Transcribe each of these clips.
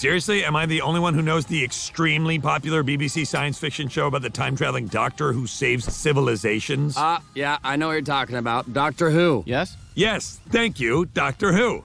Seriously, am I the only one who knows the extremely popular BBC science fiction show about the time traveling doctor who saves civilizations? Uh, yeah, I know what you're talking about. Doctor Who. Yes? yes, thank you, Doctor Who.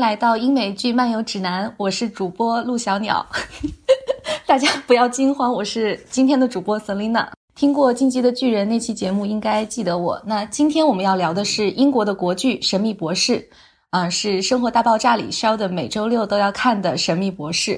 来到英美剧漫游指南，我是主播陆小鸟。大家不要惊慌，我是今天的主播 Selina。听过《进击的巨人》那期节目，应该记得我。那今天我们要聊的是英国的国剧《神秘博士》，啊，是《生活大爆炸》里 Sheldon 每周六都要看的《神秘博士》，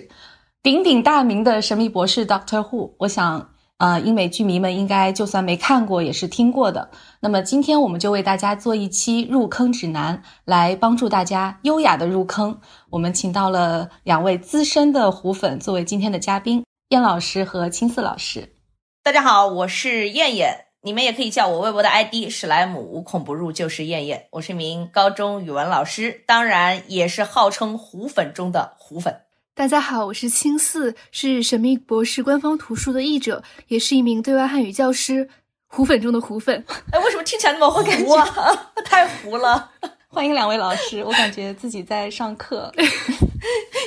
鼎鼎大名的神秘博士 Doctor Who。我想。呃，英美剧迷们应该就算没看过也是听过的。那么今天我们就为大家做一期入坑指南，来帮助大家优雅的入坑。我们请到了两位资深的虎粉作为今天的嘉宾，燕老师和青四老师。大家好，我是燕燕，你们也可以叫我微博的 ID 史莱姆，无孔不入就是燕燕。我是一名高中语文老师，当然也是号称虎粉中的虎粉。大家好，我是青四，是《神秘博士》官方图书的译者，也是一名对外汉语教师，虎粉中的虎粉。哎，为什么听起来那么糊啊？太糊了！欢迎两位老师，我感觉自己在上课，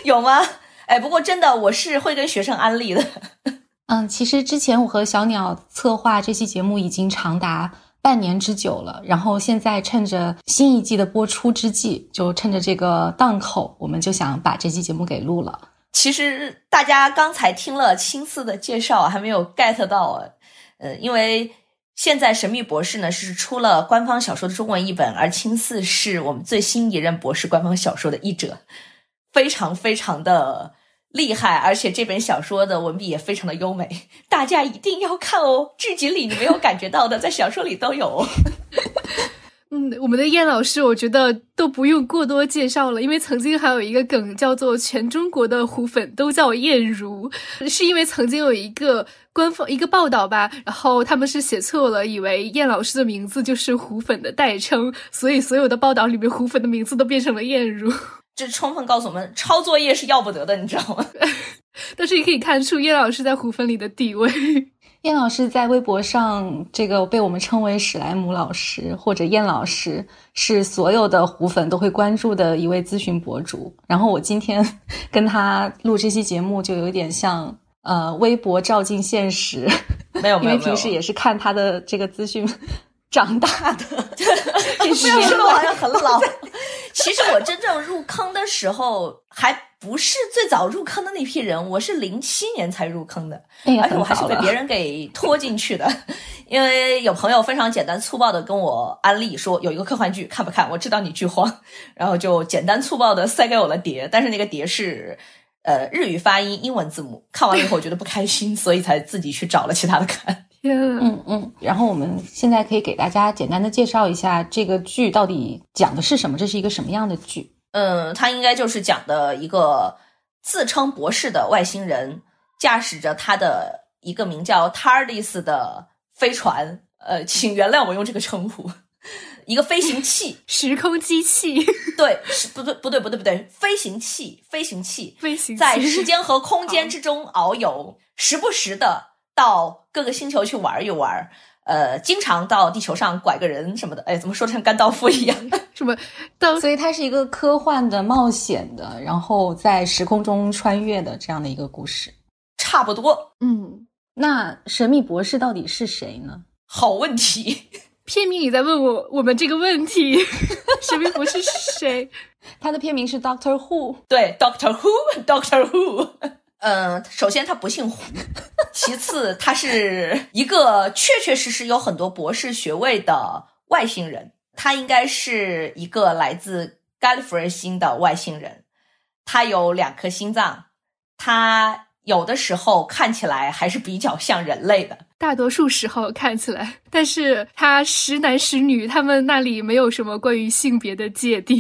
有吗？哎，不过真的，我是会跟学生安利的。嗯，其实之前我和小鸟策划这期节目已经长达。半年之久了，然后现在趁着新一季的播出之际，就趁着这个档口，我们就想把这期节目给录了。其实大家刚才听了青四的介绍，还没有 get 到，呃，因为现在《神秘博士》呢是出了官方小说的中文译本，而青四是我们最新一任博士官方小说的译者，非常非常的。厉害，而且这本小说的文笔也非常的优美，大家一定要看哦。剧集里你没有感觉到的，在小说里都有。嗯，我们的燕老师，我觉得都不用过多介绍了，因为曾经还有一个梗叫做“全中国的虎粉都叫燕如”，是因为曾经有一个官方一个报道吧，然后他们是写错了，以为燕老师的名字就是虎粉的代称，所以所有的报道里面虎粉的名字都变成了燕如。这充分告诉我们，抄作业是要不得的，你知道吗？但是也可以看出叶老师在胡粉里的地位。叶老师在微博上，这个被我们称为史莱姆老师或者燕老师，是所有的虎粉都会关注的一位咨询博主。然后我今天 跟他录这期节目，就有点像呃，微博照进现实。没有，因为平时也是看他的这个资讯。长大的，不要说的好像很老。其实我真正入坑的时候，还不是最早入坑的那批人，我是零七年才入坑的，而且我还是被别人给拖进去的。因为有朋友非常简单粗暴的跟我安利说有一个科幻剧看不看？我知道你剧荒，然后就简单粗暴的塞给我了碟，但是那个碟是呃日语发音、英文字母。看完以后我觉得不开心，所以才自己去找了其他的看。嗯嗯，然后我们现在可以给大家简单的介绍一下这个剧到底讲的是什么，这是一个什么样的剧？嗯，它应该就是讲的一个自称博士的外星人驾驶着他的一个名叫 TARDIS 的飞船，呃，请原谅我用这个称呼，一个飞行器，时空机器，对，是不对不对不对不对，飞行器，飞行器，飞行在时间和空间 之中遨游，时不时的。到各个星球去玩一玩，呃，经常到地球上拐个人什么的，哎，怎么说的像甘道夫一样？什么？所以它是一个科幻的、冒险的，然后在时空中穿越的这样的一个故事，差不多。嗯，那神秘博士到底是谁呢？好问题，片名你在问我我们这个问题，神秘博士是谁？他的片名是 Doctor Who，对，Doctor Who，Doctor Who。嗯，首先他不姓胡，其次他是一个确确实实有很多博士学位的外星人，他应该是一个来自伽利佛星的外星人，他有两颗心脏，他有的时候看起来还是比较像人类的，大多数时候看起来，但是他识男识女，他们那里没有什么关于性别的界定。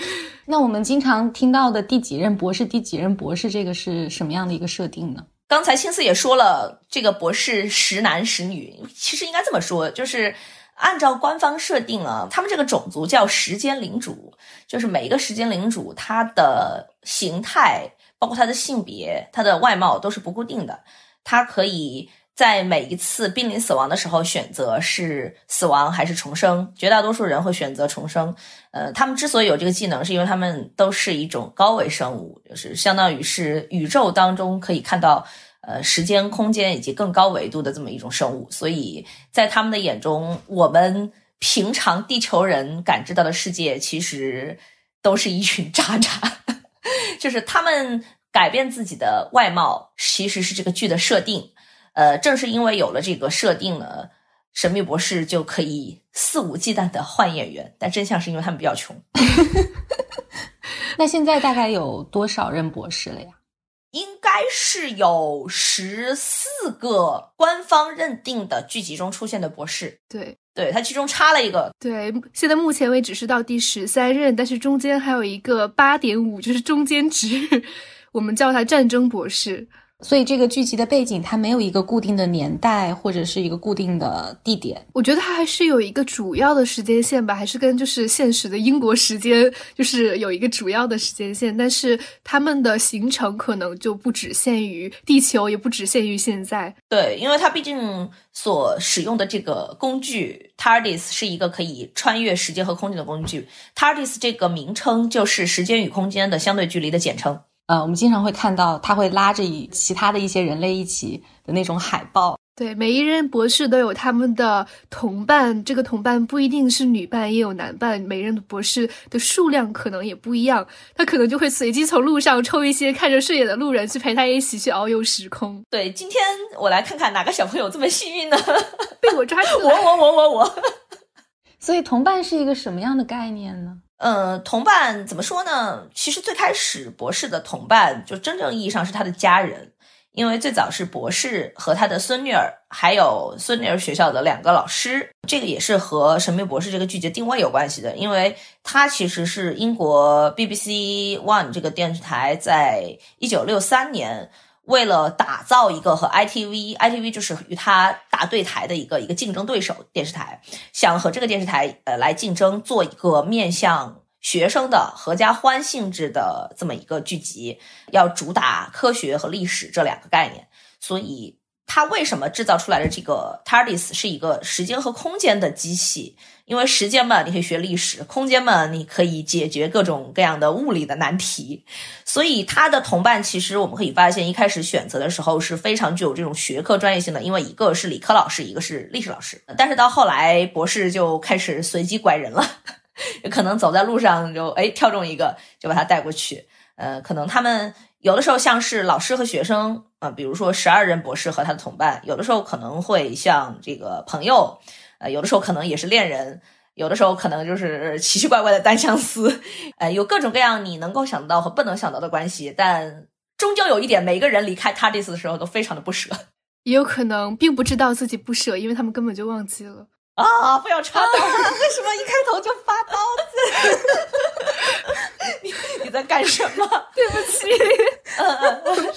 那我们经常听到的第几任博士、第几任博士，这个是什么样的一个设定呢？刚才青丝也说了，这个博士识男识女，其实应该这么说，就是按照官方设定啊，他们这个种族叫时间领主，就是每一个时间领主他的形态。包括他的性别、他的外貌都是不固定的，他可以在每一次濒临死亡的时候选择是死亡还是重生。绝大多数人会选择重生。呃，他们之所以有这个技能，是因为他们都是一种高维生物，就是相当于是宇宙当中可以看到呃时间、空间以及更高维度的这么一种生物。所以在他们的眼中，我们平常地球人感知到的世界，其实都是一群渣渣。就是他们改变自己的外貌，其实是这个剧的设定。呃，正是因为有了这个设定呢，神秘博士就可以肆无忌惮的换演员。但真相是因为他们比较穷。那现在大概有多少任博士了呀？应该是有十四个官方认定的剧集中出现的博士。对。对他其中插了一个，对，现在目前为止是到第十三任，但是中间还有一个八点五，就是中间值，我们叫他战争博士。所以这个剧集的背景，它没有一个固定的年代或者是一个固定的地点。我觉得它还是有一个主要的时间线吧，还是跟就是现实的英国时间就是有一个主要的时间线。但是他们的行程可能就不只限于地球，也不只限于现在。对，因为它毕竟所使用的这个工具 TARDIS 是一个可以穿越时间和空间的工具。TARDIS 这个名称就是时间与空间的相对距离的简称。呃，我们经常会看到他会拉着以其他的一些人类一起的那种海报。对，每一任博士都有他们的同伴，这个同伴不一定是女伴，也有男伴。每任的博士的数量可能也不一样，他可能就会随机从路上抽一些看着顺眼的路人去陪他一起去遨游时空。对，今天我来看看哪个小朋友这么幸运呢？被我抓住！我我我我我。所以同伴是一个什么样的概念呢？呃，同伴怎么说呢？其实最开始博士的同伴就真正意义上是他的家人，因为最早是博士和他的孙女儿，还有孙女儿学校的两个老师。这个也是和《神秘博士》这个剧集定位有关系的，因为它其实是英国 BBC One 这个电视台在一九六三年。为了打造一个和 ITV，ITV 就是与它打对台的一个一个竞争对手电视台，想和这个电视台呃来竞争，做一个面向学生的合家欢性质的这么一个剧集，要主打科学和历史这两个概念，所以。它为什么制造出来的这个 TARDIS 是一个时间和空间的机器？因为时间嘛，你可以学历史；空间嘛，你可以解决各种各样的物理的难题。所以他的同伴其实我们可以发现，一开始选择的时候是非常具有这种学科专业性的，因为一个是理科老师，一个是历史老师。但是到后来，博士就开始随机拐人了，可能走在路上就哎跳中一个，就把他带过去。呃，可能他们。有的时候像是老师和学生啊，比如说十二任博士和他的同伴；有的时候可能会像这个朋友，呃，有的时候可能也是恋人；有的时候可能就是奇奇怪怪的单相思，呃，有各种各样你能够想到和不能想到的关系。但终究有一点，每个人离开他这次的时候都非常的不舍，也有可能并不知道自己不舍，因为他们根本就忘记了。啊！不要插刀！为什么一开头就发刀子？你 你在干什么？对不起。嗯嗯嗯。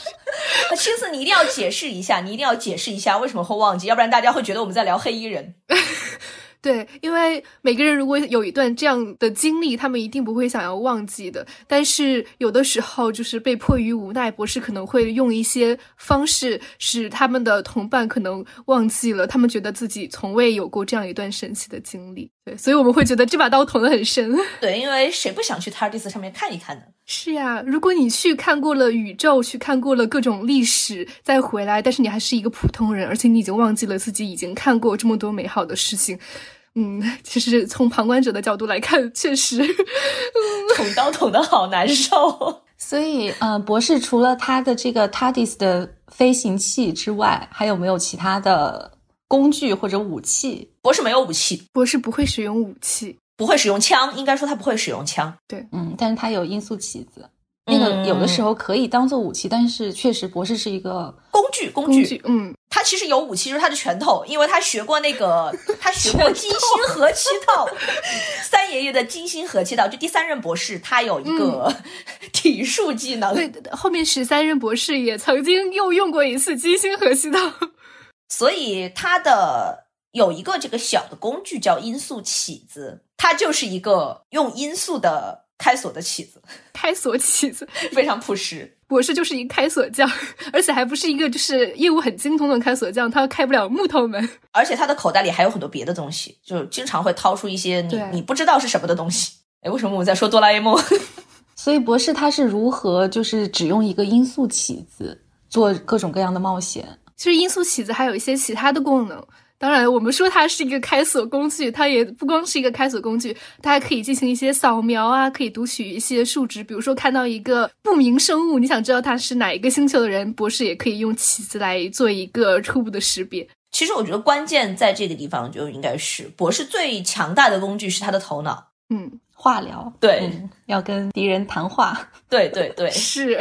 青丝，你一定要解释一下，你一定要解释一下为什么会忘记，要不然大家会觉得我们在聊黑衣人。对，因为每个人如果有一段这样的经历，他们一定不会想要忘记的。但是有的时候就是被迫于无奈，博士可能会用一些方式使他们的同伴可能忘记了，他们觉得自己从未有过这样一段神奇的经历。对，所以我们会觉得这把刀捅得很深。对，因为谁不想去 TARDIS 上面看一看呢？是呀，如果你去看过了宇宙，去看过了各种历史，再回来，但是你还是一个普通人，而且你已经忘记了自己已经看过这么多美好的事情。嗯，其实从旁观者的角度来看，确实捅刀捅的好难受。所以，呃，博士除了他的这个 TARDIS 的飞行器之外，还有没有其他的工具或者武器？博士没有武器，博士不会使用武器，不会使用枪，应该说他不会使用枪。对，嗯，但是他有音速棋子。那个有的时候可以当做武器，但是确实博士是一个工具，工具。嗯，他其实有武器，就是他的拳头，因为他学过那个，他学过金星合气道，三爷爷的金星合气道，就第三任博士，他有一个 体术技能。对，后面十三任博士也曾经又用过一次金星合气道，所以他的有一个这个小的工具叫音速起子，它就是一个用音速的。开锁的起子，开锁起子非常朴实。博士就是一个开锁匠，而且还不是一个就是业务很精通的开锁匠，他开不了木头门。而且他的口袋里还有很多别的东西，就经常会掏出一些你你不知道是什么的东西。哎，为什么我在说哆啦 A 梦？所以博士他是如何就是只用一个音速起子做各种各样的冒险？其实音速起子还有一些其他的功能。当然，我们说它是一个开锁工具，它也不光是一个开锁工具，它还可以进行一些扫描啊，可以读取一些数值。比如说看到一个不明生物，你想知道它是哪一个星球的人，博士也可以用起子来做一个初步的识别。其实我觉得关键在这个地方，就应该是博士最强大的工具是他的头脑。嗯，化疗，对，要跟敌人谈话。对对对，是。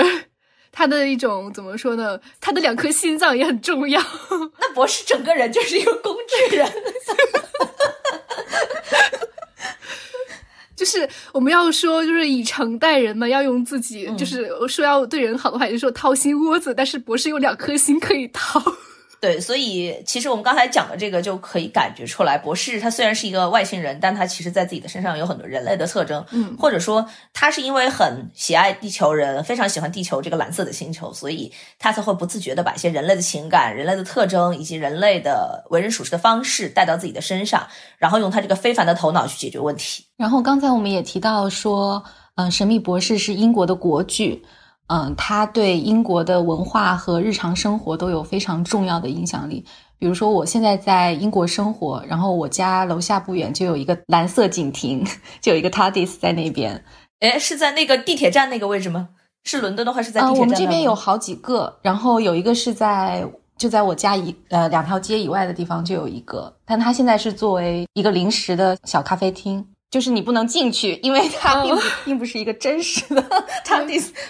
他的一种怎么说呢？他的两颗心脏也很重要。那博士整个人就是一个工具人，就是我们要说，就是以诚待人嘛，要用自己，就是说要对人好的话，也就说掏心窝子。但是博士有两颗心可以掏。对，所以其实我们刚才讲的这个就可以感觉出来，博士他虽然是一个外星人，但他其实在自己的身上有很多人类的特征，嗯，或者说他是因为很喜爱地球人，非常喜欢地球这个蓝色的星球，所以他才会不自觉的把一些人类的情感、人类的特征以及人类的为人处事的方式带到自己的身上，然后用他这个非凡的头脑去解决问题。然后刚才我们也提到说，嗯，神秘博士是英国的国剧。嗯，他对英国的文化和日常生活都有非常重要的影响力。比如说，我现在在英国生活，然后我家楼下不远就有一个蓝色警亭，就有一个 TARDIS 在那边。哎，是在那个地铁站那个位置吗？是伦敦的话是在地铁站。我们这边有好几个，然后有一个是在就在我家一呃两条街以外的地方就有一个，但它现在是作为一个临时的小咖啡厅。就是你不能进去，因为它并不并不是一个真实的，它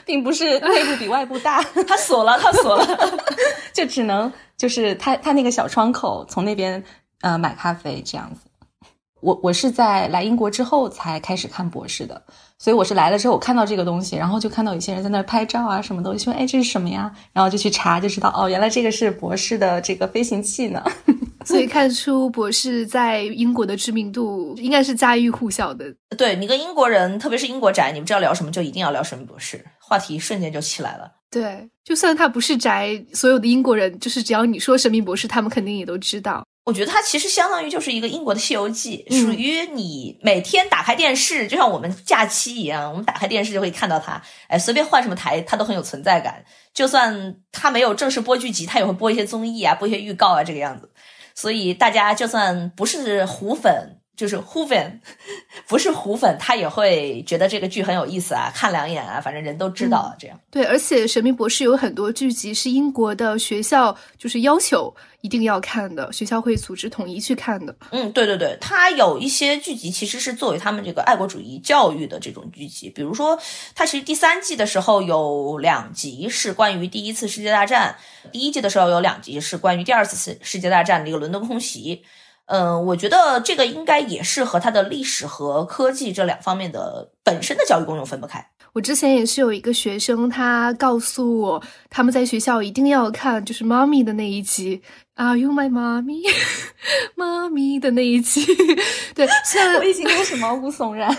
并不是内部比外部大，它锁了，它锁了，就只能就是它它那个小窗口从那边呃买咖啡这样子。我我是在来英国之后才开始看博士的，所以我是来了之后我看到这个东西，然后就看到有些人在那拍照啊什么东西就说哎这是什么呀？然后就去查就知道哦原来这个是博士的这个飞行器呢。所以看出博士在英国的知名度应该是家喻户晓的。对你跟英国人，特别是英国宅，你们知道聊什么就一定要聊神秘博士，话题瞬间就起来了。对，就算他不是宅，所有的英国人就是只要你说神秘博士，他们肯定也都知道。我觉得它其实相当于就是一个英国的《西游记》，属于你每天打开电视，就像我们假期一样，我们打开电视就会看到它。哎，随便换什么台，它都很有存在感。就算它没有正式播剧集，它也会播一些综艺啊，播一些预告啊，这个样子。所以大家就算不是虎粉，就是虎粉，不是胡粉，他也会觉得这个剧很有意思啊，看两眼啊，反正人都知道这样。对，而且《神秘博士》有很多剧集是英国的学校就是要求。一定要看的，学校会组织统一去看的。嗯，对对对，它有一些剧集其实是作为他们这个爱国主义教育的这种剧集，比如说，它其实第三季的时候有两集是关于第一次世界大战，第一季的时候有两集是关于第二次世世界大战的一个伦敦空袭。嗯，我觉得这个应该也是和它的历史和科技这两方面的本身的教育功用分不开。我之前也是有一个学生，他告诉我他们在学校一定要看，就是妈咪的那一集。Are you my mommy？妈咪的那一集，对，虽然我已经开始毛骨悚然。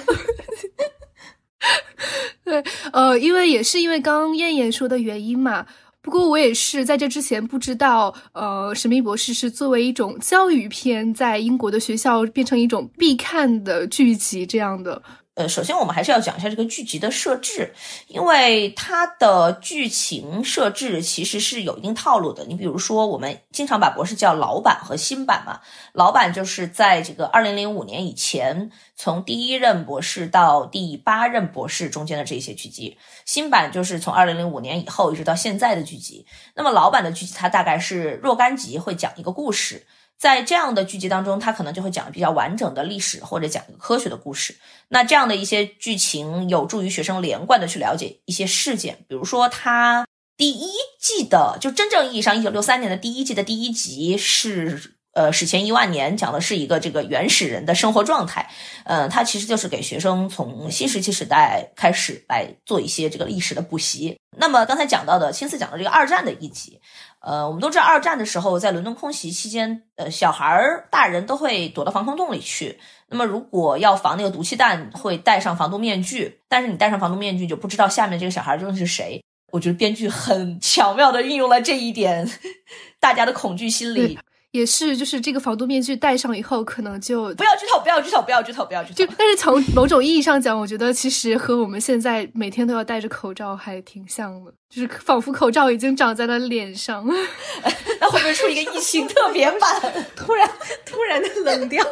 对，呃，因为也是因为刚刚燕燕说的原因嘛。不过我也是在这之前不知道，呃，《神秘博士》是作为一种教育片，在英国的学校变成一种必看的剧集这样的。呃，首先我们还是要讲一下这个剧集的设置，因为它的剧情设置其实是有一定套路的。你比如说，我们经常把博士叫老版和新版嘛，老版就是在这个二零零五年以前，从第一任博士到第八任博士中间的这些剧集，新版就是从二零零五年以后一直到现在的剧集。那么老版的剧集它大概是若干集会讲一个故事。在这样的剧集当中，他可能就会讲比较完整的历史，或者讲一个科学的故事。那这样的一些剧情有助于学生连贯的去了解一些事件。比如说，它第一季的就真正意义上一九六三年的第一季的第一集是呃史前一万年，讲的是一个这个原始人的生活状态。嗯，它其实就是给学生从新石器时代开始来做一些这个历史的补习。那么刚才讲到的青四讲的这个二战的一集。呃，我们都知道二战的时候，在伦敦空袭期间，呃，小孩儿、大人都会躲到防空洞里去。那么，如果要防那个毒气弹，会戴上防毒面具。但是你戴上防毒面具，就不知道下面这个小孩究竟是谁。我觉得编剧很 巧妙的运用了这一点，大家的恐惧心理。也是，就是这个防毒面具戴上以后，可能就不要剧透，不要剧透，不要剧透，不要剧透。就但是从某种意义上讲，我觉得其实和我们现在每天都要戴着口罩还挺像的，就是仿佛口罩已经长在了脸上。那会不会出一个疫情特别版？突然突然的冷掉，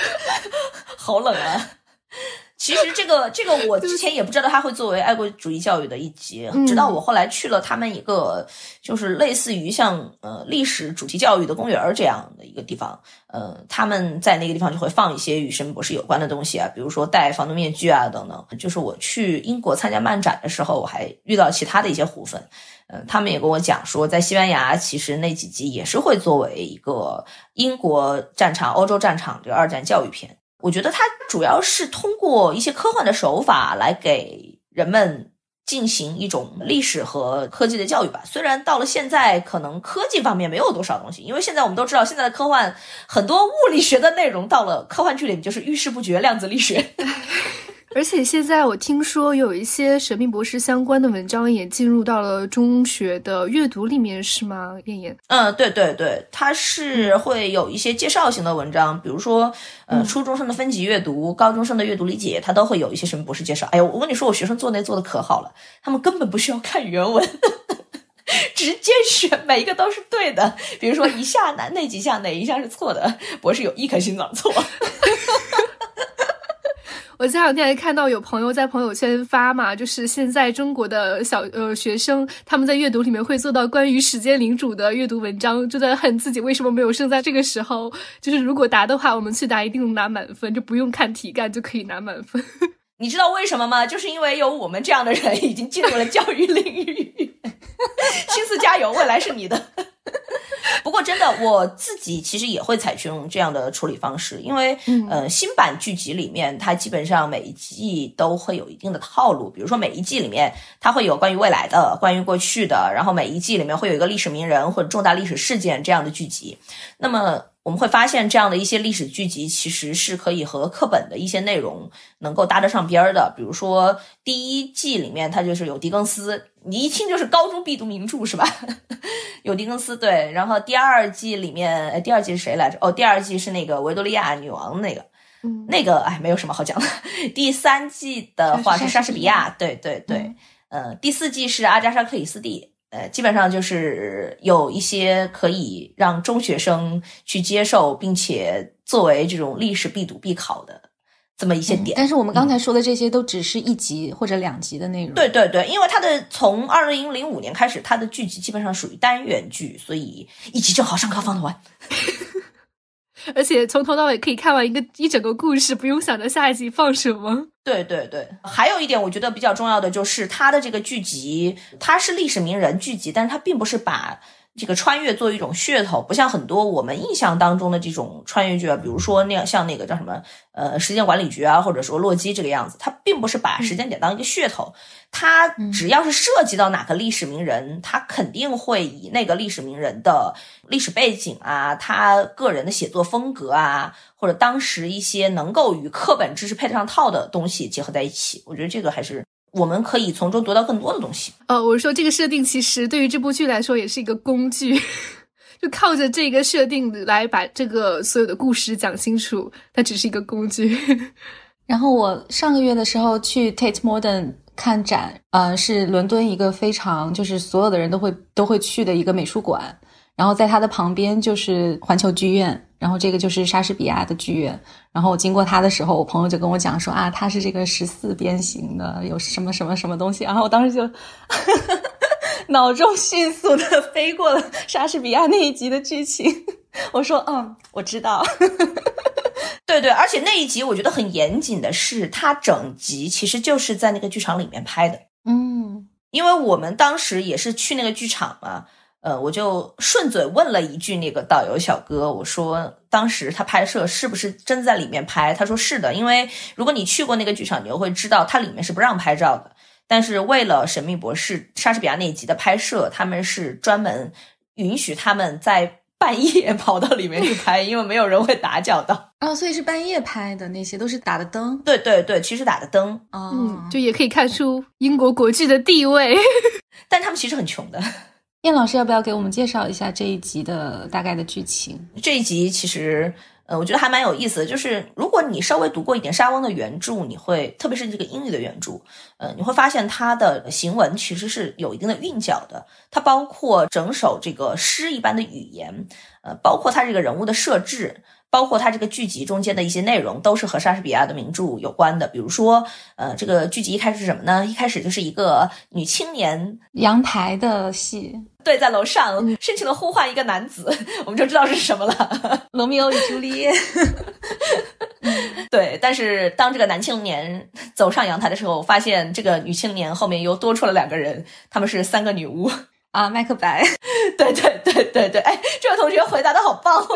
好冷啊！其实这个这个我之前也不知道它会作为爱国主义教育的一集，直到我后来去了他们一个就是类似于像呃历史主题教育的公园这样的一个地方，呃他们在那个地方就会放一些与神秘博士有关的东西啊，比如说戴防毒面具啊等等。就是我去英国参加漫展的时候，我还遇到其他的一些虎粉，嗯，他们也跟我讲说，在西班牙其实那几集也是会作为一个英国战场、欧洲战场这个二战教育片。我觉得它主要是通过一些科幻的手法来给人们进行一种历史和科技的教育吧。虽然到了现在，可能科技方面没有多少东西，因为现在我们都知道，现在的科幻很多物理学的内容到了科幻剧里面就是遇事不决，量子力学。而且现在我听说有一些神秘博士相关的文章也进入到了中学的阅读里面，是吗？燕燕？嗯，对对对，它是会有一些介绍型的文章，比如说，呃，初中生的分级阅读、高中生的阅读理解，它都会有一些神秘博士介绍。哎呀，我跟你说，我学生做那做的可好了，他们根本不需要看原文，直接选每一个都是对的。比如说一下哪那几项哪一项是错的，博士有一颗心脏错。我前两天还看到有朋友在朋友圈发嘛，就是现在中国的小呃学生他们在阅读里面会做到关于时间领主的阅读文章，就在恨自己为什么没有生在这个时候。就是如果答的话，我们去答一定能拿满分，就不用看题干就可以拿满分。你知道为什么吗？就是因为有我们这样的人已经进入了教育领域。青四加油，未来是你的。不过，真的，我自己其实也会采用这样的处理方式，因为，呃，新版剧集里面，它基本上每一季都会有一定的套路。比如说，每一季里面，它会有关于未来的、关于过去的，然后每一季里面会有一个历史名人或者重大历史事件这样的剧集。那么，我们会发现，这样的一些历史剧集其实是可以和课本的一些内容能够搭得上边儿的。比如说，第一季里面，它就是有狄更斯。你一听就是高中必读名著是吧？有狄更斯对，然后第二季里面，第二季是谁来着？哦，第二季是那个维多利亚女王那个，嗯，那个哎，没有什么好讲的。第三季的话是莎士比亚，对对对，呃，第四季是阿加莎克里斯蒂，呃，基本上就是有一些可以让中学生去接受，并且作为这种历史必读必考的。这么一些点，但是我们刚才说的这些都只是一集或者两集的内容。对对对，因为它的从二零零五年开始，它的剧集基本上属于单元剧，所以一集正好上课放得完，而且从头到尾可以看完一个一整个故事，不用想着下一集放什么。对对对，还有一点我觉得比较重要的就是它的这个剧集，它是历史名人剧集，但是它并不是把。这个穿越作为一种噱头，不像很多我们印象当中的这种穿越剧啊，比如说那样像那个叫什么呃时间管理局啊，或者说洛基这个样子，它并不是把时间点当一个噱头，它只要是涉及到哪个历史名人，它肯定会以那个历史名人的历史背景啊，他个人的写作风格啊，或者当时一些能够与课本知识配得上套的东西结合在一起，我觉得这个还是。我们可以从中得到更多的东西。呃，我说这个设定其实对于这部剧来说也是一个工具，就靠着这个设定来把这个所有的故事讲清楚，它只是一个工具。然后我上个月的时候去 Tate Modern 看展，呃，是伦敦一个非常就是所有的人都会都会去的一个美术馆。然后在它的旁边就是环球剧院，然后这个就是莎士比亚的剧院。然后我经过它的时候，我朋友就跟我讲说啊，它是这个十四边形的，有什么什么什么东西。然后我当时就 脑中迅速的飞过了莎士比亚那一集的剧情，我说嗯，我知道。对对，而且那一集我觉得很严谨的是，它整集其实就是在那个剧场里面拍的。嗯，因为我们当时也是去那个剧场嘛，呃，我就顺嘴问了一句那个导游小哥，我说当时他拍摄是不是真在里面拍？他说是的，因为如果你去过那个剧场，你就会知道它里面是不让拍照的。但是为了《神秘博士》莎士比亚那一集的拍摄，他们是专门允许他们在。半夜 跑到里面去拍，因为没有人会打搅到。哦，所以是半夜拍的，那些都是打的灯。对对对，其实打的灯。哦，就也可以看出英国国剧的地位。但他们其实很穷的。燕老师，要不要给我们介绍一下这一集的大概的剧情？这一集其实。呃，我觉得还蛮有意思的，就是如果你稍微读过一点莎翁的原著，你会特别是这个英语的原著，呃，你会发现他的行文其实是有一定的韵脚的。它包括整首这个诗一般的语言，呃，包括他这个人物的设置。包括它这个剧集中间的一些内容，都是和莎士比亚的名著有关的。比如说，呃，这个剧集一开始是什么呢？一开始就是一个女青年阳台的戏，对，在楼上深情的呼唤一个男子，我们就知道是什么了，罗密欧与朱丽叶。对，但是当这个男青年走上阳台的时候，发现这个女青年后面又多出了两个人，他们是三个女巫。啊，麦克白，对对对对对，哎，这位同学回答的好棒，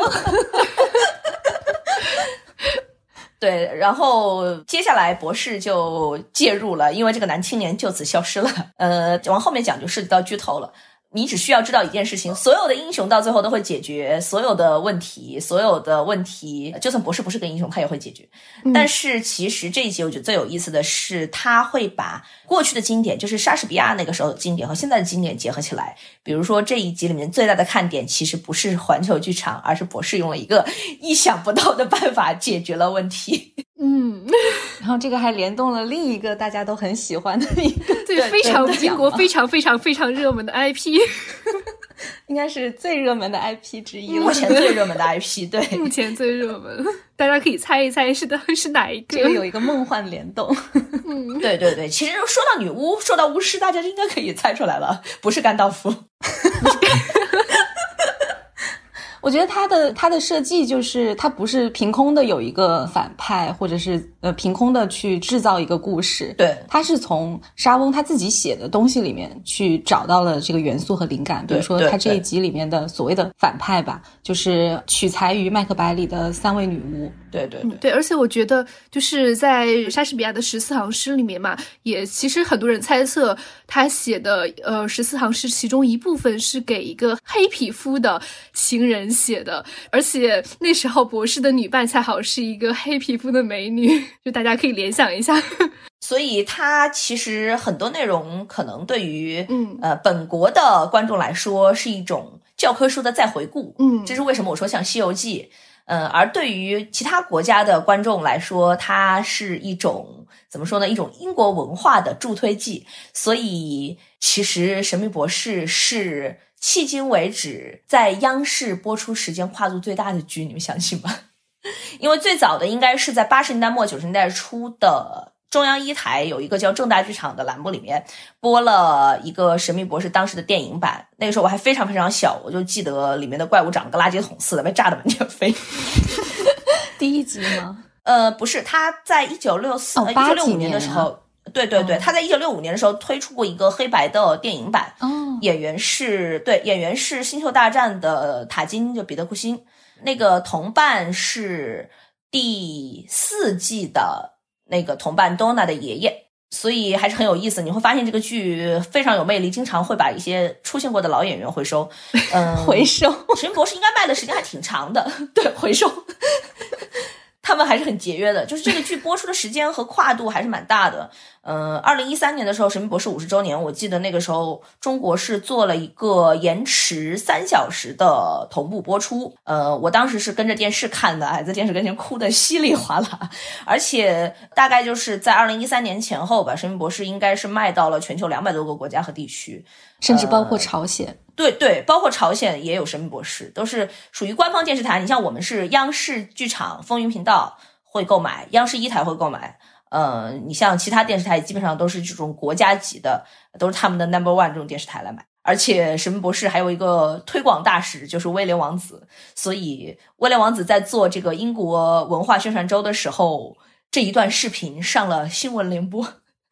对，然后接下来博士就介入了，因为这个男青年就此消失了，呃，往后面讲就涉及到剧透了。你只需要知道一件事情：所有的英雄到最后都会解决所有的问题，所有的问题，就算博士不是个英雄，他也会解决。但是其实这一集我觉得最有意思的是，他会把过去的经典，就是莎士比亚那个时候的经典和现在的经典结合起来。比如说这一集里面最大的看点，其实不是环球剧场，而是博士用了一个意想不到的办法解决了问题。嗯，然后这个还联动了另一个大家都很喜欢的一个，对，非常英国非常非常非常热门的 IP，应该是最热门的 IP 之一，目前最热门的 IP，对，目前最热门，大家可以猜一猜是的是哪一个？这个有一个梦幻联动，嗯，对对对，其实说到女巫，说到巫师，大家应该可以猜出来了，不是甘道夫。我觉得他的他的设计就是他不是凭空的有一个反派，或者是呃凭空的去制造一个故事。对，他是从沙翁他自己写的东西里面去找到了这个元素和灵感。比如说他这一集里面的所谓的反派吧，就是取材于《麦克白》里的三位女巫。对对对，而且我觉得就是在莎士比亚的十四行诗里面嘛，也其实很多人猜测他写的呃十四行诗其中一部分是给一个黑皮肤的情人写的，而且那时候博士的女伴恰好是一个黑皮肤的美女，就大家可以联想一下。所以他其实很多内容可能对于嗯呃本国的观众来说是一种教科书的再回顾，嗯，这是为什么我说像《西游记》。嗯，而对于其他国家的观众来说，它是一种怎么说呢？一种英国文化的助推剂。所以，其实《神秘博士》是迄今为止在央视播出时间跨度最大的剧，你们相信吗？因为最早的应该是在八十年代末九十年代初的。中央一台有一个叫正大剧场的栏目，里面播了一个《神秘博士》当时的电影版。那个时候我还非常非常小，我就记得里面的怪物长得跟垃圾桶似的，被炸得满天飞。第一集吗？呃，不是，他在一九六四、一九六五年的时候，对对对，他在一九六五年的时候推出过一个黑白的电影版。哦，演员是对，演员是《星球大战》的塔金，就彼得库辛。那个同伴是第四季的。那个同伴 Donna 的爷爷，所以还是很有意思。你会发现这个剧非常有魅力，经常会把一些出现过的老演员回收。嗯，回收。神秘博士应该卖的时间还挺长的，对，回收。他们还是很节约的，就是这个剧播出的时间和跨度还是蛮大的。嗯，二零一三年的时候，《神秘博士》五十周年，我记得那个时候中国是做了一个延迟三小时的同步播出。呃，我当时是跟着电视看的，哎，在电视跟前哭的稀里哗啦。而且大概就是在二零一三年前后吧，《神秘博士》应该是卖到了全球两百多个国家和地区，甚至包括朝鲜。对对，包括朝鲜也有《神秘博士》，都是属于官方电视台。你像我们是央视剧场风云频道会购买，央视一台会购买。呃，你像其他电视台，基本上都是这种国家级的，都是他们的 number one 这种电视台来买。而且神秘博士还有一个推广大使，就是威廉王子。所以威廉王子在做这个英国文化宣传周的时候，这一段视频上了新闻联播。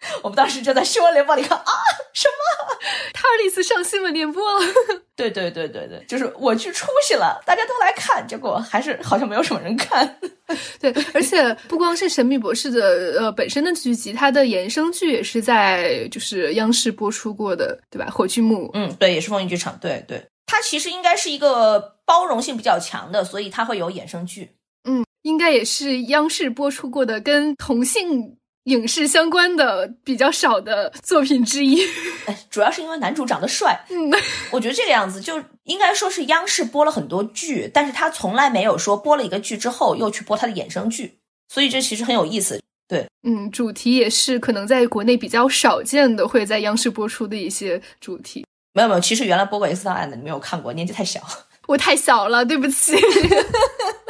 我们当时就在新闻联播里看啊，什么？塔尔里斯上新闻联播 了？对对对对对，就是我去出息了，大家都来看，结果还是好像没有什么人看。对，而且不光是《神秘博士》的呃本身的剧集，它的衍生剧也是在就是央视播出过的，对吧？火炬木，嗯，对，也是风云剧场。对对，它其实应该是一个包容性比较强的，所以它会有衍生剧。嗯，应该也是央视播出过的跟同性。影视相关的比较少的作品之一，主要是因为男主长得帅。嗯，我觉得这个样子就应该说是央视播了很多剧，但是他从来没有说播了一个剧之后又去播他的衍生剧，所以这其实很有意思。对，嗯，主题也是可能在国内比较少见的会在央视播出的一些主题。没有没有，其实原来播过《X 档案》的，你没有看过，年纪太小。我太小了，对不起。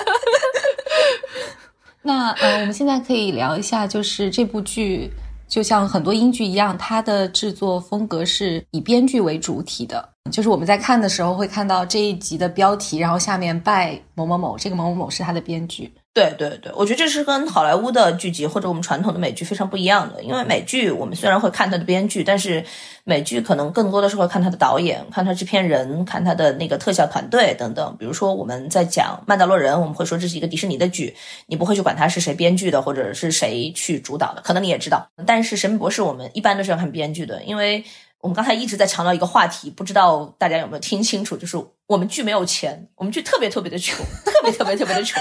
那呃，我们现在可以聊一下，就是这部剧，就像很多英剧一样，它的制作风格是以编剧为主体的。就是我们在看的时候会看到这一集的标题，然后下面拜某某某，这个某某某是他的编剧。对对对，我觉得这是跟好莱坞的剧集或者我们传统的美剧非常不一样的。因为美剧我们虽然会看它的编剧，但是美剧可能更多的是会看它的导演、看它制片人、看它的那个特效团队等等。比如说我们在讲《曼达洛人》，我们会说这是一个迪士尼的剧，你不会去管它是谁编剧的或者是谁去主导的，可能你也知道。但是《神秘博士》我们一般都是要看编剧的，因为。我们刚才一直在强调一个话题，不知道大家有没有听清楚？就是我们剧没有钱，我们剧特别特别的穷，特别特别特别的穷。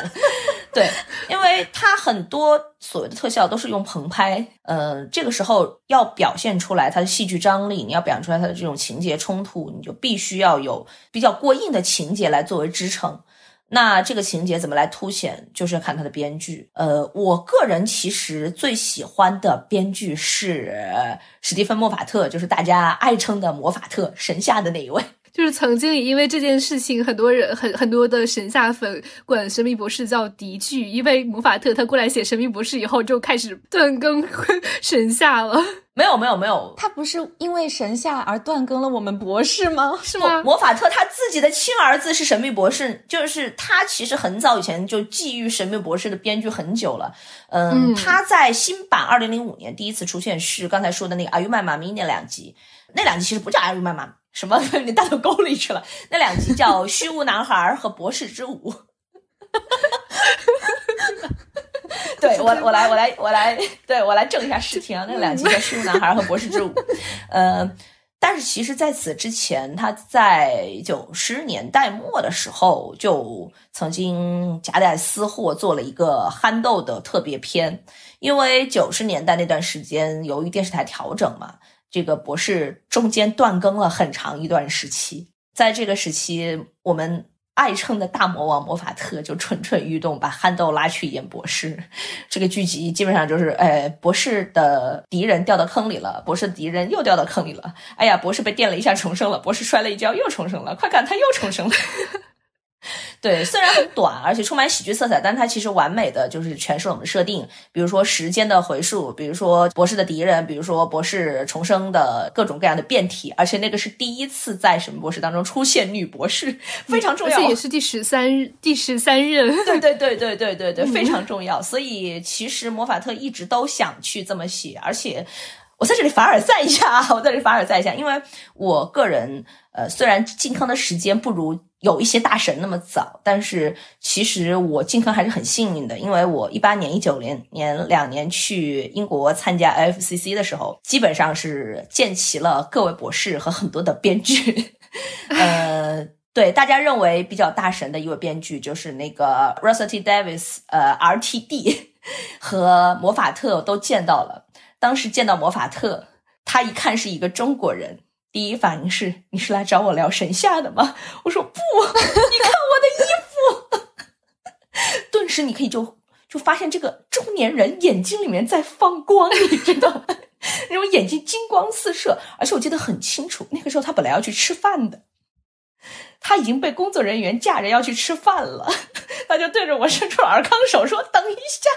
对，因为它很多所谓的特效都是用棚拍，呃，这个时候要表现出来它的戏剧张力，你要表现出来它的这种情节冲突，你就必须要有比较过硬的情节来作为支撑。那这个情节怎么来凸显？就是要看他的编剧。呃，我个人其实最喜欢的编剧是史蒂芬·莫法特，就是大家爱称的魔法特神下的那一位。就是曾经因为这件事情，很多人很很多的神下粉管神秘博士叫敌剧，因为魔法特他过来写神秘博士以后，就开始断更神下了。没有没有没有，他不是因为神下而断更了我们博士吗？是吗？魔法特他自己的亲儿子是神秘博士，就是他其实很早以前就觊觎神秘博士的编剧很久了。嗯，他在新版二零零五年第一次出现是刚才说的那个《Are You My Mommy》那两集，那两集其实不叫《Are You My Mommy》，什么你带到沟里去了？那两集叫《虚无男孩》和《博士之舞 》。对我，我来，我来，我来，对我来正一下视听啊！那两集叫《虚无男孩》和《博士之舞 》。呃，但是其实在此之前，他在九十年代末的时候就曾经夹带私货做了一个憨豆的特别篇，因为九十年代那段时间，由于电视台调整嘛，这个博士中间断更了很长一段时期，在这个时期，我们。爱称的大魔王魔法特就蠢蠢欲动，把憨豆拉去演博士。这个剧集基本上就是，哎，博士的敌人掉到坑里了，博士的敌人又掉到坑里了。哎呀，博士被电了一下重生了，博士摔了一跤又重生了。快看，他又重生了。对，虽然很短，而且充满喜剧色彩，但它其实完美的就是诠释了我们的设定。比如说时间的回溯，比如说博士的敌人，比如说博士重生的各种各样的变体，而且那个是第一次在什么博士当中出现女博士，非常重要。而且也是第十三第十三任。对对对对对对对，非常重要。所以其实魔法特一直都想去这么写，而且我在这里凡尔赛一下，我在这里凡尔赛一下，因为我个人呃，虽然进坑的时间不如。有一些大神那么早，但是其实我进坑还是很幸运的，因为我一八年、一九年年两年去英国参加 FCC 的时候，基本上是见齐了各位博士和很多的编剧。呃，对大家认为比较大神的一位编剧就是那个 Russell T Davis，呃，RTD 和魔法特都见到了。当时见到魔法特，他一看是一个中国人。第一反应是你是来找我聊神下的吗？我说不，你看我的衣服。顿时你可以就就发现这个中年人眼睛里面在放光，你知道吗？那种眼睛金光四射，而且我记得很清楚，那个时候他本来要去吃饭的，他已经被工作人员架着要去吃饭了，他就对着我伸出了尔康手说：“等一下。”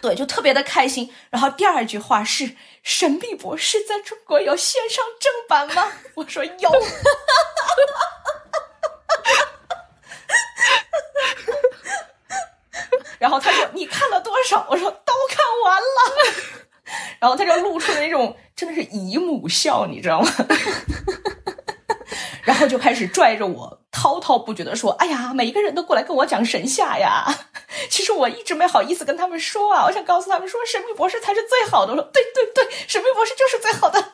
对，就特别的开心。然后第二句话是《神秘博士》在中国有线上正版吗？我说有。然后他说：“你看了多少？”我说：“都看完了。”然后他就露出了那种真的是姨母笑，你知道吗？然后就开始拽着我，滔滔不绝的说：“哎呀，每一个人都过来跟我讲神下呀。其实我一直没好意思跟他们说啊，我想告诉他们说，神秘博士才是最好的。我说：对对对，神秘博士就是最好的。”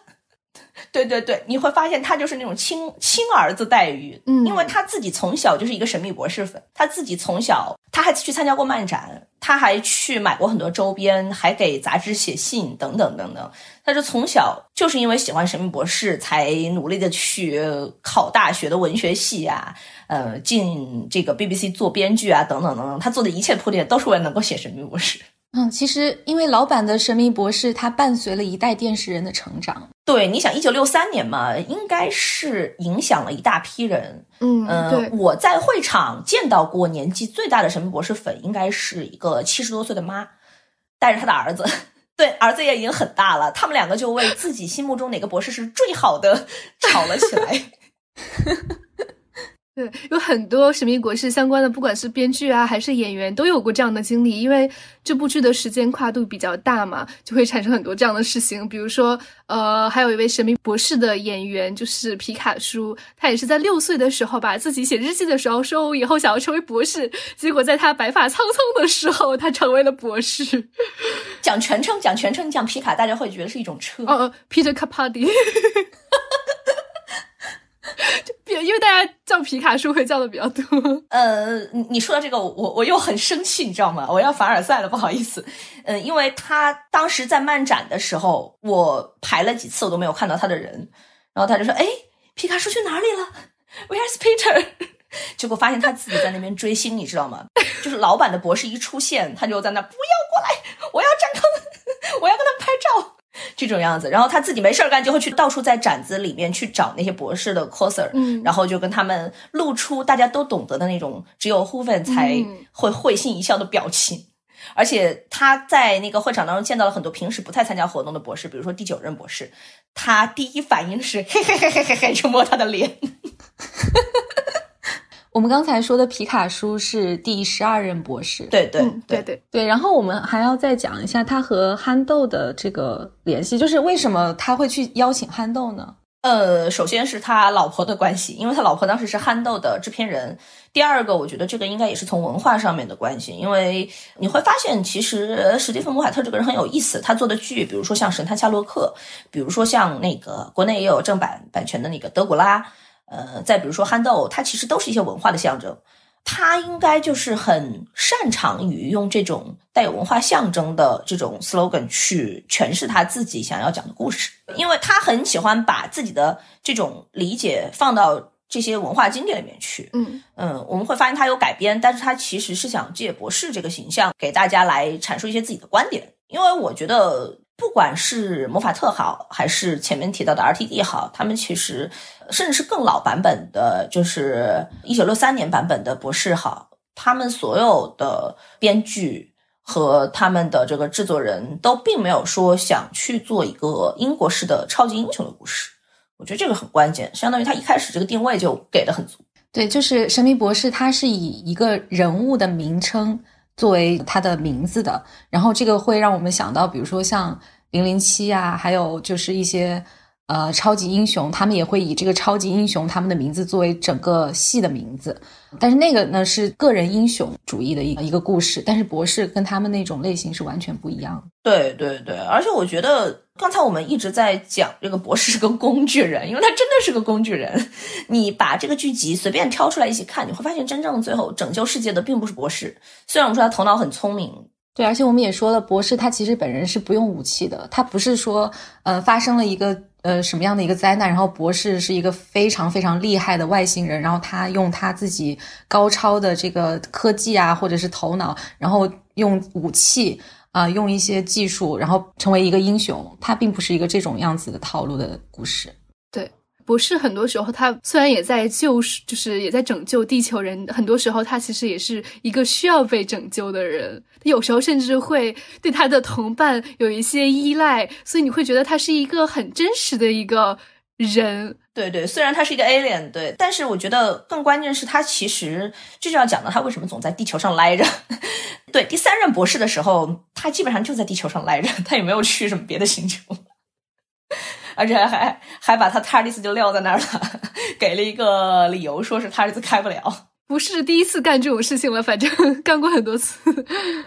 对对对，你会发现他就是那种亲亲儿子待遇，嗯，因为他自己从小就是一个神秘博士粉，他自己从小他还去参加过漫展，他还去买过很多周边，还给杂志写信等等等等。他就从小就是因为喜欢神秘博士，才努力的去考大学的文学系啊，呃，进这个 BBC 做编剧啊，等等等等。他做的一切铺垫都是为了能够写神秘博士。嗯，其实因为老版的《神秘博士》，它伴随了一代电视人的成长。对，你想，一九六三年嘛，应该是影响了一大批人。嗯嗯，我在会场见到过年纪最大的神秘博士粉，应该是一个七十多岁的妈，带着他的儿子。对，儿子也已经很大了，他们两个就为自己心目中哪个博士是最好的 吵了起来。对，有很多神秘博士相关的，不管是编剧啊还是演员，都有过这样的经历。因为这部剧的时间跨度比较大嘛，就会产生很多这样的事情。比如说，呃，还有一位神秘博士的演员，就是皮卡叔，他也是在六岁的时候，把自己写日记的时候说，我以后想要成为博士。结果在他白发苍苍的时候，他成为了博士。讲全称，讲全称，讲皮卡，大家会觉得是一种车。哦，Peter Capaldi。就因为大家叫皮卡叔会叫的比较多。呃，你说到这个，我我又很生气，你知道吗？我要凡尔赛了，不好意思。嗯，因为他当时在漫展的时候，我排了几次，我都没有看到他的人。然后他就说：“哎，皮卡叔去哪里了？Where's Peter？” 结果发现他自己在那边追星，你知道吗？就是老板的博士一出现，他就在那不要过来，我要站坑，我要跟他拍照。这种样子，然后他自己没事儿干，就会去到处在展子里面去找那些博士的 coser，嗯，然后就跟他们露出大家都懂得的那种只有 Hoven 才会会心一笑的表情。而且他在那个会场当中见到了很多平时不太参加活动的博士，比如说第九任博士，他第一反应是嘿嘿嘿嘿嘿嘿，就摸他的脸。我们刚才说的皮卡叔是第十二任博士，对对对对对。然后我们还要再讲一下他和憨豆的这个联系，就是为什么他会去邀请憨豆呢？呃，首先是他老婆的关系，因为他老婆当时是憨豆的制片人。第二个，我觉得这个应该也是从文化上面的关系，因为你会发现，其实史蒂芬·姆海特这个人很有意思，他做的剧，比如说像《神探夏洛克》，比如说像那个国内也有正版版权的那个《德古拉》。呃，再比如说憨豆，它其实都是一些文化的象征，他应该就是很擅长于用这种带有文化象征的这种 slogan 去诠释他自己想要讲的故事，因为他很喜欢把自己的这种理解放到这些文化经典里面去。嗯嗯，我们会发现他有改编，但是他其实是想借博士这个形象给大家来阐述一些自己的观点，因为我觉得。不管是魔法特好，还是前面提到的 RTD 好，他们其实甚至是更老版本的，就是一九六三年版本的博士好，他们所有的编剧和他们的这个制作人都并没有说想去做一个英国式的超级英雄的故事。我觉得这个很关键，相当于他一开始这个定位就给的很足。对，就是神秘博士，他是以一个人物的名称。作为他的名字的，然后这个会让我们想到，比如说像零零七啊，还有就是一些呃超级英雄，他们也会以这个超级英雄他们的名字作为整个戏的名字。但是那个呢是个人英雄主义的一一个故事，但是博士跟他们那种类型是完全不一样的。对对对，而且我觉得刚才我们一直在讲这个博士是个工具人，因为他真的是个工具人。你把这个剧集随便挑出来一起看，你会发现真正最后拯救世界的并不是博士。虽然我们说他头脑很聪明，对，而且我们也说了，博士他其实本人是不用武器的，他不是说呃发生了一个。呃，什么样的一个灾难？然后博士是一个非常非常厉害的外星人，然后他用他自己高超的这个科技啊，或者是头脑，然后用武器啊，用一些技术，然后成为一个英雄。他并不是一个这种样子的套路的故事。博士很多时候他虽然也在救，就是也在拯救地球人，很多时候他其实也是一个需要被拯救的人，有时候甚至会对他的同伴有一些依赖，所以你会觉得他是一个很真实的一个人。对对，虽然他是一个 alien，对，但是我觉得更关键是他其实这就要讲到他为什么总在地球上赖着。对，第三任博士的时候，他基本上就在地球上赖着，他也没有去什么别的星球。而且还还把他塔利斯就撂在那儿了，给了一个理由，说是塔利斯开不了。不是第一次干这种事情了，反正 干过很多次。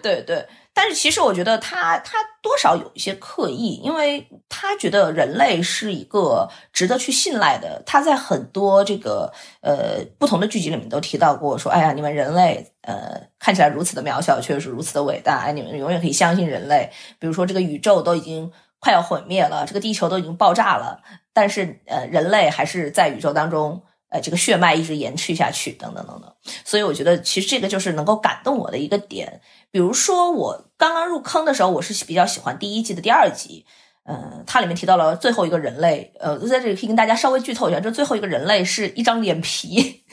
对对，但是其实我觉得他他多少有一些刻意，因为他觉得人类是一个值得去信赖的。他在很多这个呃不同的剧集里面都提到过，说哎呀，你们人类呃看起来如此的渺小，却是如此的伟大，哎，你们永远可以相信人类。比如说这个宇宙都已经。快要毁灭了，这个地球都已经爆炸了，但是呃，人类还是在宇宙当中，呃，这个血脉一直延续下去，等等等等。所以我觉得其实这个就是能够感动我的一个点。比如说我刚刚入坑的时候，我是比较喜欢第一季的第二集，嗯，它里面提到了最后一个人类，呃，在这里可以跟大家稍微剧透一下，就最后一个人类是一张脸皮。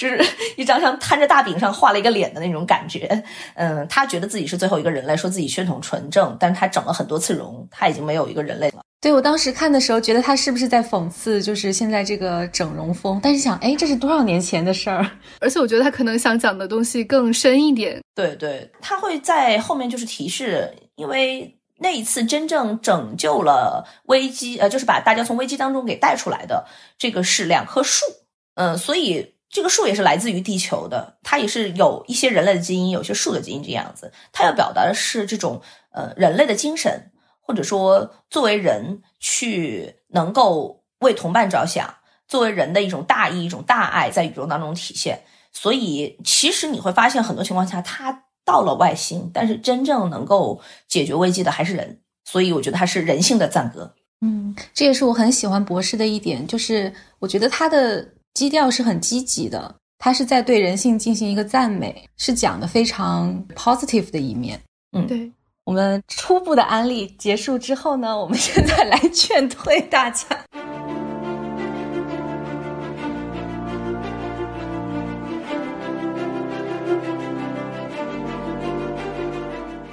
就是 一张像摊着大饼上画了一个脸的那种感觉，嗯，他觉得自己是最后一个人类，说自己血统纯正，但是他整了很多次容，他已经没有一个人类了。对我当时看的时候，觉得他是不是在讽刺，就是现在这个整容风？但是想，哎，这是多少年前的事儿？而且我觉得他可能想讲的东西更深一点。对对，他会在后面就是提示，因为那一次真正拯救了危机，呃，就是把大家从危机当中给带出来的，这个是两棵树，嗯，所以。这个树也是来自于地球的，它也是有一些人类的基因，有些树的基因这样子。它要表达的是这种呃人类的精神，或者说作为人去能够为同伴着想，作为人的一种大义、一种大爱在宇宙当中体现。所以其实你会发现，很多情况下它到了外星，但是真正能够解决危机的还是人。所以我觉得它是人性的赞歌。嗯，这也是我很喜欢博士的一点，就是我觉得他的。基调是很积极的，他是在对人性进行一个赞美，是讲的非常 positive 的一面。嗯，对。我们初步的安利结束之后呢，我们现在来劝退大家。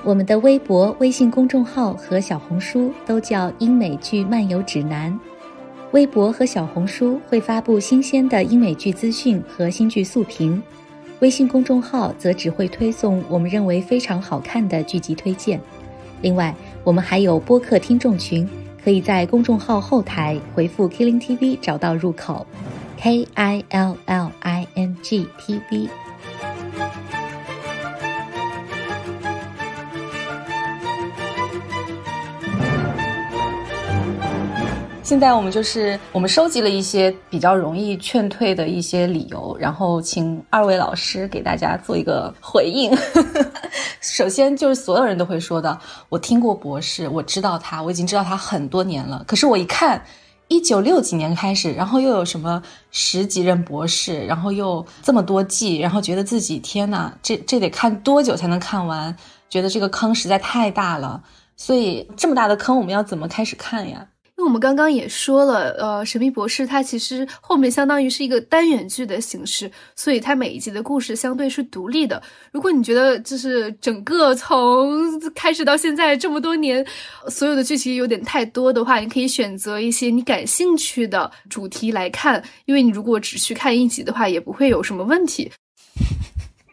我们的微博、微信公众号和小红书都叫“英美剧漫游指南”。微博和小红书会发布新鲜的英美剧资讯和新剧速评，微信公众号则只会推送我们认为非常好看的剧集推荐。另外，我们还有播客听众群，可以在公众号后台回复 “Killing TV” 找到入口，K I L L I N G T V。现在我们就是我们收集了一些比较容易劝退的一些理由，然后请二位老师给大家做一个回应。首先就是所有人都会说的，我听过博士，我知道他，我已经知道他很多年了。可是我一看，一九六几年开始，然后又有什么十几任博士，然后又这么多季，然后觉得自己天呐，这这得看多久才能看完？觉得这个坑实在太大了。所以这么大的坑，我们要怎么开始看呀？因为我们刚刚也说了，呃，神秘博士它其实后面相当于是一个单元剧的形式，所以它每一集的故事相对是独立的。如果你觉得就是整个从开始到现在这么多年，所有的剧情有点太多的话，你可以选择一些你感兴趣的主题来看，因为你如果只去看一集的话，也不会有什么问题。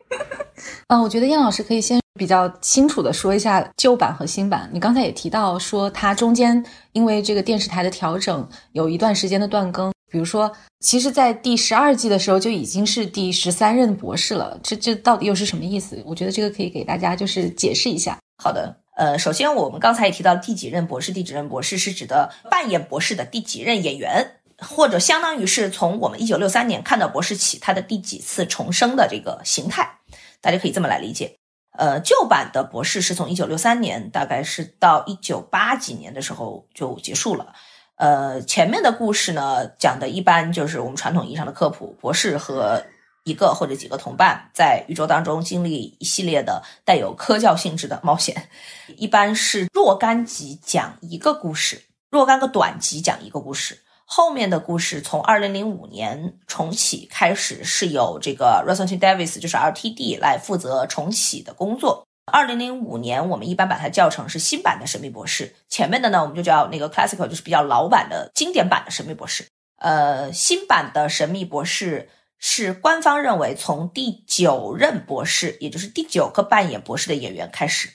嗯，我觉得燕老师可以先比较清楚的说一下旧版和新版。你刚才也提到说，它中间因为这个电视台的调整，有一段时间的断更。比如说，其实，在第十二季的时候就已经是第十三任博士了。这这到底又是什么意思？我觉得这个可以给大家就是解释一下。好的，呃，首先我们刚才也提到第几任博士，第几任博士是指的扮演博士的第几任演员，或者相当于是从我们一九六三年看到博士起，他的第几次重生的这个形态。大家可以这么来理解，呃，旧版的博士是从一九六三年，大概是到一九八几年的时候就结束了。呃，前面的故事呢，讲的一般就是我们传统意义上的科普，博士和一个或者几个同伴在宇宙当中经历一系列的带有科教性质的冒险，一般是若干集讲一个故事，若干个短集讲一个故事。后面的故事从二零零五年重启开始，是由这个 Russell T Davis，就是 RTD 来负责重启的工作。二零零五年，我们一般把它叫成是新版的《神秘博士》，前面的呢，我们就叫那个 Classical，就是比较老版的经典版的《神秘博士》。呃，新版的《神秘博士》是官方认为从第九任博士，也就是第九个扮演博士的演员开始。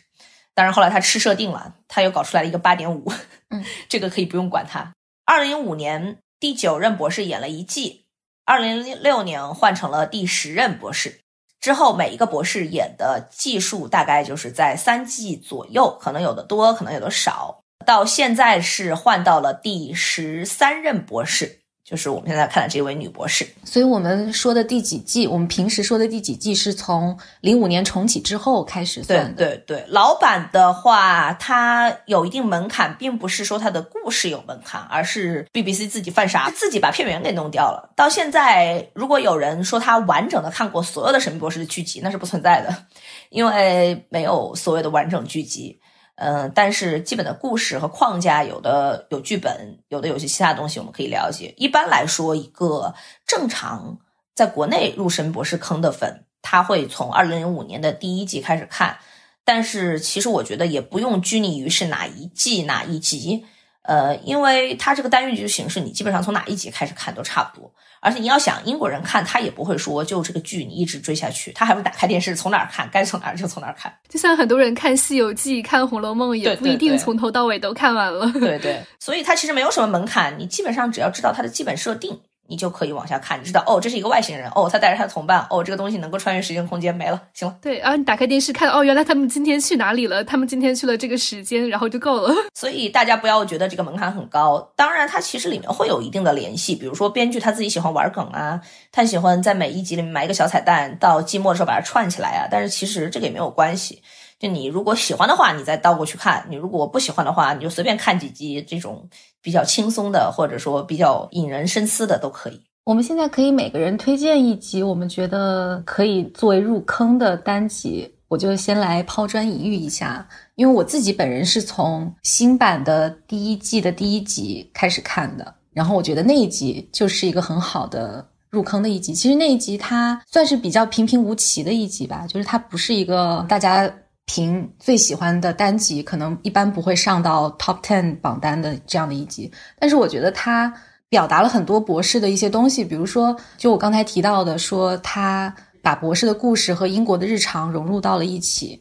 当然后来他吃设定了，他又搞出来了一个八点五，嗯，这个可以不用管他。二零零五年第九任博士演了一季，二零零六年换成了第十任博士。之后每一个博士演的季数大概就是在三季左右，可能有的多，可能有的少。到现在是换到了第十三任博士。就是我们现在看的这位女博士，所以我们说的第几季，我们平时说的第几季是从零五年重启之后开始算的。对对对，老版的话，它有一定门槛，并不是说它的故事有门槛，而是 BBC 自己犯傻，自己把片源给弄掉了。到现在，如果有人说他完整的看过所有的神秘博士的剧集，那是不存在的，因为没有所谓的完整剧集。嗯，但是基本的故事和框架，有的有剧本，有的有些其他东西我们可以了解。一般来说，一个正常在国内入神博士坑的粉，他会从二零零五年的第一季开始看。但是其实我觉得也不用拘泥于是哪一季哪一集，呃，因为它这个单元剧的形式，你基本上从哪一集开始看都差不多。而且你要想英国人看，他也不会说就这个剧你一直追下去，他还会打开电视从哪儿看，该从哪儿就从哪儿看。就像很多人看《西游记》、看《红楼梦》，也不一定从头到尾都看完了。对对，所以它其实没有什么门槛，你基本上只要知道它的基本设定。你就可以往下看，你知道哦，这是一个外星人哦，他带着他的同伴哦，这个东西能够穿越时间空间，没了，行了。对，然后你打开电视看，哦，原来他们今天去哪里了？他们今天去了这个时间，然后就够了。所以大家不要觉得这个门槛很高，当然它其实里面会有一定的联系，比如说编剧他自己喜欢玩梗啊，他喜欢在每一集里面埋一个小彩蛋，到季末的时候把它串起来啊。但是其实这个也没有关系。就你如果喜欢的话，你再倒过去看；你如果不喜欢的话，你就随便看几集这种比较轻松的，或者说比较引人深思的都可以。我们现在可以每个人推荐一集，我们觉得可以作为入坑的单集。我就先来抛砖引玉一下，因为我自己本人是从新版的第一季的第一集开始看的，然后我觉得那一集就是一个很好的入坑的一集。其实那一集它算是比较平平无奇的一集吧，就是它不是一个大家。评最喜欢的单集，可能一般不会上到 top ten 榜单的这样的一集，但是我觉得他表达了很多博士的一些东西，比如说，就我刚才提到的，说他把博士的故事和英国的日常融入到了一起。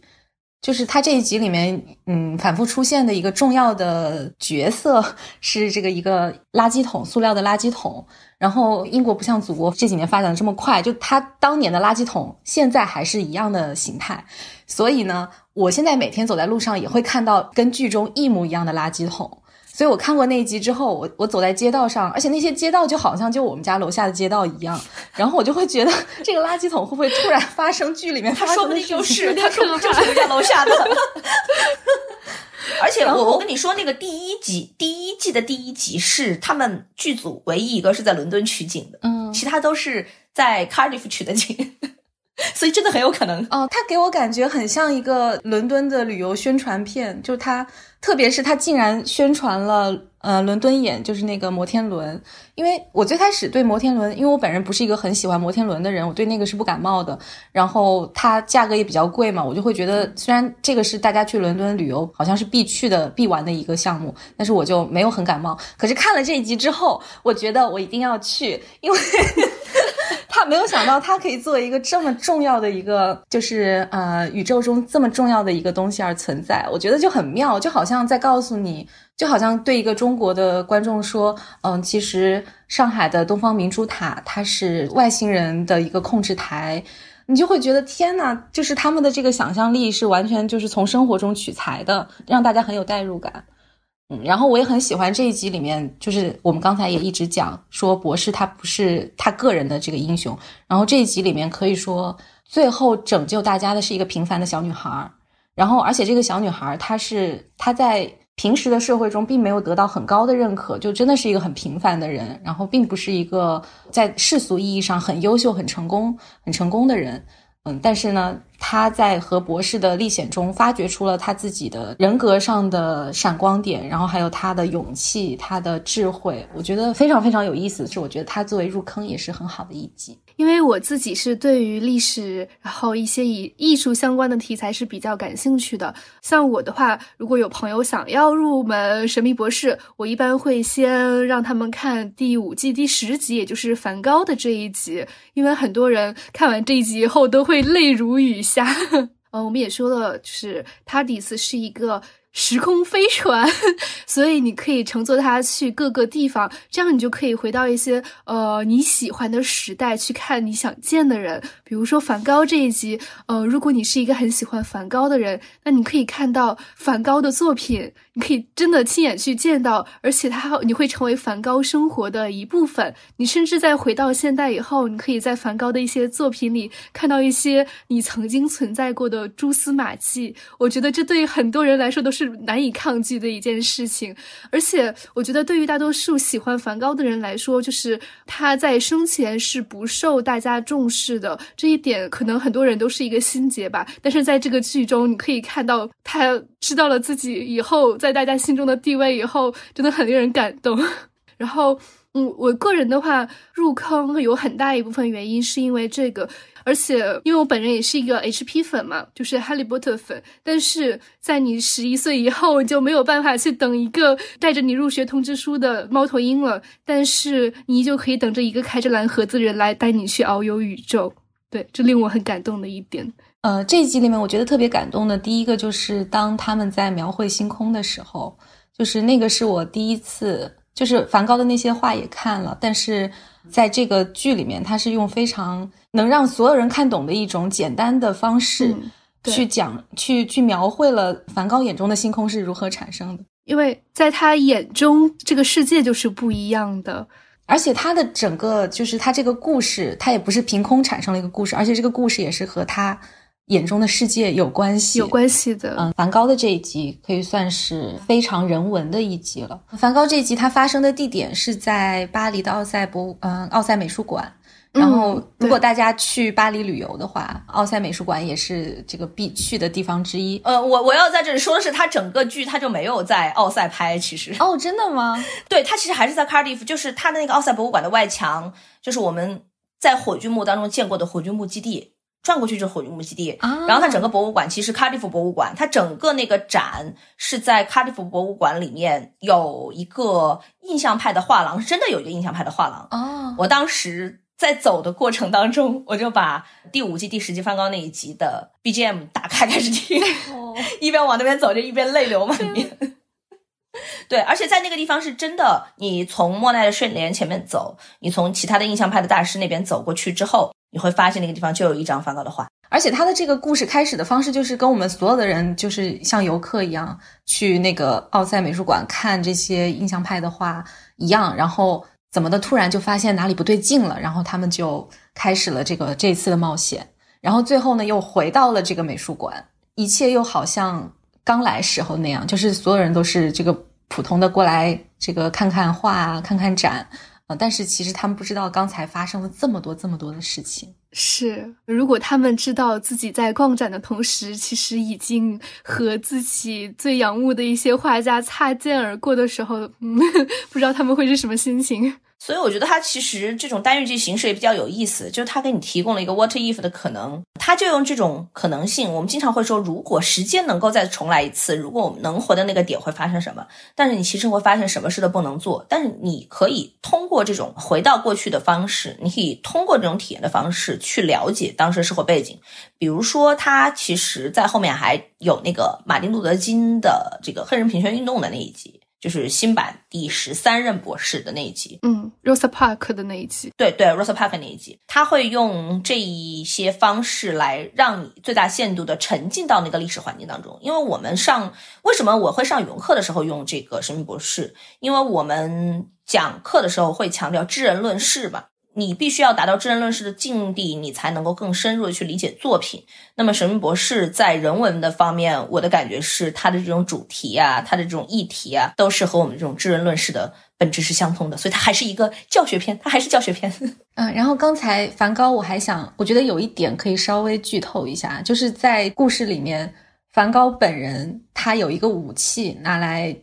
就是他这一集里面，嗯，反复出现的一个重要的角色是这个一个垃圾桶，塑料的垃圾桶。然后英国不像祖国这几年发展的这么快，就他当年的垃圾桶现在还是一样的形态。所以呢，我现在每天走在路上也会看到跟剧中一模一样的垃圾桶。所以我看过那一集之后，我我走在街道上，而且那些街道就好像就我们家楼下的街道一样，然后我就会觉得这个垃圾桶会不会突然发生剧里面发生的就是，他说不定就是我们家楼下的。而且我我跟你说，那个第一集第一季的第一集是他们剧组唯一一个是在伦敦取景的，嗯，其他都是在 Cardiff 取的景。所以真的很有可能哦，他给我感觉很像一个伦敦的旅游宣传片，就是他，特别是他竟然宣传了呃伦敦眼，就是那个摩天轮。因为我最开始对摩天轮，因为我本人不是一个很喜欢摩天轮的人，我对那个是不感冒的。然后它价格也比较贵嘛，我就会觉得虽然这个是大家去伦敦旅游好像是必去的、必玩的一个项目，但是我就没有很感冒。可是看了这一集之后，我觉得我一定要去，因为。他没有想到，他可以作为一个这么重要的一个，就是呃宇宙中这么重要的一个东西而存在。我觉得就很妙，就好像在告诉你，就好像对一个中国的观众说，嗯，其实上海的东方明珠塔它是外星人的一个控制台，你就会觉得天呐，就是他们的这个想象力是完全就是从生活中取材的，让大家很有代入感。嗯，然后我也很喜欢这一集里面，就是我们刚才也一直讲说，博士他不是他个人的这个英雄。然后这一集里面可以说，最后拯救大家的是一个平凡的小女孩。然后，而且这个小女孩她是她在平时的社会中并没有得到很高的认可，就真的是一个很平凡的人。然后，并不是一个在世俗意义上很优秀、很成功、很成功的人。但是呢。他在和博士的历险中发掘出了他自己的人格上的闪光点，然后还有他的勇气、他的智慧，我觉得非常非常有意思。是我觉得他作为入坑也是很好的一集。因为我自己是对于历史，然后一些以艺术相关的题材是比较感兴趣的。像我的话，如果有朋友想要入门《神秘博士》，我一般会先让他们看第五季第十集，也就是梵高的这一集，因为很多人看完这一集以后都会泪如雨下。嗯，我们也说了，就是塔迪斯是一个。时空飞船，所以你可以乘坐它去各个地方，这样你就可以回到一些呃你喜欢的时代去看你想见的人。比如说梵高这一集，呃，如果你是一个很喜欢梵高的人，那你可以看到梵高的作品，你可以真的亲眼去见到，而且他你会成为梵高生活的一部分。你甚至在回到现代以后，你可以在梵高的一些作品里看到一些你曾经存在过的蛛丝马迹。我觉得这对于很多人来说都是。是难以抗拒的一件事情，而且我觉得对于大多数喜欢梵高的人来说，就是他在生前是不受大家重视的，这一点可能很多人都是一个心结吧。但是在这个剧中，你可以看到他知道了自己以后在大家心中的地位以后，真的很令人感动。然后，我个人的话入坑有很大一部分原因是因为这个。而且，因为我本人也是一个 HP 粉嘛，就是哈利波特粉。但是在你十一岁以后，就没有办法去等一个带着你入学通知书的猫头鹰了。但是你依旧可以等着一个开着蓝盒子的人来带你去遨游宇宙。对，这令我很感动的一点。呃，这一集里面我觉得特别感动的，第一个就是当他们在描绘星空的时候，就是那个是我第一次，就是梵高的那些画也看了，但是在这个剧里面，他是用非常。能让所有人看懂的一种简单的方式，去讲、去去描绘了梵高眼中的星空是如何产生的。因为在他眼中，这个世界就是不一样的。而且他的整个就是他这个故事，他也不是凭空产生了一个故事，而且这个故事也是和他眼中的世界有关系、有关系的。嗯，梵高的这一集可以算是非常人文的一集了。梵高这一集它发生的地点是在巴黎的奥赛博物，嗯，奥赛美术馆。然后，如果大家去巴黎旅游的话，奥赛美术馆也是这个必去的地方之一。呃，我我要在这里说的是，它整个剧它就没有在奥赛拍，其实。哦，真的吗？对，它其实还是在 Cardiff，就是它的那个奥赛博物馆的外墙，就是我们在火炬墓当中见过的火炬墓基地，转过去就是火炬木基地。啊。然后它整个博物馆其实 Cardiff 博物馆，它整个那个展是在 Cardiff 博物馆里面有一个印象派的画廊，是真的有一个印象派的画廊。哦。我当时。在走的过程当中，我就把第五季第十季梵高那一集的 BGM 打开开始听，一边往那边走就一边泪流满面。对，而且在那个地方是真的，你从莫奈的睡莲前面走，你从其他的印象派的大师那边走过去之后，你会发现那个地方就有一张梵高的画。而且他的这个故事开始的方式就是跟我们所有的人就是像游客一样去那个奥赛美术馆看这些印象派的画一样，然后。怎么的？突然就发现哪里不对劲了，然后他们就开始了这个这次的冒险，然后最后呢又回到了这个美术馆，一切又好像刚来时候那样，就是所有人都是这个普通的过来这个看看画啊、看看展，啊，但是其实他们不知道刚才发生了这么多这么多的事情。是，如果他们知道自己在逛展的同时，其实已经和自己最仰慕的一些画家擦肩而过的时候，嗯，不知道他们会是什么心情。所以我觉得它其实这种单元剧形式也比较有意思，就是它给你提供了一个 what if 的可能，它就用这种可能性。我们经常会说，如果时间能够再重来一次，如果我们能活的那个点会发生什么？但是你其实会发现什么事都不能做。但是你可以通过这种回到过去的方式，你可以通过这种体验的方式去了解当时的社会背景。比如说，他其实在后面还有那个马丁路德金的这个黑人平权运动的那一集。就是新版第十三任博士的那一集，嗯，Rosa Park 的那一集，对对，Rosa Park 那一集，他会用这一些方式来让你最大限度的沉浸到那个历史环境当中。因为我们上为什么我会上语文课的时候用这个神秘博士？因为我们讲课的时候会强调知人论事嘛。你必须要达到知人论事的境地，你才能够更深入的去理解作品。那么《神秘博士》在人文的方面，我的感觉是他的这种主题啊，他的这种议题啊，都是和我们这种知人论事的本质是相通的，所以它还是一个教学片，它还是教学片。嗯，然后刚才梵高，我还想，我觉得有一点可以稍微剧透一下，就是在故事里面，梵高本人他有一个武器拿来，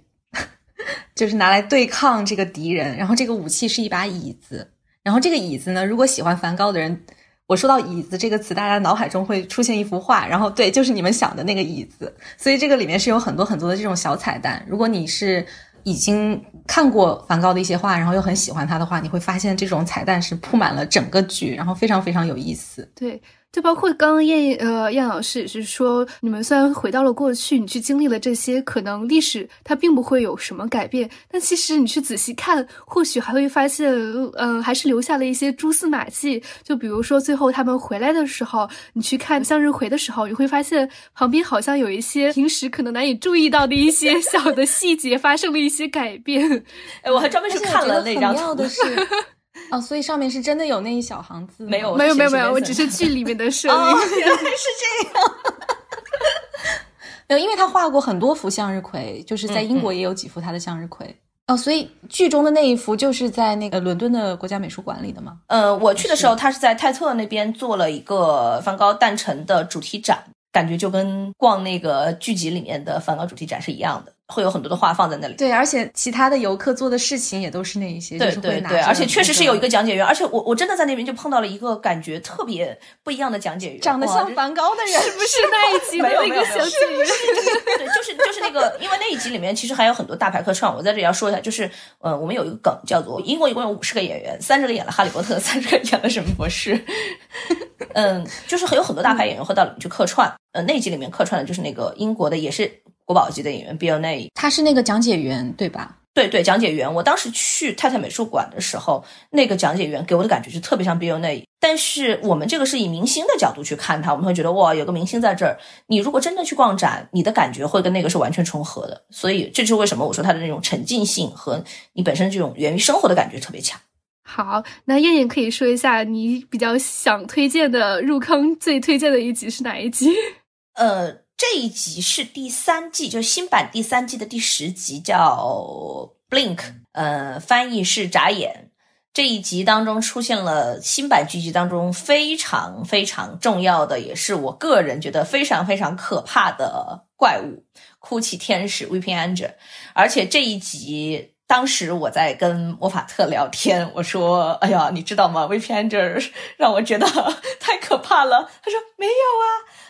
就是拿来对抗这个敌人，然后这个武器是一把椅子，然后这个椅子呢，如果喜欢梵高的人，我说到椅子这个词，大家脑海中会出现一幅画，然后对，就是你们想的那个椅子，所以这个里面是有很多很多的这种小彩蛋，如果你是。已经看过梵高的一些画，然后又很喜欢他的话，你会发现这种彩蛋是铺满了整个剧，然后非常非常有意思。对。就包括刚刚燕呃燕老师也是说，你们虽然回到了过去，你去经历了这些，可能历史它并不会有什么改变，但其实你去仔细看，或许还会发现，嗯，还是留下了一些蛛丝马迹。就比如说最后他们回来的时候，你去看向日葵的时候，你会发现旁边好像有一些平时可能难以注意到的一些小的细节发生了一些改变。哎，我还专门去看了那张图。哦，所以上面是真的有那一小行字？没有，没有，没有，没有，我只是剧里面的 设定。原来是这样。没有，因为他画过很多幅向日葵，就是在英国也有几幅他的向日葵。哦，所以剧中的那一幅就是在那个伦敦的国家美术馆里的吗？呃，我去的时候，他是在泰特那边做了一个梵高诞辰的主题展，感觉就跟逛那个剧集里面的梵高主题展是一样的。会有很多的话放在那里，对，而且其他的游客做的事情也都是那一些，对对对，而且确实是有一个讲解员，而且我我真的在那边就碰到了一个感觉特别不一样的讲解员，长得像梵高的人，是不是那一集的那个讲解员？对，就是就是那个，因为那一集里面其实还有很多大牌客串，我在这里要说一下，就是呃，我们有一个梗叫做英国一共有五十个演员，三十个演了哈利波特，三十个演了什么博士，嗯，就是很有很多大牌演员会到里面去客串，呃，那一集里面客串的就是那个英国的也是。国宝级的演员 Bill Nye，他是那个讲解员，对吧？对对，讲解员。我当时去太太美术馆的时候，那个讲解员给我的感觉就特别像 Bill Nye。但是我们这个是以明星的角度去看他，我们会觉得哇，有个明星在这儿。你如果真的去逛展，你的感觉会跟那个是完全重合的。所以这就是为什么我说他的那种沉浸性和你本身这种源于生活的感觉特别强。好，那燕燕可以说一下你比较想推荐的入坑最推荐的一集是哪一集？呃。这一集是第三季，就新版第三季的第十集，叫 Blink，呃，翻译是眨眼。这一集当中出现了新版剧集当中非常非常重要的，也是我个人觉得非常非常可怕的怪物——哭泣天使 Weeping Angel。而且这一集，当时我在跟魔法特聊天，我说：“哎呀，你知道吗？Weeping Angel 让我觉得 太可怕了。”他说：“没有啊。”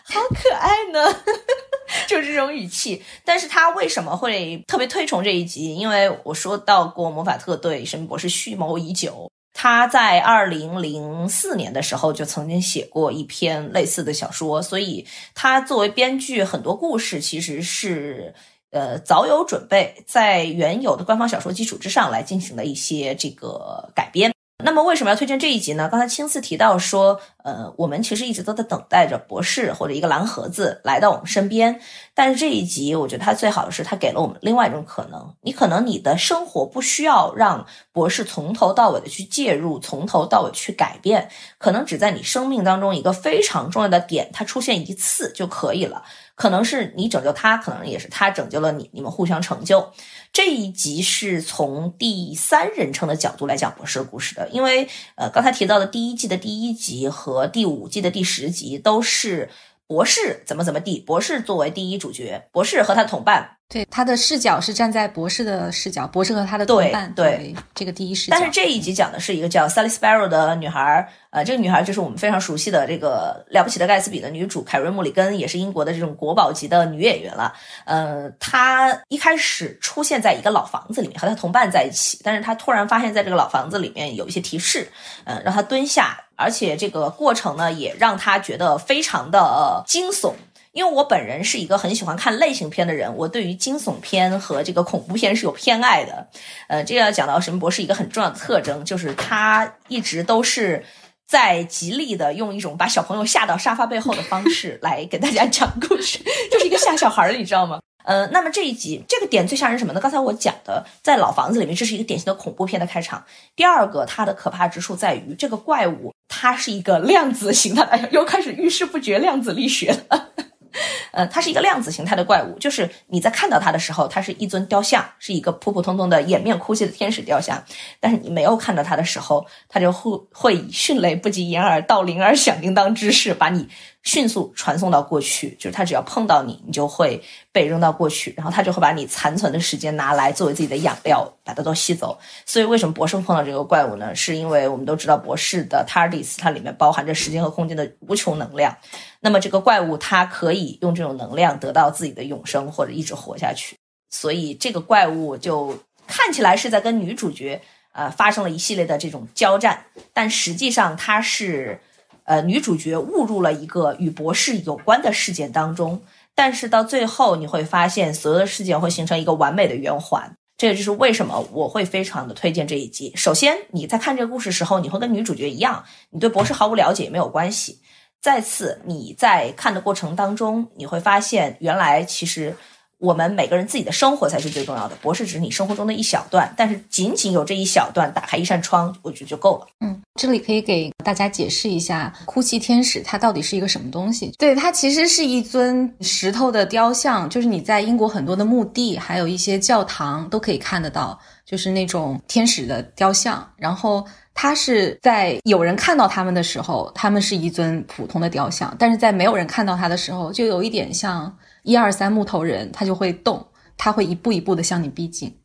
好可爱呢，就这种语气。但是他为什么会特别推崇这一集？因为我说到过，魔法特对神秘博士蓄谋已久。他在二零零四年的时候就曾经写过一篇类似的小说，所以他作为编剧，很多故事其实是呃早有准备，在原有的官方小说基础之上来进行的一些这个改编。那么为什么要推荐这一集呢？刚才青次提到说，呃，我们其实一直都在等待着博士或者一个蓝盒子来到我们身边。但是这一集，我觉得它最好的是，它给了我们另外一种可能。你可能你的生活不需要让博士从头到尾的去介入，从头到尾去改变，可能只在你生命当中一个非常重要的点，它出现一次就可以了。可能是你拯救他，可能也是他拯救了你，你们互相成就。这一集是从第三人称的角度来讲博士故事的，因为呃，刚才提到的第一季的第一集和第五季的第十集都是博士怎么怎么地，博士作为第一主角，博士和他的同伴。对他的视角是站在博士的视角，博士和他的同伴对这个第一视角。但是这一集讲的是一个叫 Sally Sparrow 的女孩，呃，这个女孩就是我们非常熟悉的这个了不起的盖茨比的女主凯瑞·穆里根，也是英国的这种国宝级的女演员了。呃，她一开始出现在一个老房子里面，和她同伴在一起，但是她突然发现，在这个老房子里面有一些提示，嗯，让她蹲下，而且这个过程呢，也让他觉得非常的惊悚。因为我本人是一个很喜欢看类型片的人，我对于惊悚片和这个恐怖片是有偏爱的。呃，这要讲到神秘博士一个很重要的特征，就是他一直都是在极力的用一种把小朋友吓到沙发背后的方式来给大家讲故事，就是一个吓小孩儿，你知道吗？呃，那么这一集这个点最吓人什么呢？刚才我讲的，在老房子里面，这是一个典型的恐怖片的开场。第二个，它的可怕之处在于这个怪物，它是一个量子形态，哎呀，又开始遇事不决量子力学了。呃，它是一个量子形态的怪物，就是你在看到它的时候，它是一尊雕像，是一个普普通通的掩面哭泣的天使雕像。但是你没有看到它的时候，它就会会以迅雷不及掩耳盗铃而响叮当之势把你。迅速传送到过去，就是他只要碰到你，你就会被扔到过去，然后他就会把你残存的时间拿来作为自己的养料，把它都吸走。所以为什么博士碰到这个怪物呢？是因为我们都知道博士的 TARDIS 它里面包含着时间和空间的无穷能量，那么这个怪物它可以用这种能量得到自己的永生或者一直活下去。所以这个怪物就看起来是在跟女主角呃发生了一系列的这种交战，但实际上它是。呃，女主角误入了一个与博士有关的事件当中，但是到最后你会发现，所有的事件会形成一个完美的圆环。这个就是为什么我会非常的推荐这一集。首先，你在看这个故事时候，你会跟女主角一样，你对博士毫无了解也没有关系。再次，你在看的过程当中，你会发现，原来其实。我们每个人自己的生活才是最重要的，博士只是你生活中的一小段，但是仅仅有这一小段，打开一扇窗，我觉得就够了。嗯，这里可以给大家解释一下，哭泣天使它到底是一个什么东西？对，它其实是一尊石头的雕像，就是你在英国很多的墓地，还有一些教堂都可以看得到，就是那种天使的雕像。然后它是在有人看到他们的时候，他们是一尊普通的雕像，但是在没有人看到它的时候，就有一点像。一二三木头人，他就会动，他会一步一步的向你逼近。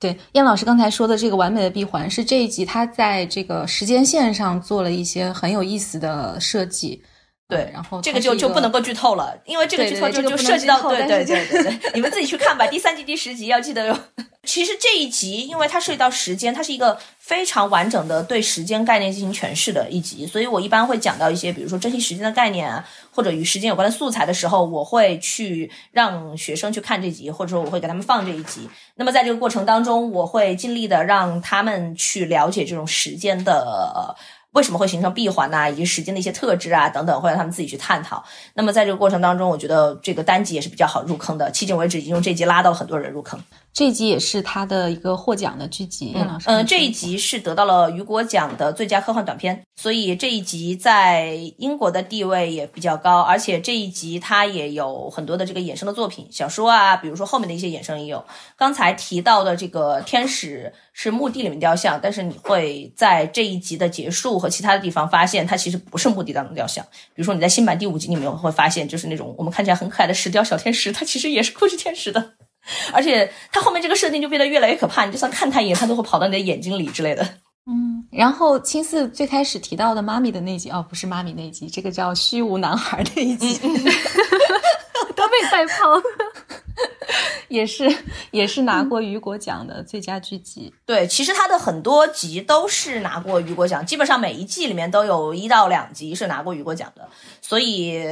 对，燕老师刚才说的这个完美的闭环是这一集他在这个时间线上做了一些很有意思的设计。对，然后这个就就不能够剧透了，因为这个剧透就就涉及到对对对对对，你们自己去看吧。第三集第十集要记得哟。其实这一集，因为它涉及到时间，它是一个非常完整的对时间概念进行诠释的一集，所以我一般会讲到一些，比如说珍惜时间的概念啊，或者与时间有关的素材的时候，我会去让学生去看这集，或者说我会给他们放这一集。那么在这个过程当中，我会尽力的让他们去了解这种时间的。为什么会形成闭环呢？以及时间的一些特质啊，等等，会让他们自己去探讨。那么在这个过程当中，我觉得这个单集也是比较好入坑的。迄今为止，已经用这集拉到很多人入坑。这一集也是他的一个获奖的剧集。嗯，这一集是得到了雨果奖的最佳科幻短片，所以这一集在英国的地位也比较高。而且这一集它也有很多的这个衍生的作品，小说啊，比如说后面的一些衍生也有。刚才提到的这个天使是墓地里面雕像，但是你会在这一集的结束和其他的地方发现，它其实不是墓地当中雕像。比如说你在新版第五集里面会发现，就是那种我们看起来很可爱的石雕小天使，它其实也是哭泣天使的。而且他后面这个设定就变得越来越可怕，你就算看他一眼，他都会跑到你的眼睛里之类的。嗯，然后青四最开始提到的妈咪的那集，哦，不是妈咪那集，这个叫虚无男孩那一集，都被带跑，也是也是拿过雨果奖的最佳剧集。对，其实他的很多集都是拿过雨果奖，基本上每一季里面都有一到两集是拿过雨果奖的，所以。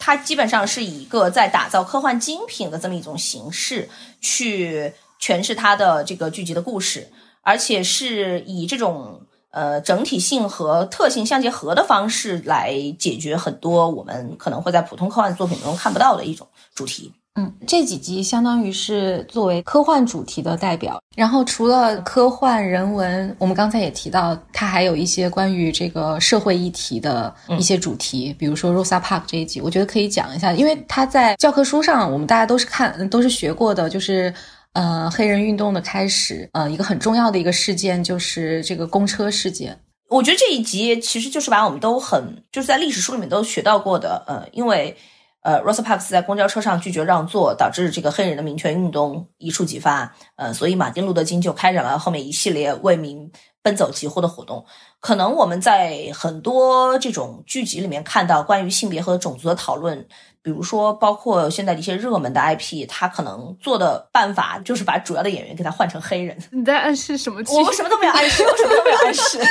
它基本上是以一个在打造科幻精品的这么一种形式去诠释它的这个剧集的故事，而且是以这种呃整体性和特性相结合的方式来解决很多我们可能会在普通科幻作品中看不到的一种主题。嗯，这几集相当于是作为科幻主题的代表。然后除了科幻人文，我们刚才也提到，它还有一些关于这个社会议题的一些主题，比如说 Rosa Park 这一集，我觉得可以讲一下，因为它在教科书上，我们大家都是看都是学过的，就是呃黑人运动的开始，呃一个很重要的一个事件就是这个公车事件。我觉得这一集其实就是把我们都很就是在历史书里面都学到过的，呃，因为。呃，Rosa Parks 在公交车上拒绝让座，导致这个黑人的民权运动一触即发。呃，所以马丁路德金就开展了后面一系列为民奔走疾呼的活动。可能我们在很多这种剧集里面看到关于性别和种族的讨论。比如说，包括现在的一些热门的 IP，他可能做的办法就是把主要的演员给他换成黑人。你在暗示什么？我什么都没有暗示，我什么都没有暗示。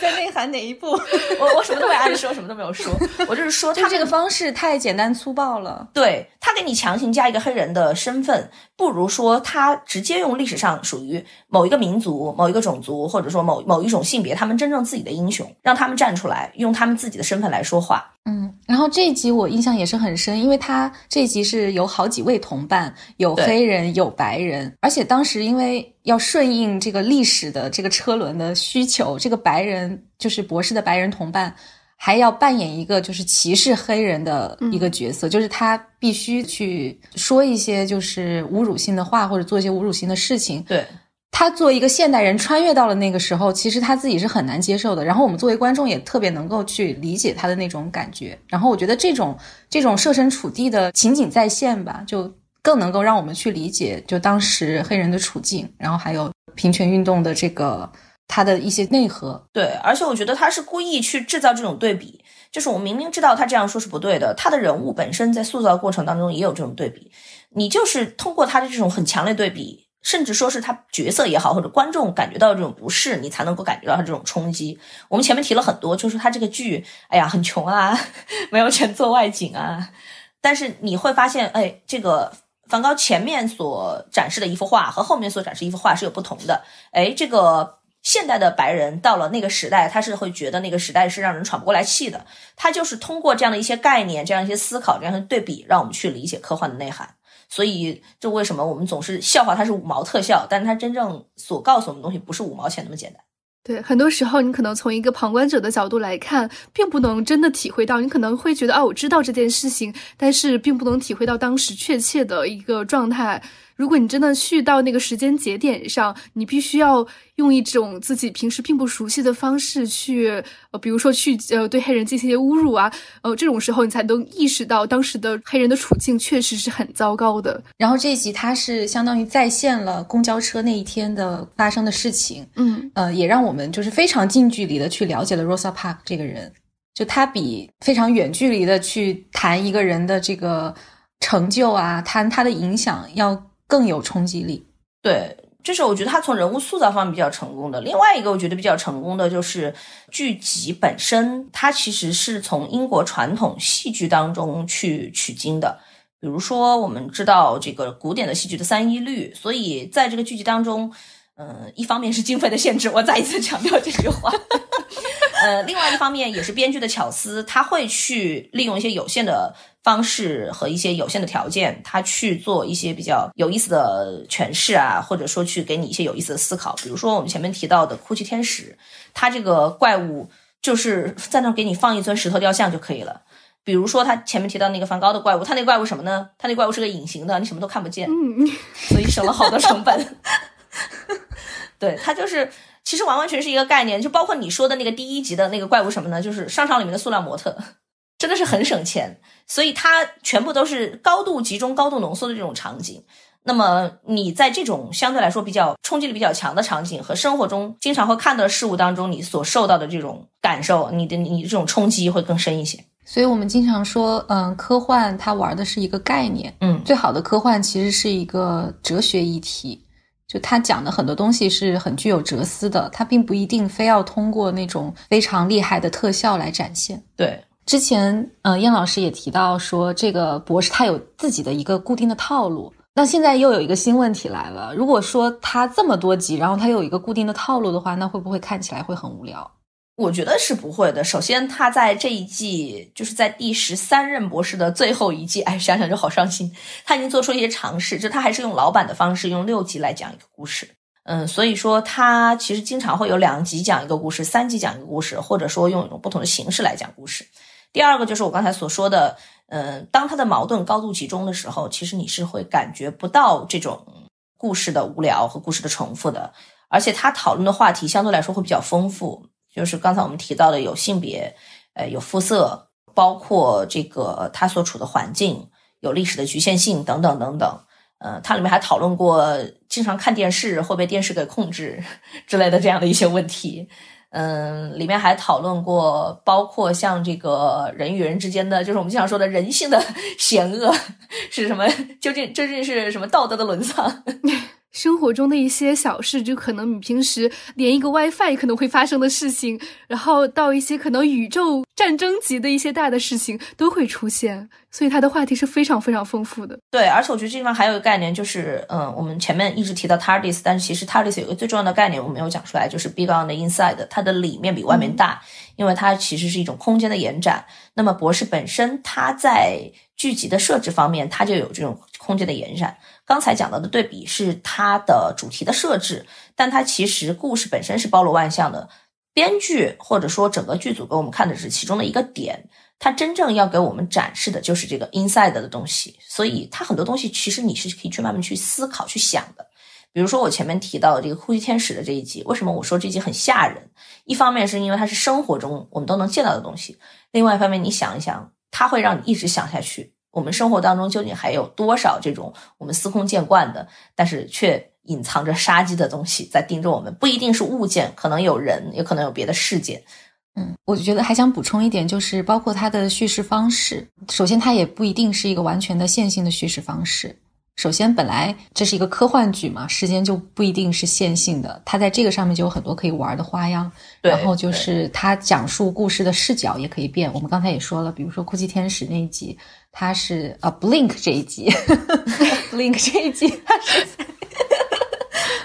在内涵哪一步？我我什么都没有暗示，我什么都没有说。我就是说，他这个方式太简单粗暴了。对他给你强行加一个黑人的身份，不如说他直接用历史上属于某一个民族、某一个种族，或者说某某一种性别，他们真正自己的英雄，让他们站出来，用他们自己的身份来说话。嗯，然后这一集我印象也是很深，因为他这一集是有好几位同伴，有黑人，有白人，而且当时因为要顺应这个历史的这个车轮的需求，这个白人就是博士的白人同伴。还要扮演一个就是歧视黑人的一个角色，就是他必须去说一些就是侮辱性的话，或者做一些侮辱性的事情。对。他作为一个现代人穿越到了那个时候，其实他自己是很难接受的。然后我们作为观众也特别能够去理解他的那种感觉。然后我觉得这种这种设身处地的情景再现吧，就更能够让我们去理解就当时黑人的处境，然后还有平权运动的这个它的一些内核。对，而且我觉得他是故意去制造这种对比，就是我明明知道他这样说是不对的，他的人物本身在塑造过程当中也有这种对比，你就是通过他的这种很强烈对比。甚至说是他角色也好，或者观众感觉到这种不适，你才能够感觉到他这种冲击。我们前面提了很多，就是他这个剧，哎呀，很穷啊，没有钱做外景啊。但是你会发现，哎，这个梵高前面所展示的一幅画和后面所展示一幅画是有不同的。哎，这个现代的白人到了那个时代，他是会觉得那个时代是让人喘不过来气的。他就是通过这样的一些概念、这样一些思考、这样的对比，让我们去理解科幻的内涵。所以，这为什么我们总是笑话它是五毛特效？但是它真正所告诉我们的东西不是五毛钱那么简单。对，很多时候你可能从一个旁观者的角度来看，并不能真的体会到。你可能会觉得，啊，我知道这件事情，但是并不能体会到当时确切的一个状态。如果你真的去到那个时间节点上，你必须要用一种自己平时并不熟悉的方式去，呃，比如说去呃对黑人进行一些侮辱啊，呃，这种时候你才能意识到当时的黑人的处境确实是很糟糕的。然后这一集它是相当于再现了公交车那一天的发生的事情，嗯，呃，也让我们就是非常近距离的去了解了 Rosa Park 这个人，就他比非常远距离的去谈一个人的这个成就啊，谈他的影响要。更有冲击力，对，这是我觉得他从人物塑造方面比较成功的。另外一个我觉得比较成功的就是剧集本身，它其实是从英国传统戏剧当中去取经的。比如说，我们知道这个古典的戏剧的三一律，所以在这个剧集当中，嗯，一方面是经费的限制，我再一次强调这句话。呃，另外一方面也是编剧的巧思，他会去利用一些有限的。方式和一些有限的条件，他去做一些比较有意思的诠释啊，或者说去给你一些有意思的思考。比如说我们前面提到的哭泣天使，他这个怪物就是在那给你放一尊石头雕像就可以了。比如说他前面提到那个梵高的怪物，他那怪物什么呢？他那怪物是个隐形的，你什么都看不见，所以省了好多成本。对他就是其实完完全是一个概念，就包括你说的那个第一集的那个怪物什么呢？就是商场里面的塑料模特。真的是很省钱，所以它全部都是高度集中、高度浓缩的这种场景。那么你在这种相对来说比较冲击力比较强的场景和生活中经常会看到的事物当中，你所受到的这种感受，你的你这种冲击会更深一些。所以我们经常说，嗯，科幻它玩的是一个概念，嗯，最好的科幻其实是一个哲学议题，就它讲的很多东西是很具有哲思的，它并不一定非要通过那种非常厉害的特效来展现。对。之前，呃，燕老师也提到说，这个博士他有自己的一个固定的套路。那现在又有一个新问题来了，如果说他这么多集，然后他有一个固定的套路的话，那会不会看起来会很无聊？我觉得是不会的。首先，他在这一季，就是在第十三任博士的最后一季，哎，想想就好伤心。他已经做出一些尝试，就他还是用老版的方式，用六集来讲一个故事。嗯，所以说他其实经常会有两集讲一个故事，三集讲一个故事，或者说用一种不同的形式来讲故事。第二个就是我刚才所说的，嗯，当他的矛盾高度集中的时候，其实你是会感觉不到这种故事的无聊和故事的重复的，而且他讨论的话题相对来说会比较丰富，就是刚才我们提到的有性别，呃，有肤色，包括这个他所处的环境，有历史的局限性等等等等，呃，它里面还讨论过经常看电视会被电视给控制 之类的这样的一些问题。嗯，里面还讨论过，包括像这个人与人之间的，就是我们经常说的人性的 险恶 是什么？究竟究竟是什么道德的沦丧？生活中的一些小事，就可能你平时连一个 WiFi 可能会发生的事情，然后到一些可能宇宙战争级的一些大的事情都会出现，所以它的话题是非常非常丰富的。对，而且我觉得这地方还有一个概念，就是嗯，我们前面一直提到 TARDIS，但是其实 TARDIS 有个最重要的概念我没有讲出来，就是 Big on the inside，它的里面比外面大，因为它其实是一种空间的延展。那么博士本身它在剧集的设置方面，它就有这种空间的延展。刚才讲到的对比是它的主题的设置，但它其实故事本身是包罗万象的。编剧或者说整个剧组给我们看的是其中的一个点，它真正要给我们展示的就是这个 inside 的东西。所以它很多东西其实你是可以去慢慢去思考、去想的。比如说我前面提到的这个呼吸天使的这一集，为什么我说这集很吓人？一方面是因为它是生活中我们都能见到的东西，另外一方面你想一想，它会让你一直想下去。我们生活当中究竟还有多少这种我们司空见惯的，但是却隐藏着杀机的东西在盯着我们？不一定是物件，可能有人，也可能有别的事件。嗯，我就觉得还想补充一点，就是包括它的叙事方式。首先，它也不一定是一个完全的线性的叙事方式。首先，本来这是一个科幻剧嘛，时间就不一定是线性的，它在这个上面就有很多可以玩的花样。然后就是它讲述故事的视角也可以变。我们刚才也说了，比如说《哭泣天使》那一集，它是呃，Blink 这一集，Blink 这一集，它是。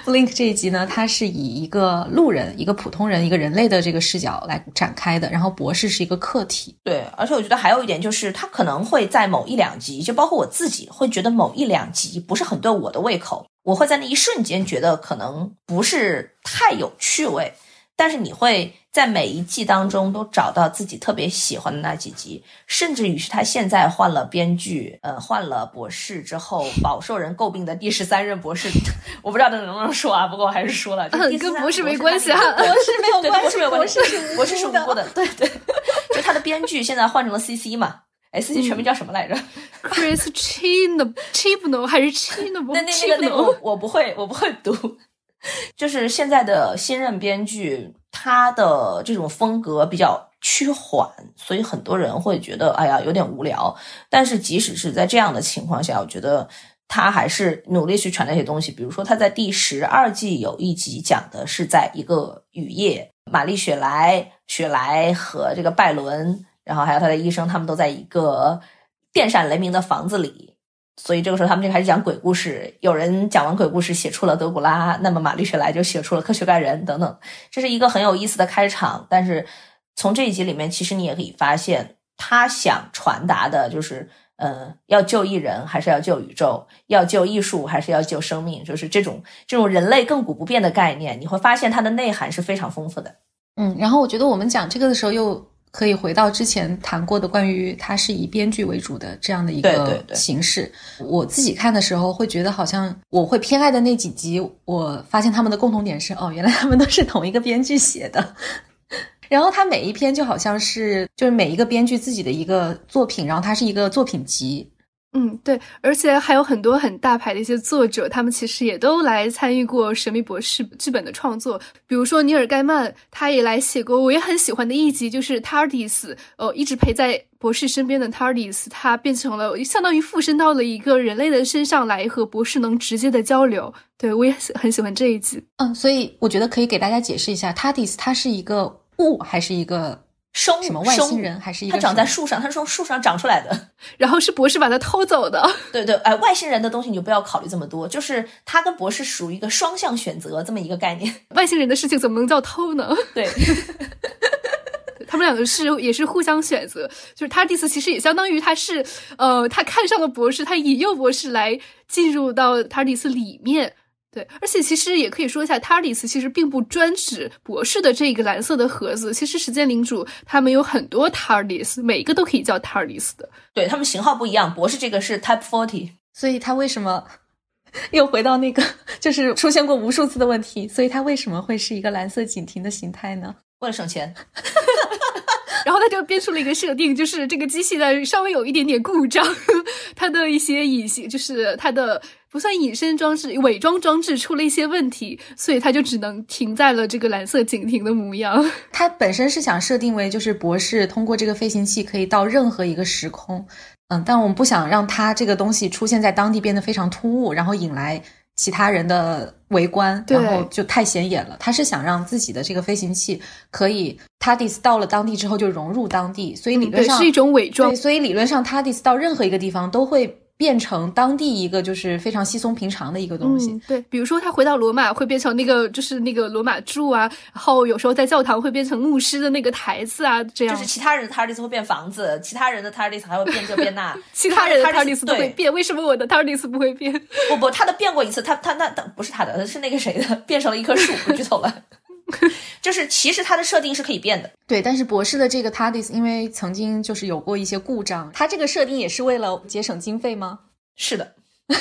Flink 这一集呢，它是以一个路人、一个普通人、一个人类的这个视角来展开的。然后博士是一个客体，对。而且我觉得还有一点就是，他可能会在某一两集，就包括我自己会觉得某一两集不是很对我的胃口，我会在那一瞬间觉得可能不是太有趣味。但是你会在每一季当中都找到自己特别喜欢的那几集，甚至于是他现在换了编剧，呃，换了博士之后，饱受人诟病的第十三任博士，我不知道他能不能说啊，不过我还是说了，跟博士没关系啊，博士没有关系，博士博士是无辜的，对对，就他的编剧现在换成了 CC 嘛，哎，CC 全名叫什么来着？Chris Chino Chino 还是 Chino？那那那个那个我我不会，我不会读。就是现在的新任编剧，他的这种风格比较趋缓，所以很多人会觉得，哎呀，有点无聊。但是即使是在这样的情况下，我觉得他还是努力去传那些东西。比如说，他在第十二季有一集讲的是在一个雨夜，玛丽雪莱、雪莱和这个拜伦，然后还有他的医生，他们都在一个电闪雷鸣的房子里。所以这个时候，他们就开始讲鬼故事。有人讲完鬼故事，写出了德古拉，那么玛丽雪莱就写出了科学怪人等等。这是一个很有意思的开场。但是从这一集里面，其实你也可以发现，他想传达的就是，呃，要救一人，还是要救宇宙？要救艺术，还是要救生命？就是这种这种人类亘古不变的概念，你会发现它的内涵是非常丰富的。嗯，然后我觉得我们讲这个的时候又。可以回到之前谈过的关于它是以编剧为主的这样的一个形式。我自己看的时候会觉得，好像我会偏爱的那几集，我发现他们的共同点是，哦，原来他们都是同一个编剧写的。然后他每一篇就好像是就是每一个编剧自己的一个作品，然后它是一个作品集。嗯，对，而且还有很多很大牌的一些作者，他们其实也都来参与过《神秘博士》剧本的创作。比如说尼尔盖曼，他也来写过我也很喜欢的一集，就是 TARDIS，呃，一直陪在博士身边的 TARDIS，他变成了相当于附身到了一个人类的身上来和博士能直接的交流。对我也很喜欢这一集。嗯，所以我觉得可以给大家解释一下，TARDIS 它是一个物还是一个？生什么外星人还是一个？它长在树上，它是从树上长出来的。然后是博士把它偷走的。对对，哎，外星人的东西你就不要考虑这么多，就是他跟博士属于一个双向选择这么一个概念。外星人的事情怎么能叫偷呢？对，他们两个是也是互相选择，就是他第四其实也相当于他是呃，他看上了博士，他引诱博士来进入到塔迪斯里面。对，而且其实也可以说一下，TARDIS 其实并不专指博士的这个蓝色的盒子。其实时间领主他们有很多 TARDIS，每一个都可以叫 TARDIS 的。对他们型号不一样，博士这个是 Type Forty，所以他为什么又回到那个就是出现过无数次的问题？所以它为什么会是一个蓝色警亭的形态呢？为了省钱。然后他就编出了一个设定，就是这个机器呢稍微有一点点故障，它的一些隐形，就是它的。不算隐身装置，伪装装置出了一些问题，所以它就只能停在了这个蓝色警亭的模样。它本身是想设定为，就是博士通过这个飞行器可以到任何一个时空，嗯，但我们不想让它这个东西出现在当地变得非常突兀，然后引来其他人的围观，然后就太显眼了。他是想让自己的这个飞行器可以，TARDIS 到了当地之后就融入当地，所以理论上是一种伪装。对，所以理论上 TARDIS 到任何一个地方都会。变成当地一个就是非常稀松平常的一个东西，对，比如说他回到罗马会变成那个就是那个罗马柱啊，然后有时候在教堂会变成牧师的那个台子啊，这样。就是其他人的 TARDIS 会变房子，其他人的 TARDIS 还会变这变那，其他人的 TARDIS 都会变，为什么我的 TARDIS 不会变？不不，他的变过一次，他他那不是他的，是那个谁的，变成了一棵树，剧透了。就是其实它的设定是可以变的。对，但是博士的这个 TARDIS 因为曾经就是有过一些故障，它这个设定也是为了节省经费吗？是的。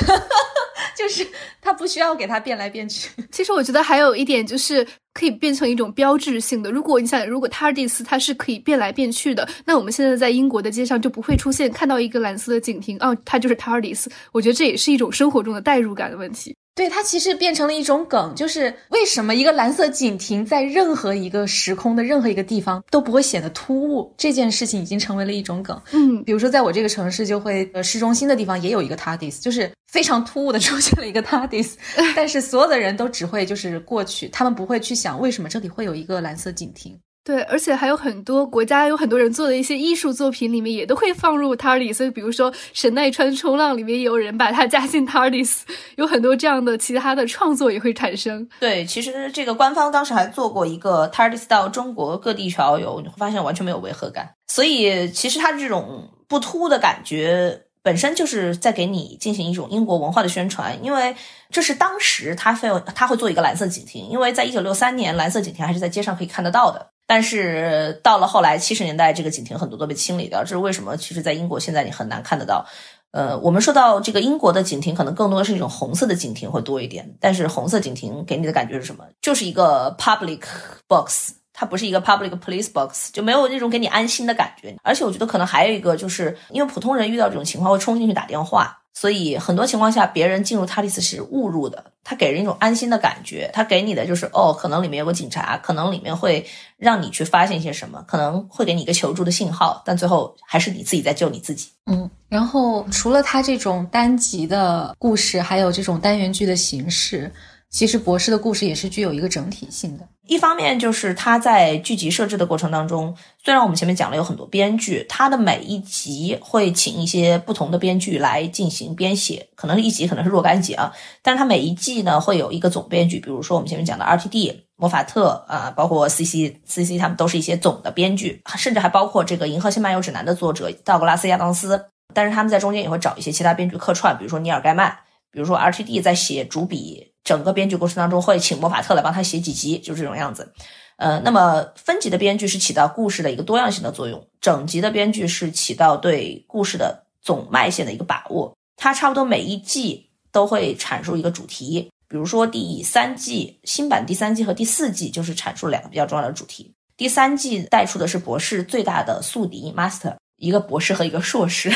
就是它不需要给它变来变去。其实我觉得还有一点就是可以变成一种标志性的。如果你想，如果 TARDIS 它是可以变来变去的，那我们现在在英国的街上就不会出现看到一个蓝色的警亭，哦，它就是 TARDIS。我觉得这也是一种生活中的代入感的问题。对，它其实变成了一种梗，就是为什么一个蓝色警亭在任何一个时空的任何一个地方都不会显得突兀，这件事情已经成为了一种梗。嗯，比如说在我这个城市，就会呃市中心的地方也有一个 TARDIS，就是非常突兀的出现了一个 TARDIS，但是所有的人都只会就是过去，他们不会去想为什么这里会有一个蓝色警亭。对，而且还有很多国家有很多人做的一些艺术作品里面也都会放入 TARDIS，所以比如说神奈川冲浪里面也有人把它加进 TARDIS，有很多这样的其他的创作也会产生。对，其实这个官方当时还做过一个 TARDIS 到中国各地去遨游，你会发现完全没有违和感。所以其实它这种不突的感觉本身就是在给你进行一种英国文化的宣传，因为这是当时他会他会做一个蓝色警亭，因为在一九六三年蓝色警亭还是在街上可以看得到的。但是到了后来七十年代，这个警亭很多都被清理掉，这是为什么？其实，在英国现在你很难看得到。呃，我们说到这个英国的警亭，可能更多的是一种红色的警亭会多一点。但是红色警亭给你的感觉是什么？就是一个 public box，它不是一个 public police box，就没有那种给你安心的感觉。而且我觉得可能还有一个，就是因为普通人遇到这种情况会冲进去打电话。所以很多情况下，别人进入塔利斯是误入的，他给人一种安心的感觉，他给你的就是哦，可能里面有个警察，可能里面会让你去发现一些什么，可能会给你一个求助的信号，但最后还是你自己在救你自己。嗯，然后除了他这种单集的故事，还有这种单元剧的形式。其实博士的故事也是具有一个整体性的。一方面就是他在剧集设置的过程当中，虽然我们前面讲了有很多编剧，他的每一集会请一些不同的编剧来进行编写，可能一集可能是若干集啊，但是他每一季呢会有一个总编剧，比如说我们前面讲的 R.T.D、魔法特啊，包括 C.C、C.C，他们都是一些总的编剧，甚至还包括这个《银河系漫游指南》的作者道格拉斯·亚当斯，但是他们在中间也会找一些其他编剧客串，比如说尼尔·盖曼，比如说 R.T.D 在写主笔。整个编剧过程当中会请魔法特来帮他写几集，就这种样子。呃，那么分集的编剧是起到故事的一个多样性的作用，整集的编剧是起到对故事的总脉线的一个把握。它差不多每一季都会阐述一个主题，比如说第三季新版第三季和第四季就是阐述两个比较重要的主题。第三季带出的是博士最大的宿敌 Master，一个博士和一个硕士。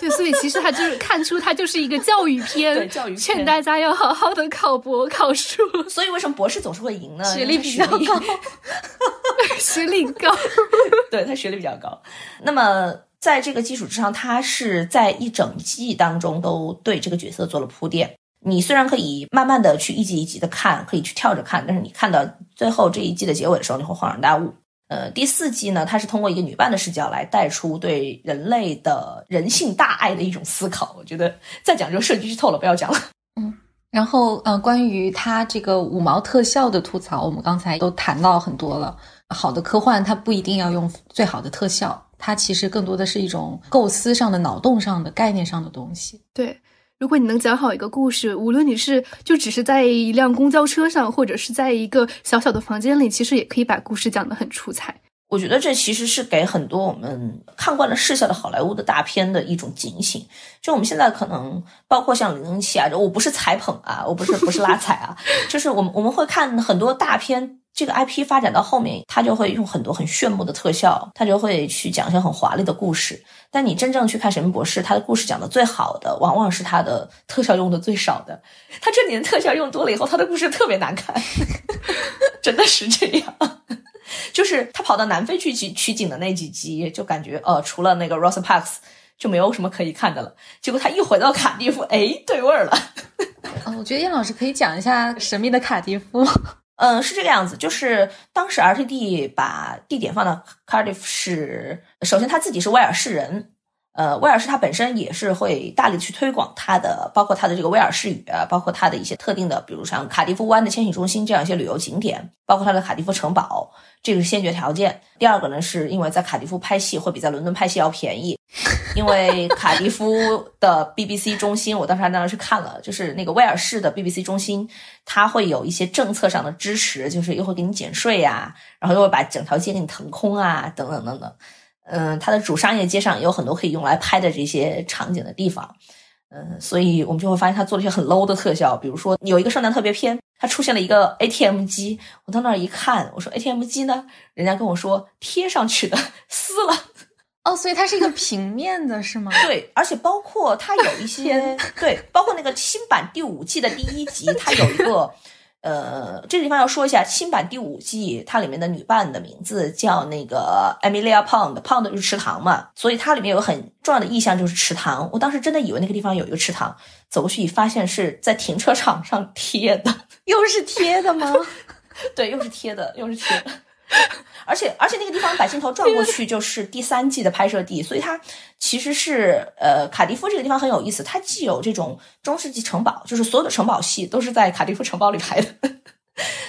对，所以其实他就是看出他就是一个教育片，对教育片，劝大家要好好的考博考书。所以为什么博士总是会赢呢？学历比较高，学历高，对他学历比较高。那么在这个基础之上，他是在一整季当中都对这个角色做了铺垫。你虽然可以慢慢的去一集一集的看，可以去跳着看，但是你看到最后这一季的结尾的时候，你会恍然大悟。呃，第四季呢，它是通过一个女伴的视角来带出对人类的人性大爱的一种思考。我觉得再讲就涉及剧透了，不要讲了。嗯，然后呃，关于它这个五毛特效的吐槽，我们刚才都谈到很多了。好的科幻它不一定要用最好的特效，它其实更多的是一种构思上的、脑洞上的、概念上的东西。对。如果你能讲好一个故事，无论你是就只是在一辆公交车上，或者是在一个小小的房间里，其实也可以把故事讲得很出彩。我觉得这其实是给很多我们看惯了视效的好莱坞的大片的一种警醒。就我们现在可能包括像零零七啊，我不是踩捧啊，我不是不是拉踩啊，就是我们我们会看很多大片。这个 IP 发展到后面，他就会用很多很炫目的特效，他就会去讲一些很华丽的故事。但你真正去看《神秘博士》，他的故事讲的最好的，往往是他的特效用的最少的。他这里的特效用多了以后，他的故事特别难看，真的是这样。就是他跑到南非去取取景的那几集，就感觉呃，除了那个 Rosa Parks，就没有什么可以看的了。结果他一回到卡蒂夫，哎，对味儿了。嗯，我觉得燕老师可以讲一下《神秘的卡蒂夫》。嗯，是这个样子，就是当时 RTD 把地点放到 Cardiff 是，首先他自己是威尔士人，呃，威尔士他本身也是会大力去推广他的，包括他的这个威尔士语，包括他的一些特定的，比如像卡迪夫湾的千禧中心这样一些旅游景点，包括他的卡迪夫城堡，这个是先决条件。第二个呢，是因为在卡迪夫拍戏会比在伦敦拍戏要便宜。因为卡迪夫的 BBC 中心，我当时还那儿去看了，就是那个威尔士的 BBC 中心，它会有一些政策上的支持，就是又会给你减税呀，然后又会把整条街给你腾空啊，等等等等。嗯，它的主商业街上也有很多可以用来拍的这些场景的地方。嗯，所以我们就会发现他做了一些很 low 的特效，比如说有一个圣诞特别篇，它出现了一个 ATM 机，我到那儿一看，我说 ATM 机呢？人家跟我说贴上去的，撕了。哦，所以它是一个平面的，是吗？对，而且包括它有一些，对，包括那个新版第五季的第一集，它有一个。呃，这个地方要说一下，新版第五季它里面的女伴的名字叫那个 Emilia Pond，Pond 就是池塘嘛，所以它里面有很重要的意象就是池塘。我当时真的以为那个地方有一个池塘，走过去一发现是在停车场上贴的，又是贴的吗？对，又是贴的，又是贴的。而且而且那个地方把镜头转过去就是第三季的拍摄地，所以它其实是呃卡迪夫这个地方很有意思，它既有这种中世纪城堡，就是所有的城堡戏都是在卡迪夫城堡里拍的，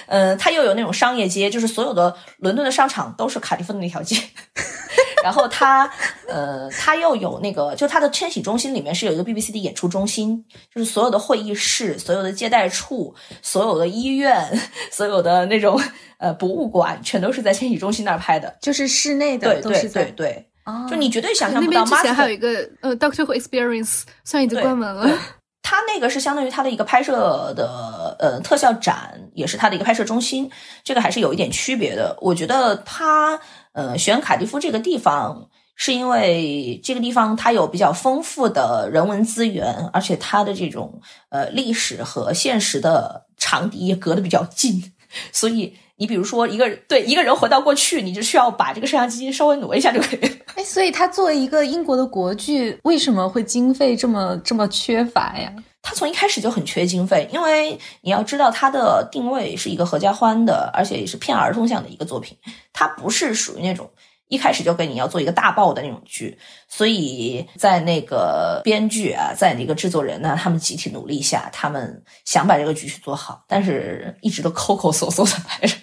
嗯，它又有那种商业街，就是所有的伦敦的商场都是卡迪夫的那条街。然后它，呃，它又有那个，就它的千禧中心里面是有一个 BBC 的演出中心，就是所有的会议室、所有的接待处、所有的医院、所有的那种呃博物馆，全都是在千禧中心那儿拍的，就是室内的，对对对对，就你绝对想象不到。之前还有一个呃 Doctor Who Experience，虽然已经关门了。它那个是相当于它的一个拍摄的呃特效展，也是它的一个拍摄中心，这个还是有一点区别的。我觉得它呃选卡迪夫这个地方，是因为这个地方它有比较丰富的人文资源，而且它的这种呃历史和现实的长笛也隔得比较近，所以。你比如说，一个对一个人回到过去，你就需要把这个摄像机稍微挪一下就可以了。哎，所以他作为一个英国的国剧，为什么会经费这么这么缺乏呀？他从一开始就很缺经费，因为你要知道它的定位是一个合家欢的，而且也是偏儿童向的一个作品，它不是属于那种。一开始就给你要做一个大爆的那种剧，所以在那个编剧啊，在那个制作人呢，他们集体努力下，他们想把这个剧去做好，但是一直都抠抠搜搜的拍着。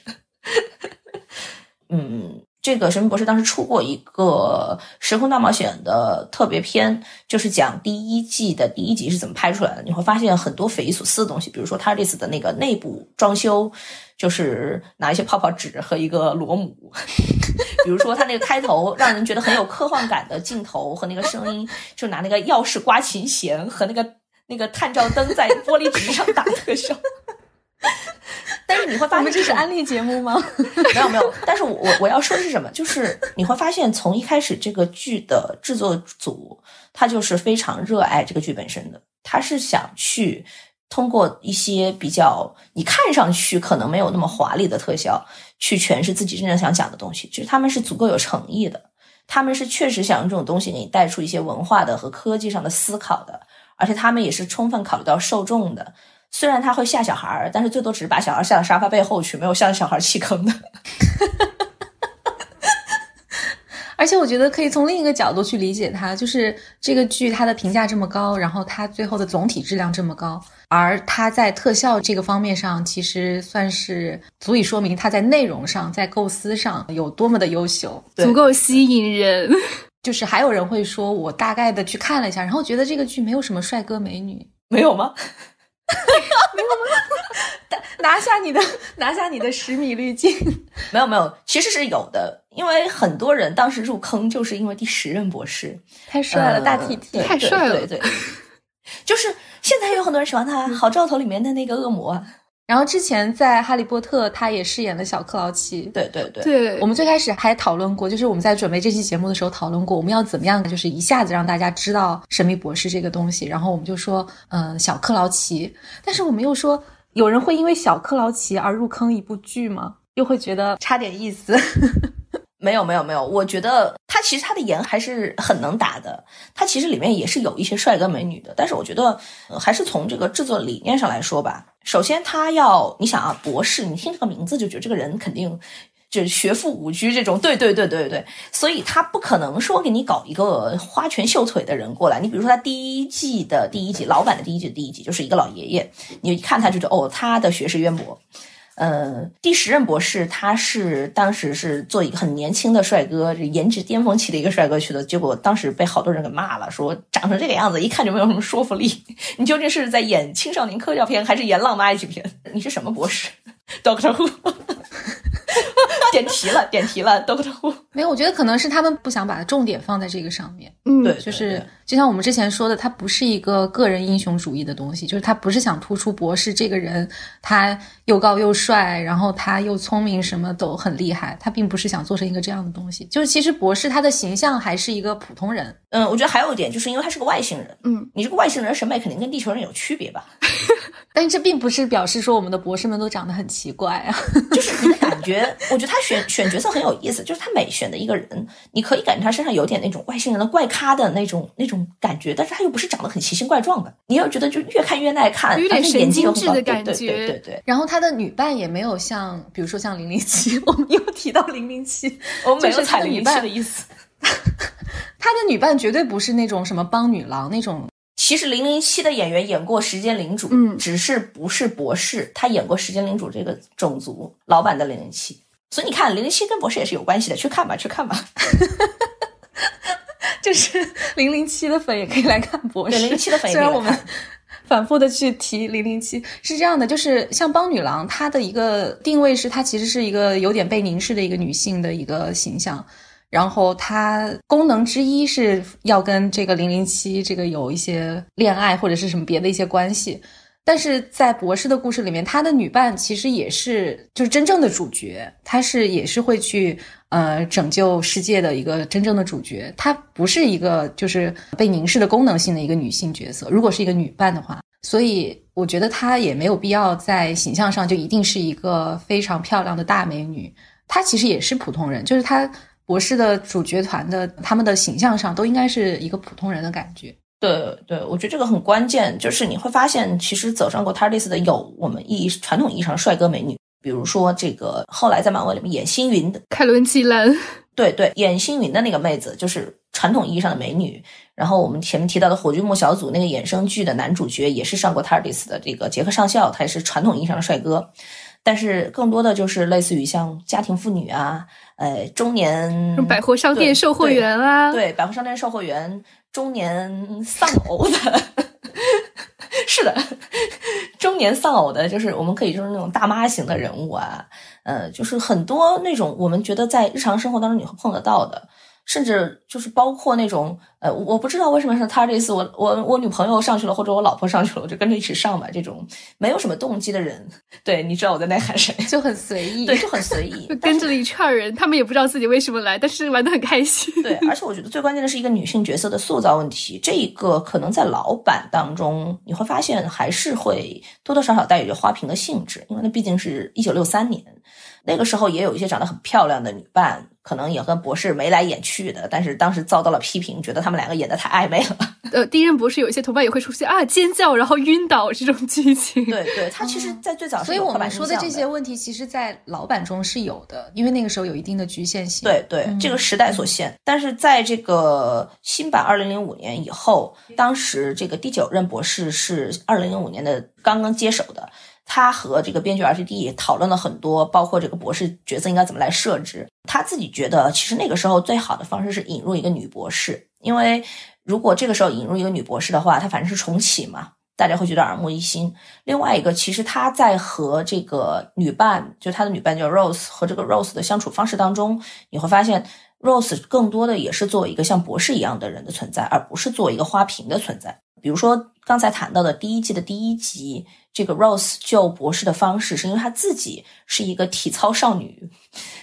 嗯。这个神秘博士当时出过一个时空大冒险的特别篇，就是讲第一季的第一集是怎么拍出来的。你会发现很多匪夷所思的东西，比如说他这次的那个内部装修，就是拿一些泡泡纸和一个螺母；比如说他那个开头让人觉得很有科幻感的镜头和那个声音，就拿那个钥匙刮琴弦和那个那个探照灯在玻璃纸上打特效。但是你会发现，这是安利节目吗？没有没有。但是我我我要说的是什么？就是你会发现，从一开始这个剧的制作组，他就是非常热爱这个剧本身的。他是想去通过一些比较你看上去可能没有那么华丽的特效，去诠释自己真正想讲的东西。就是他们是足够有诚意的，他们是确实想用这种东西给你带出一些文化的和科技上的思考的，而且他们也是充分考虑到受众的。虽然他会吓小孩儿，但是最多只是把小孩吓到沙发背后去，没有吓小孩弃坑的。而且我觉得可以从另一个角度去理解它，就是这个剧它的评价这么高，然后它最后的总体质量这么高，而它在特效这个方面上，其实算是足以说明它在内容上、在构思上有多么的优秀，足够吸引人。就是还有人会说，我大概的去看了一下，然后觉得这个剧没有什么帅哥美女，没有吗？没有吗？拿下你的，拿下你的十米滤镜。没有没有，其实是有的，因为很多人当时入坑就是因为第十任博士太帅了，大 T T 太帅了，对对，就是现在有很多人喜欢他，《好兆头》里面的那个恶魔。然后之前在《哈利波特》，他也饰演了小克劳奇。对对对，对我们最开始还讨论过，就是我们在准备这期节目的时候讨论过，我们要怎么样，就是一下子让大家知道神秘博士这个东西。然后我们就说，嗯，小克劳奇。但是我们又说，有人会因为小克劳奇而入坑一部剧吗？又会觉得差点意思。没有没有没有，我觉得他其实他的颜还是很能打的，他其实里面也是有一些帅哥美女的，但是我觉得还是从这个制作理念上来说吧。首先他要你想啊，博士，你听这个名字就觉得这个人肯定就是学富五车这种，对对对对对，所以他不可能说给你搞一个花拳绣腿的人过来。你比如说他第一季的第一集，老版的第一季的第一集就是一个老爷爷，你一看他就觉得哦，他的学识渊博。呃，第十任博士他是当时是做一个很年轻的帅哥，颜值巅峰期的一个帅哥去的，结果当时被好多人给骂了，说长成这个样子，一看就没有什么说服力。你究竟是在演青少年科教片，还是演浪漫爱情片？你是什么博士？Doctor Who。点题了，点题了，，Doctor Who 没有。我觉得可能是他们不想把重点放在这个上面。嗯，对，就是就像我们之前说的，他不是一个个人英雄主义的东西，就是他不是想突出博士这个人，他又高又帅，然后他又聪明，什么都很厉害。他并不是想做成一个这样的东西。就是其实博士他的形象还是一个普通人。嗯，我觉得还有一点，就是因为他是个外星人。嗯，你这个外星人审美肯定跟地球人有区别吧？但这并不是表示说我们的博士们都长得很奇怪啊。就是你的感觉，我觉得他选选角色很有意思。就是他每选的一个人，你可以感觉他身上有点那种外星人的怪咖的那种那种感觉，但是他又不是长得很奇形怪状的。你要觉得就越看越耐看，有点神经质的感觉。对对对。然后他的女伴也没有像，比如说像零零七，我们又提到零零七，我们没有踩零零七的意思。他的女伴绝对不是那种什么帮女郎那种。其实零零七的演员演过《时间领主》，嗯，只是不是博士，他演过《时间领主》这个种族老版的零零七。所以你看，零零七跟博士也是有关系的，去看吧，去看吧。就是零零七的粉也可以来看博士。零零七的粉，虽然我们反复的去提零零七，是这样的，就是像邦女郎，她的一个定位是她其实是一个有点被凝视的一个女性的一个形象。然后她功能之一是要跟这个零零七这个有一些恋爱或者是什么别的一些关系，但是在博士的故事里面，他的女伴其实也是就是真正的主角，她是也是会去呃拯救世界的一个真正的主角，她不是一个就是被凝视的功能性的一个女性角色。如果是一个女伴的话，所以我觉得她也没有必要在形象上就一定是一个非常漂亮的大美女，她其实也是普通人，就是她。博士的主角团的他们的形象上都应该是一个普通人的感觉。对对，我觉得这个很关键，就是你会发现，其实走上过 TARDIS 的有我们意义传统意义上的帅哥美女，比如说这个后来在漫威里面演星云的凯伦基兰，对对，演星云的那个妹子就是传统意义上的美女。然后我们前面提到的火炬木小组那个衍生剧的男主角也是上过 TARDIS 的这个杰克上校，他也是传统意义上的帅哥。但是更多的就是类似于像家庭妇女啊。呃，中年百货商店售货员啊，对，百货商店售货员，中年丧偶的，是的，中年丧偶的，就是我们可以就是那种大妈型的人物啊，呃，就是很多那种我们觉得在日常生活当中你会碰得到的。甚至就是包括那种，呃，我不知道为什么是他这次我我我女朋友上去了，或者我老婆上去了，我就跟着一起上吧。这种没有什么动机的人，对，你知道我在那喊谁？就很随意，对，就很随意，跟着了一串人，他们也不知道自己为什么来，但是玩的很开心。对，而且我觉得最关键的是一个女性角色的塑造问题，这一个可能在老版当中你会发现还是会多多少少带有着花瓶的性质，因为那毕竟是一九六三年。那个时候也有一些长得很漂亮的女伴，可能也和博士眉来眼去的，但是当时遭到了批评，觉得他们两个演的太暧昧了。呃，第一任博士有一些头发也会出现啊，尖叫然后晕倒这种剧情。对对，他其实，在最早，所以我们说的这些问题，其实在老版中是有的，因为那个时候有一定的局限性。对对，这个时代所限。但是在这个新版二零零五年以后，当时这个第九任博士是二零零五年的刚刚接手的。他和这个编剧 R.T.D 讨论了很多，包括这个博士角色应该怎么来设置。他自己觉得，其实那个时候最好的方式是引入一个女博士，因为如果这个时候引入一个女博士的话，她反正是重启嘛，大家会觉得耳目一新。另外一个，其实他在和这个女伴，就他的女伴叫 Rose 和这个 Rose 的相处方式当中，你会发现 Rose 更多的也是作为一个像博士一样的人的存在，而不是作为一个花瓶的存在。比如说刚才谈到的第一季的第一集。这个 Rose 救博士的方式是因为她自己是一个体操少女，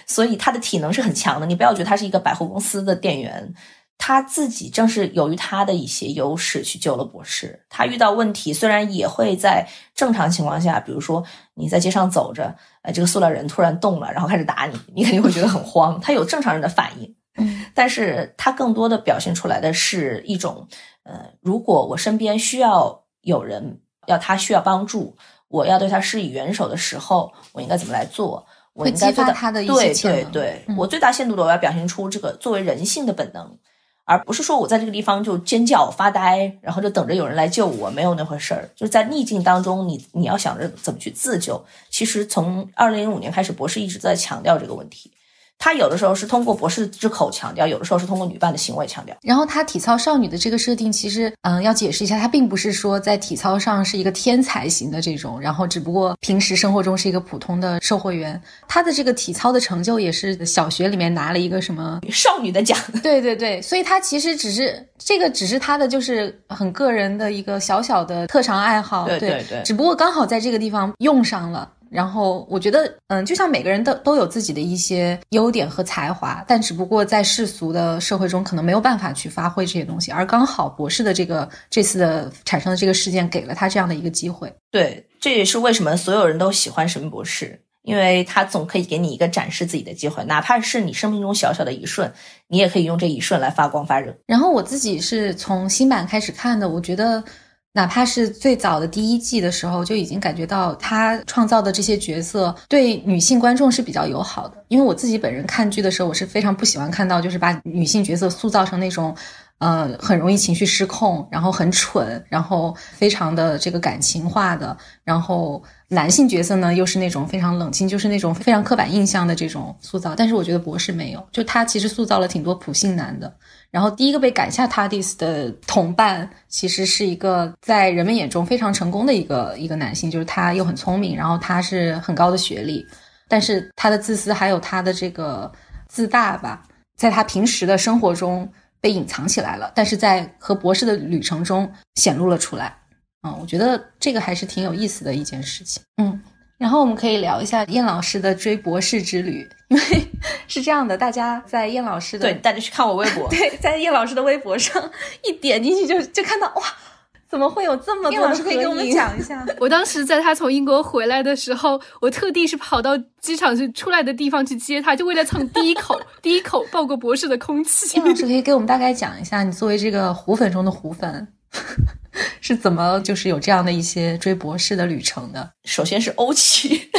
所以她的体能是很强的。你不要觉得她是一个百货公司的店员，她自己正是由于她的一些优势去救了博士。她遇到问题虽然也会在正常情况下，比如说你在街上走着，呃，这个塑料人突然动了，然后开始打你，你肯定会觉得很慌。她有正常人的反应，但是她更多的表现出来的是一种，呃，如果我身边需要有人。要他需要帮助，我要对他施以援手的时候，我应该怎么来做？我应该做他的对对对，我最大限度的我要表现出这个作为人性的本能，而不是说我在这个地方就尖叫发呆，然后就等着有人来救我，没有那回事儿。就是在逆境当中，你你要想着怎么去自救。其实从二零零五年开始，博士一直在强调这个问题。他有的时候是通过博士之口强调，有的时候是通过女伴的行为强调。然后他体操少女的这个设定，其实嗯，要解释一下，他并不是说在体操上是一个天才型的这种，然后只不过平时生活中是一个普通的售货员。他的这个体操的成就也是小学里面拿了一个什么少女的奖。对对对，所以他其实只是这个，只是他的就是很个人的一个小小的特长爱好。对对对，只不过刚好在这个地方用上了。然后我觉得，嗯，就像每个人都都有自己的一些优点和才华，但只不过在世俗的社会中，可能没有办法去发挥这些东西。而刚好博士的这个这次的产生的这个事件，给了他这样的一个机会。对，这也是为什么所有人都喜欢神秘博士，因为他总可以给你一个展示自己的机会，哪怕是你生命中小小的一瞬，你也可以用这一瞬来发光发热。然后我自己是从新版开始看的，我觉得。哪怕是最早的第一季的时候，就已经感觉到他创造的这些角色对女性观众是比较友好的。因为我自己本人看剧的时候，我是非常不喜欢看到就是把女性角色塑造成那种，呃，很容易情绪失控，然后很蠢，然后非常的这个感情化的。然后男性角色呢，又是那种非常冷静，就是那种非常刻板印象的这种塑造。但是我觉得博士没有，就他其实塑造了挺多普信男的。然后第一个被赶下 TARDIS 的同伴，其实是一个在人们眼中非常成功的一个一个男性，就是他又很聪明，然后他是很高的学历，但是他的自私还有他的这个自大吧，在他平时的生活中被隐藏起来了，但是在和博士的旅程中显露了出来。嗯，我觉得这个还是挺有意思的一件事情。嗯。然后我们可以聊一下燕老师的追博士之旅，因为是这样的，大家在燕老师的对，大家去看我微博，对，在燕老师的微博上一点进去就就看到哇，怎么会有这么多？燕老师可以给我们讲一下。我当时在他从英国回来的时候，我特地是跑到机场去出来的地方去接他，就为了蹭第一口 第一口抱过博士的空气。燕老师可以给我们大概讲一下，你作为这个虎粉中的虎粉。是怎么就是有这样的一些追博士的旅程的？首先是欧气，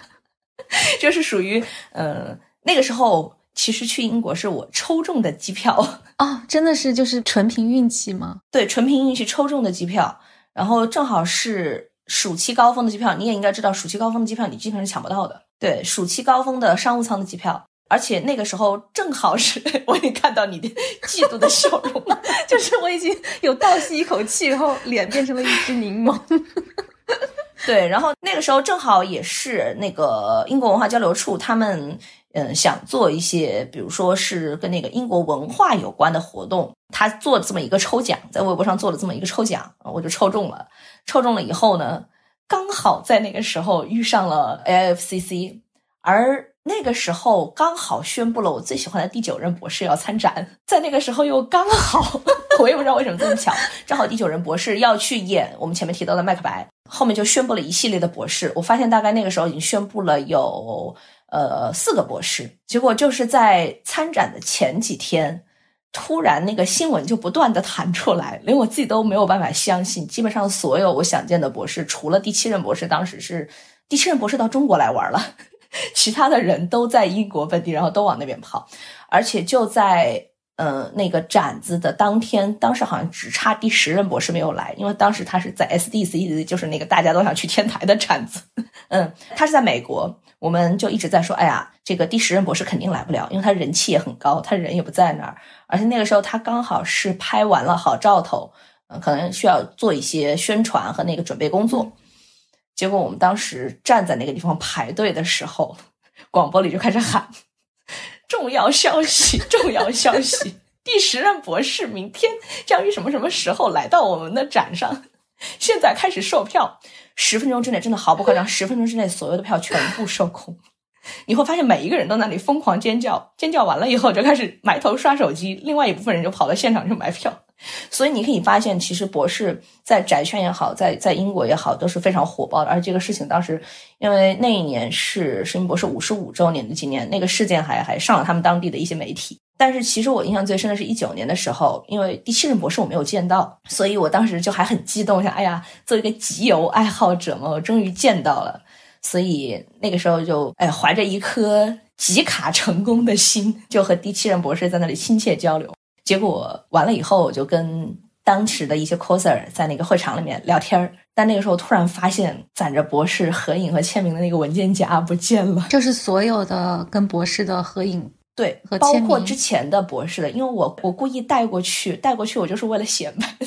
就是属于呃那个时候，其实去英国是我抽中的机票啊，真的是就是纯凭运气吗？对，纯凭运气抽中的机票，然后正好是暑期高峰的机票，你也应该知道，暑期高峰的机票你基本上是抢不到的。对，暑期高峰的商务舱的机票。而且那个时候正好是，我也看到你的嫉妒的笑容了，就是我已经有倒吸一口气，然后脸变成了一只柠檬。对，然后那个时候正好也是那个英国文化交流处，他们嗯想做一些，比如说是跟那个英国文化有关的活动，他做这么一个抽奖，在微博上做了这么一个抽奖，我就抽中了。抽中了以后呢，刚好在那个时候遇上了 AFCC，而。那个时候刚好宣布了我最喜欢的第九任博士要参展，在那个时候又刚好，我也不知道为什么这么巧，正好第九任博士要去演我们前面提到的麦克白，后面就宣布了一系列的博士。我发现大概那个时候已经宣布了有呃四个博士，结果就是在参展的前几天，突然那个新闻就不断的弹出来，连我自己都没有办法相信。基本上所有我想见的博士，除了第七任博士，当时是第七任博士到中国来玩了。其他的人都在英国本地，然后都往那边跑，而且就在呃那个展子的当天，当时好像只差第十任博士没有来，因为当时他是在 SDC，就是那个大家都想去天台的展子。嗯，他是在美国，我们就一直在说，哎呀，这个第十任博士肯定来不了，因为他人气也很高，他人也不在那儿，而且那个时候他刚好是拍完了好兆头，嗯，可能需要做一些宣传和那个准备工作。结果我们当时站在那个地方排队的时候，广播里就开始喊：“重要消息，重要消息！第十任博士明天将于什么什么时候来到我们的展上？现在开始售票，十分钟之内，真的毫不夸张，十分钟之内所有的票全部售空。你会发现每一个人都那里疯狂尖叫，尖叫完了以后就开始埋头刷手机，另外一部分人就跑到现场去买票。”所以你可以发现，其实博士在宅圈也好，在在英国也好，都是非常火爆的。而这个事情当时，因为那一年是神秘博士五十五周年的纪念，那个事件还还上了他们当地的一些媒体。但是其实我印象最深的是一九年的时候，因为第七任博士我没有见到，所以我当时就还很激动，想哎呀，作为一个集邮爱好者嘛，我终于见到了。所以那个时候就哎怀着一颗集卡成功的心，就和第七任博士在那里亲切交流。结果完了以后，我就跟当时的一些 coser 在那个会场里面聊天儿。但那个时候突然发现，攒着博士合影和签名的那个文件夹不见了。就是所有的跟博士的合影，对，包括之前的博士的，因为我我故意带过去，带过去我就是为了显摆。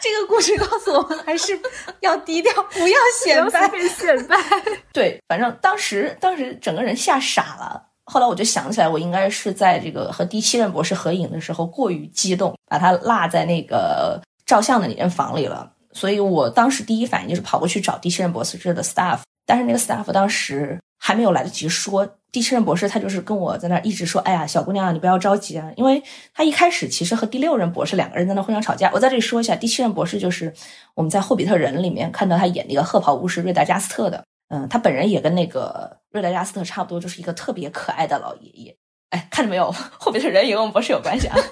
这个故事告诉我们，还是要低调，不要显摆，显摆。对，反正当时当时整个人吓傻了。后来我就想起来，我应该是在这个和第七任博士合影的时候过于激动，把他落在那个照相的那间房里了。所以我当时第一反应就是跑过去找第七任博士这的 staff，但是那个 staff 当时还没有来得及说。第七任博士他就是跟我在那一直说：“哎呀，小姑娘，你不要着急啊，因为他一开始其实和第六任博士两个人在那互相吵架。”我在这里说一下，第七任博士就是我们在《霍比特人》里面看到他演那个褐袍巫师瑞达加斯特的。嗯，他本人也跟那个瑞德加斯特差不多，就是一个特别可爱的老爷爷。哎，看见没有，《后面的人》也跟我们博士有关系啊。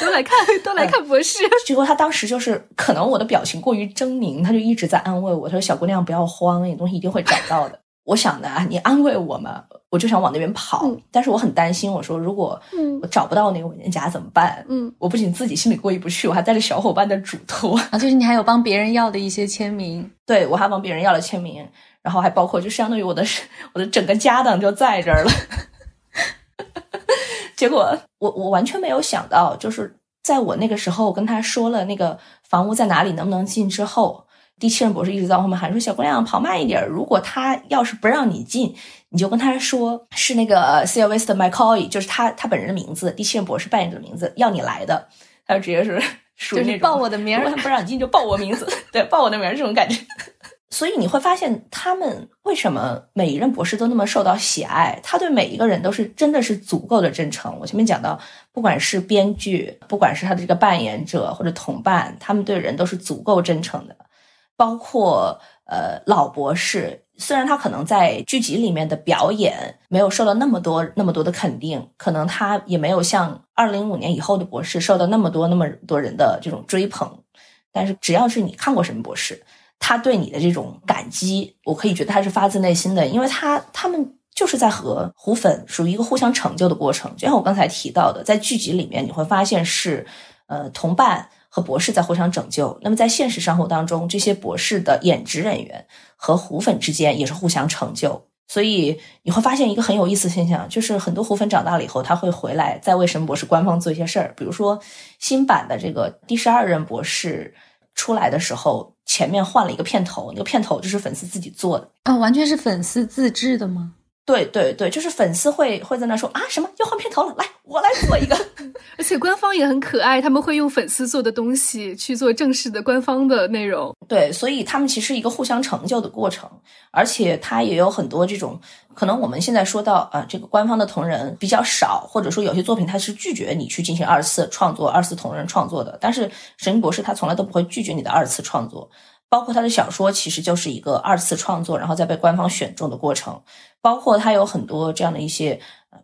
都来看，都来看博士。结果他当时就是可能我的表情过于狰狞，他就一直在安慰我，他说：“小姑娘不要慌，那东西一定会找到的。”我想的啊，你安慰我嘛，我就想往那边跑，但是我很担心，我说如果我找不到那个文件夹怎么办？嗯，我不仅自己心里过意不去，我还带着小伙伴的嘱托啊，就是你还有帮别人要的一些签名，对我还帮别人要了签名，然后还包括就相当于我的我的整个家当就在这儿了。结果我我完全没有想到，就是在我那个时候跟他说了那个房屋在哪里，能不能进之后。第七任博士一直在后面喊说：“小姑娘，跑慢一点。如果他要是不让你进，你就跟他说是那个 Sylvester McCoy，就是他他本人的名字，第七任博士扮演者的名字，要你来的。他就直接是属于那种报我的名，他不让你进就报我名字，对，报我的名这种感觉。所以你会发现，他们为什么每一任博士都那么受到喜爱？他对每一个人都是真的是足够的真诚。我前面讲到，不管是编剧，不管是他的这个扮演者或者同伴，他们对人都是足够真诚的。包括呃老博士，虽然他可能在剧集里面的表演没有受到那么多那么多的肯定，可能他也没有像二零零五年以后的博士受到那么多那么多人的这种追捧，但是只要是你看过《神秘博士》，他对你的这种感激，我可以觉得他是发自内心的，因为他他们就是在和虎粉属于一个互相成就的过程，就像我刚才提到的，在剧集里面你会发现是呃同伴。博士在互相拯救。那么在现实生活当中，这些博士的演职人员和虎粉之间也是互相成就。所以你会发现一个很有意思的现象，就是很多虎粉长大了以后，他会回来再为神博士官方做一些事儿。比如说新版的这个第十二任博士出来的时候，前面换了一个片头，那个片头就是粉丝自己做的啊，完全是粉丝自制的吗？对对对，就是粉丝会会在那说啊什么要换片头了，来我来做一个，而且官方也很可爱，他们会用粉丝做的东西去做正式的官方的内容。对，所以他们其实一个互相成就的过程，而且他也有很多这种可能我们现在说到啊，这个官方的同人比较少，或者说有些作品他是拒绝你去进行二次创作、二次同人创作的，但是神秘博士他从来都不会拒绝你的二次创作。包括他的小说其实就是一个二次创作，然后再被官方选中的过程。包括他有很多这样的一些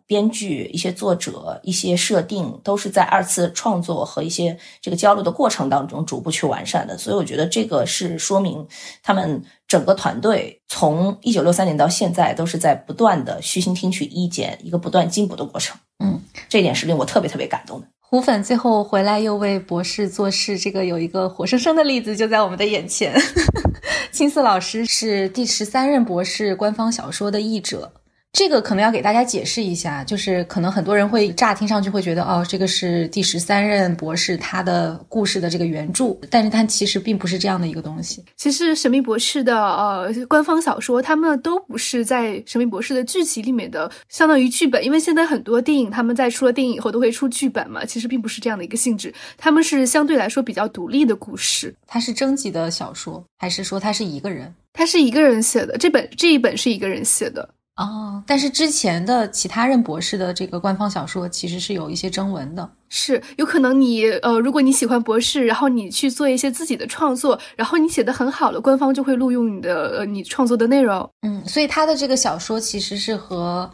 编剧、一些作者、一些设定，都是在二次创作和一些这个交流的过程当中逐步去完善的。所以我觉得这个是说明他们整个团队从一九六三年到现在都是在不断的虚心听取意见，一个不断进步的过程。嗯，这点是令我特别特别感动的。胡粉最后回来又为博士做事，这个有一个活生生的例子就在我们的眼前。青色老师是第十三任博士官方小说的译者。这个可能要给大家解释一下，就是可能很多人会乍听上去会觉得，哦，这个是第十三任博士他的故事的这个原著，但是它其实并不是这样的一个东西。其实神秘博士的呃官方小说，他们都不是在神秘博士的剧集里面的，相当于剧本，因为现在很多电影他们在出了电影以后都会出剧本嘛，其实并不是这样的一个性质，他们是相对来说比较独立的故事。它是征集的小说，还是说他是一个人？他是一个人写的，这本这一本是一个人写的。哦，但是之前的其他任博士的这个官方小说其实是有一些征文的，是有可能你呃，如果你喜欢博士，然后你去做一些自己的创作，然后你写的很好了，官方就会录用你的呃你创作的内容。嗯，所以他的这个小说其实是和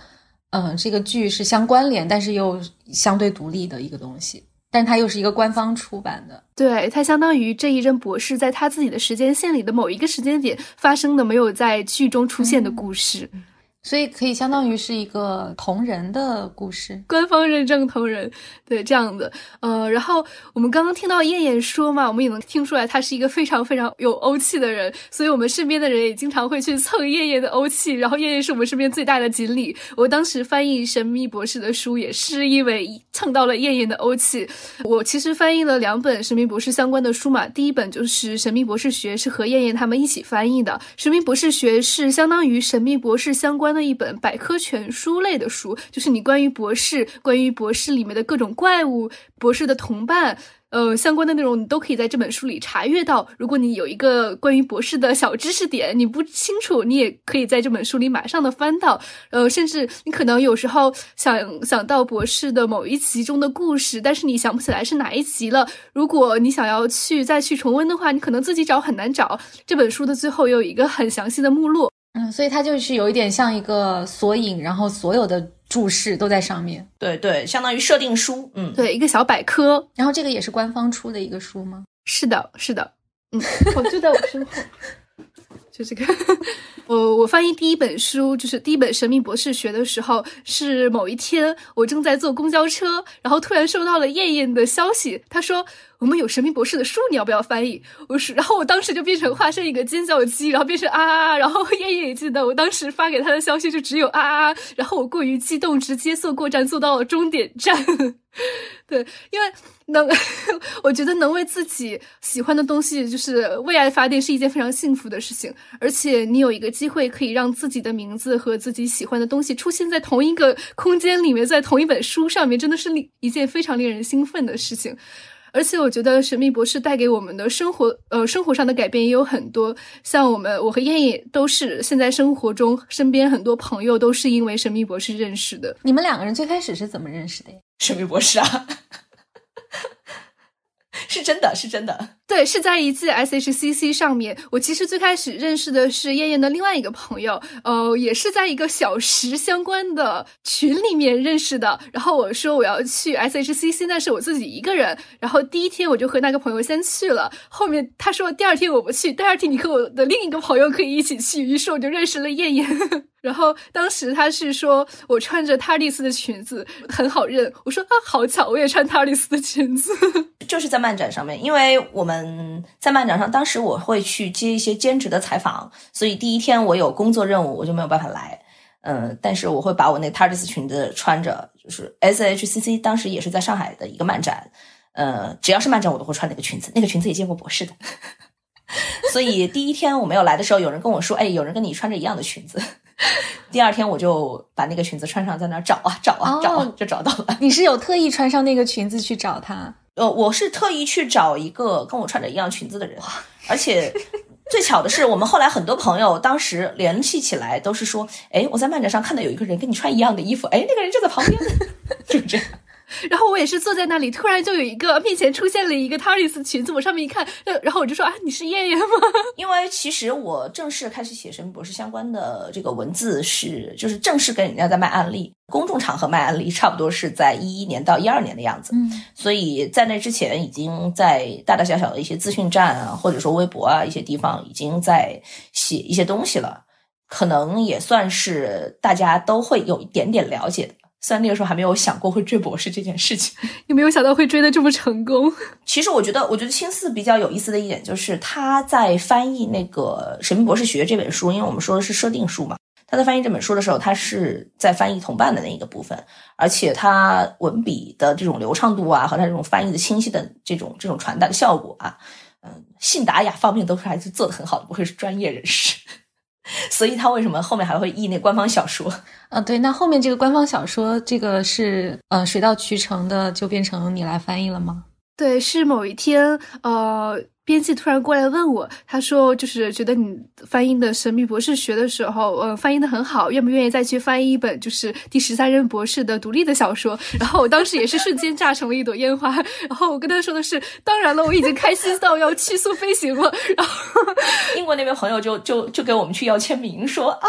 嗯这个剧是相关联，但是又相对独立的一个东西，但它又是一个官方出版的。对，它相当于这一任博士在他自己的时间线里的某一个时间点发生的没有在剧中出现的故事。所以可以相当于是一个同人的故事，官方认证同人，对这样的。呃，然后我们刚刚听到燕燕说嘛，我们也能听出来他是一个非常非常有欧气的人，所以我们身边的人也经常会去蹭燕燕的欧气。然后燕燕是我们身边最大的锦鲤。我当时翻译《神秘博士》的书，也是因为蹭到了燕燕的欧气。我其实翻译了两本《神秘博士》相关的书嘛，第一本就是《神秘博士学》，是和燕燕他们一起翻译的。《神秘博士学》是相当于《神秘博士》相关。的一本百科全书类的书，就是你关于博士、关于博士里面的各种怪物、博士的同伴，呃，相关的内容你都可以在这本书里查阅到。如果你有一个关于博士的小知识点你不清楚，你也可以在这本书里马上的翻到。呃，甚至你可能有时候想想到博士的某一集中的故事，但是你想不起来是哪一集了。如果你想要去再去重温的话，你可能自己找很难找。这本书的最后有一个很详细的目录。嗯，所以它就是有一点像一个索引，然后所有的注释都在上面。对对，相当于设定书。嗯，对，一个小百科。然后这个也是官方出的一个书吗？是的，是的。嗯，我就在我身后。就这个，我我翻译第一本书，就是第一本《神秘博士学》的时候，是某一天我正在坐公交车，然后突然收到了燕燕的消息，她说。我们有神秘博士的书，你要不要翻译？我是，然后我当时就变成化身一个尖叫鸡，然后变成啊啊啊，然后燕燕也记得我当时发给他的消息就只有啊啊啊，然后我过于激动，直接坐过站坐到了终点站。对，因为能，我觉得能为自己喜欢的东西就是为爱发电是一件非常幸福的事情，而且你有一个机会可以让自己的名字和自己喜欢的东西出现在同一个空间里面，在同一本书上面，真的是一件非常令人兴奋的事情。而且我觉得《神秘博士》带给我们的生活，呃，生活上的改变也有很多。像我们，我和燕燕都是现在生活中身边很多朋友都是因为《神秘博士》认识的。你们两个人最开始是怎么认识的呀？神秘博士啊。是真的，是真的。对，是在一次 S H C C 上面。我其实最开始认识的是燕燕的另外一个朋友，呃，也是在一个小时相关的群里面认识的。然后我说我要去 S H C C，那是我自己一个人。然后第一天我就和那个朋友先去了。后面他说第二天我不去，第二天你和我的另一个朋友可以一起去。于是我就认识了燕燕。然后当时他是说我穿着塔丽丝的裙子很好认。我说啊，好巧，我也穿塔丽丝的裙子。就是在漫展上面，因为我们在漫展上，当时我会去接一些兼职的采访，所以第一天我有工作任务，我就没有办法来。嗯，但是我会把我那 TARDIS 裙子穿着，就是 SHCC 当时也是在上海的一个漫展，呃，只要是漫展我都会穿那个裙子，那个裙子也见过博士的。所以第一天我没有来的时候，有人跟我说，哎，有人跟你穿着一样的裙子。第二天我就把那个裙子穿上，在那儿找啊找啊找，就找到了。你是有特意穿上那个裙子去找他？呃，我是特意去找一个跟我穿着一样裙子的人，而且最巧的是，我们后来很多朋友当时联系起来都是说，哎，我在漫展上看到有一个人跟你穿一样的衣服，哎，那个人就在旁边，就这样。然后我也是坐在那里，突然就有一个面前出现了一个 TARDIS 裙子，我上面一看，然后我就说啊，你是燕燕吗？因为其实我正式开始写神秘博士相关的这个文字是，就是正式跟人家在卖案例，公众场合卖案例，差不多是在一一年到一二年的样子。嗯，所以在那之前，已经在大大小小的一些资讯站啊，或者说微博啊一些地方，已经在写一些东西了，可能也算是大家都会有一点点了解的。虽然那个时候还没有想过会追博士这件事情，也没有想到会追的这么成功。其实我觉得，我觉得青四比较有意思的一点就是他在翻译那个《神秘博士学》这本书，因为我们说的是设定书嘛。他在翻译这本书的时候，他是在翻译同伴的那一个部分，而且他文笔的这种流畅度啊，和他这种翻译的清晰的这种这种传达的效果啊，嗯，信达雅方面都是还是做的很好的，不愧是专业人士。所以他为什么后面还会译那官方小说？啊，对，那后面这个官方小说，这个是呃水到渠成的，就变成你来翻译了吗？对，是某一天，呃。编辑突然过来问我，他说：“就是觉得你翻译的《神秘博士学》的时候，呃，翻译的很好，愿不愿意再去翻译一本就是第十三任博士的独立的小说？” 然后我当时也是瞬间炸成了一朵烟花。然后我跟他说的是：“当然了，我已经开心到要去速飞行了。”然后 英国那边朋友就就就给我们去要签名，说啊，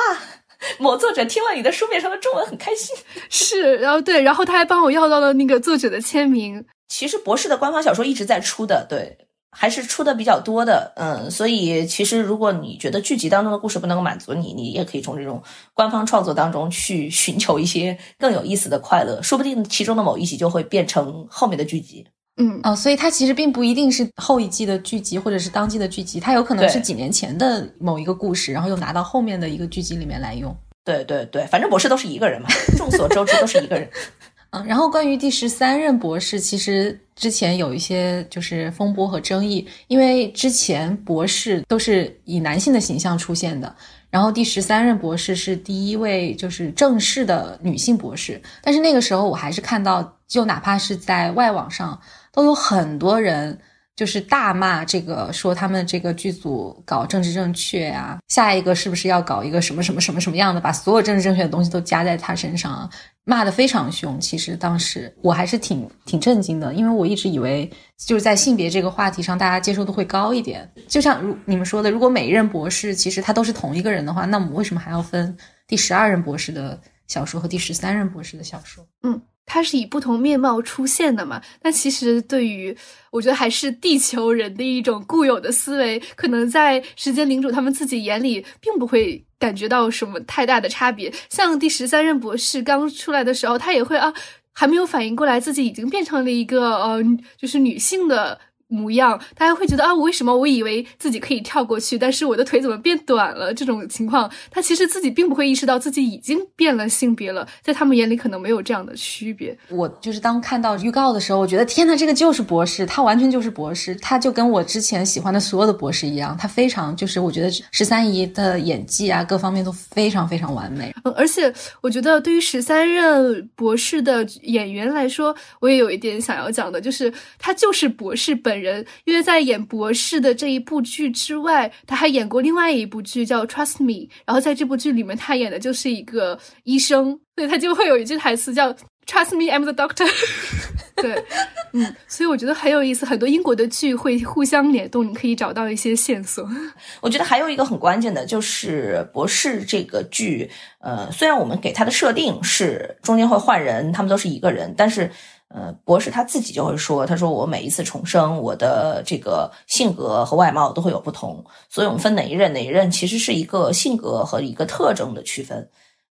某作者听了你的书面上的中文，很开心。是，然后对，然后他还帮我要到了那个作者的签名。其实博士的官方小说一直在出的，对。还是出的比较多的，嗯，所以其实如果你觉得剧集当中的故事不能够满足你，你也可以从这种官方创作当中去 寻求一些更有意思的快乐，说不定其中的某一集就会变成后面的剧集。嗯哦，所以它其实并不一定是后一季的剧集或者是当季的剧集，它有可能是几年前的某一个故事，然后又拿到后面的一个剧集里面来用。对对对，反正博士都是一个人嘛，众所周知都是一个人。嗯，然后关于第十三任博士，其实之前有一些就是风波和争议，因为之前博士都是以男性的形象出现的，然后第十三任博士是第一位就是正式的女性博士，但是那个时候我还是看到，就哪怕是在外网上，都有很多人。就是大骂这个，说他们这个剧组搞政治正确啊，下一个是不是要搞一个什么什么什么什么样的，把所有政治正确的东西都加在他身上，骂得非常凶。其实当时我还是挺挺震惊的，因为我一直以为就是在性别这个话题上，大家接受度会高一点。就像如你们说的，如果每一任博士其实他都是同一个人的话，那我们为什么还要分第十二任博士的小说和第十三任博士的小说？嗯。它是以不同面貌出现的嘛？但其实对于我觉得还是地球人的一种固有的思维，可能在时间领主他们自己眼里，并不会感觉到什么太大的差别。像第十三任博士刚出来的时候，他也会啊，还没有反应过来自己已经变成了一个呃，就是女性的。模样，大家会觉得啊，我为什么我以为自己可以跳过去，但是我的腿怎么变短了？这种情况，他其实自己并不会意识到自己已经变了性别了，在他们眼里可能没有这样的区别。我就是当看到预告的时候，我觉得天呐，这个就是博士，他完全就是博士，他就跟我之前喜欢的所有的博士一样，他非常就是我觉得十三姨的演技啊，各方面都非常非常完美。嗯，而且我觉得对于十三任博士的演员来说，我也有一点想要讲的，就是他就是博士本。人，因为在演博士的这一部剧之外，他还演过另外一部剧叫《Trust Me》，然后在这部剧里面，他演的就是一个医生，所以他就会有一句台词叫 “Trust me, I'm the doctor”。对，嗯，所以我觉得很有意思，很多英国的剧会互相联动，你可以找到一些线索。我觉得还有一个很关键的就是博士这个剧，呃，虽然我们给他的设定是中间会换人，他们都是一个人，但是。呃，博士他自己就会说，他说我每一次重生，我的这个性格和外貌都会有不同，所以我们分哪一任哪一任，其实是一个性格和一个特征的区分。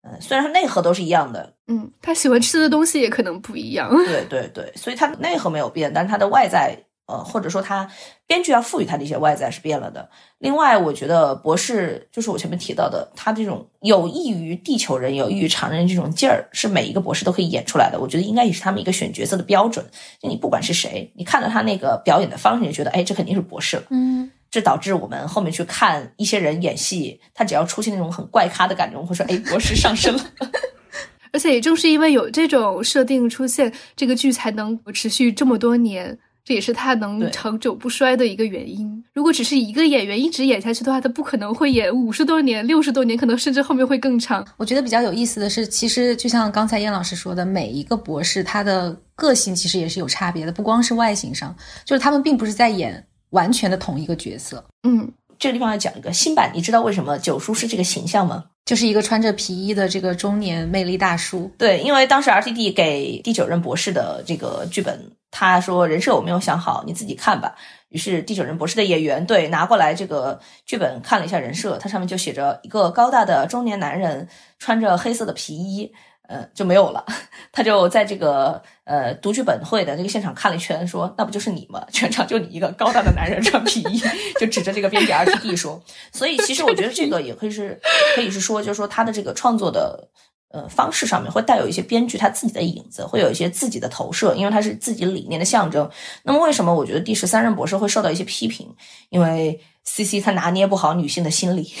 嗯，虽然他内核都是一样的，嗯，他喜欢吃的东西也可能不一样。对对对，所以他的内核没有变，但是他的外在。呃，或者说他编剧要赋予他的一些外在是变了的。另外，我觉得博士就是我前面提到的，他这种有益于地球人、有益于常人这种劲儿，是每一个博士都可以演出来的。我觉得应该也是他们一个选角色的标准。就你不管是谁，你看到他那个表演的方式，你就觉得，哎，这肯定是博士了。嗯，这导致我们后面去看一些人演戏，他只要出现那种很怪咖的感觉，我会说，哎，博士上身了。而且也正是因为有这种设定出现，这个剧才能持续这么多年。这也是他能长久不衰的一个原因。如果只是一个演员一直演下去的话，他不可能会演五十多年、六十多年，可能甚至后面会更长。我觉得比较有意思的是，其实就像刚才燕老师说的，每一个博士他的个性其实也是有差别的，不光是外形上，就是他们并不是在演完全的同一个角色。嗯，这个地方要讲一个新版，你知道为什么九叔是这个形象吗？就是一个穿着皮衣的这个中年魅力大叔。对，因为当时 RTD 给第九任博士的这个剧本。他说人设我没有想好，你自己看吧。于是第九人博士的演员对拿过来这个剧本看了一下人设，它上面就写着一个高大的中年男人，穿着黑色的皮衣，呃就没有了。他就在这个呃读剧本会的这个现场看了一圈，说那不就是你吗？全场就你一个高大的男人穿皮衣，就指着这个编辑 R T D 说。所以其实我觉得这个也可以是可以是说，就是说他的这个创作的。呃，方式上面会带有一些编剧他自己的影子，会有一些自己的投射，因为他是自己理念的象征。那么，为什么我觉得第十三任博士会受到一些批评？因为 C C 他拿捏不好女性的心理，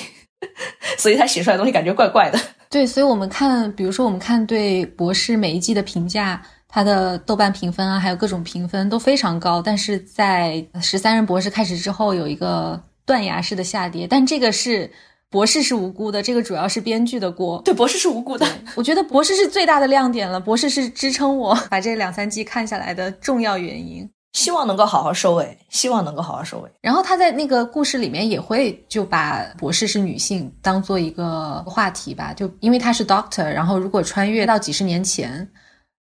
所以他写出来的东西感觉怪怪的。对，所以我们看，比如说我们看对博士每一季的评价，他的豆瓣评分啊，还有各种评分都非常高，但是在十三任博士开始之后有一个断崖式的下跌，但这个是。博士是无辜的，这个主要是编剧的锅。对，博士是无辜的。我觉得博士是最大的亮点了，博士是支撑我 把这两三季看下来的重要原因。希望能够好好收尾，希望能够好好收尾。然后他在那个故事里面也会就把博士是女性当做一个话题吧，就因为他是 doctor，然后如果穿越到几十年前，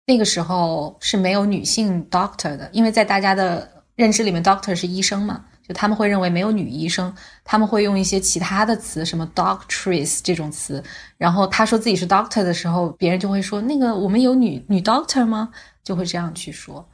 那个时候是没有女性 doctor 的，因为在大家的。认知里面，doctor 是医生嘛，就他们会认为没有女医生，他们会用一些其他的词，什么 doctories 这种词。然后他说自己是 doctor 的时候，别人就会说那个我们有女女 doctor 吗？就会这样去说。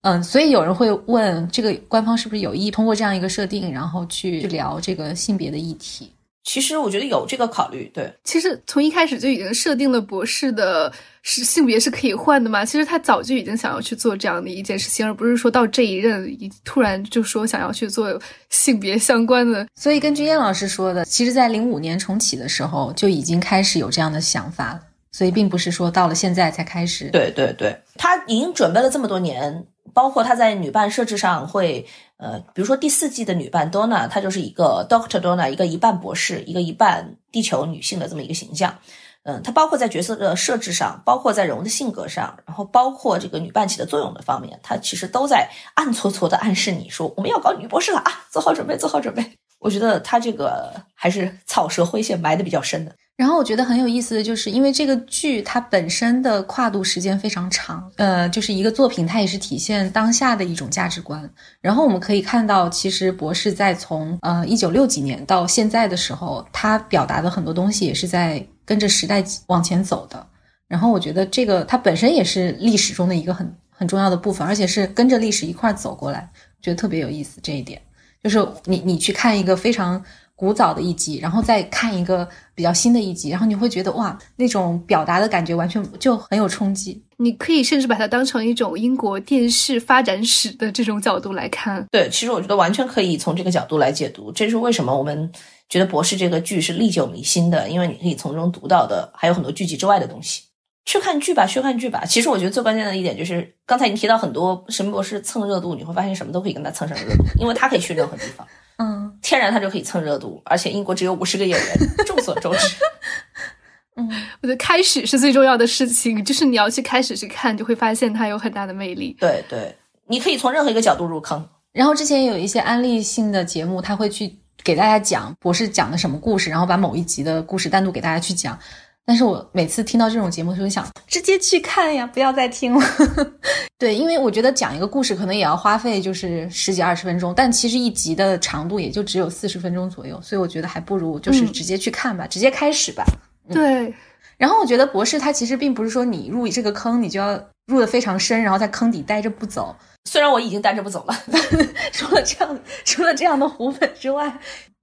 嗯，所以有人会问，这个官方是不是有意通过这样一个设定，然后去聊这个性别的议题？其实我觉得有这个考虑，对。其实从一开始就已经设定了博士的是性别是可以换的嘛。其实他早就已经想要去做这样的一件事情，而不是说到这一任突然就说想要去做性别相关的。所以根据燕老师说的，其实在零五年重启的时候就已经开始有这样的想法了。所以并不是说到了现在才开始。对对对，他已经准备了这么多年。包括他在女伴设置上会，呃，比如说第四季的女伴 Donna，她就是一个 Doctor Donna，一个一半博士，一个一半地球女性的这么一个形象。嗯，她包括在角色的设置上，包括在人物的性格上，然后包括这个女伴起的作用的方面，她其实都在暗搓搓的暗示你说我们要搞女博士了啊，做好准备，做好准备。我觉得他这个还是草蛇灰线埋的比较深的。然后我觉得很有意思的就是，因为这个剧它本身的跨度时间非常长，呃，就是一个作品，它也是体现当下的一种价值观。然后我们可以看到，其实博士在从呃一九六几年到现在的时候，他表达的很多东西也是在跟着时代往前走的。然后我觉得这个它本身也是历史中的一个很很重要的部分，而且是跟着历史一块走过来，觉得特别有意思这一点。就是你你去看一个非常。古早的一集，然后再看一个比较新的一集，然后你会觉得哇，那种表达的感觉完全就很有冲击。你可以甚至把它当成一种英国电视发展史的这种角度来看。对，其实我觉得完全可以从这个角度来解读。这是为什么我们觉得《博士》这个剧是历久弥新的，因为你可以从中读到的还有很多剧集之外的东西。去看剧吧，去看剧吧。其实我觉得最关键的一点就是，刚才你提到很多《神秘博士》蹭热度，你会发现什么都可以跟他蹭上热度，因为他可以去任何地方。嗯，天然它就可以蹭热度，而且英国只有五十个演员，众所周知。嗯，我觉得开始是最重要的事情，就是你要去开始去看，就会发现它有很大的魅力。对对，你可以从任何一个角度入坑。然后之前有一些安利性的节目，他会去给大家讲博士讲的什么故事，然后把某一集的故事单独给大家去讲。但是我每次听到这种节目，就会想直接去看呀，不要再听了。对，因为我觉得讲一个故事可能也要花费就是十几二十分钟，但其实一集的长度也就只有四十分钟左右，所以我觉得还不如就是直接去看吧，直接开始吧。对。然后我觉得博士他其实并不是说你入这个坑，你就要入的非常深，然后在坑底待着不走。虽然我已经待着不走了，除了这样除了这样的虎粉之外。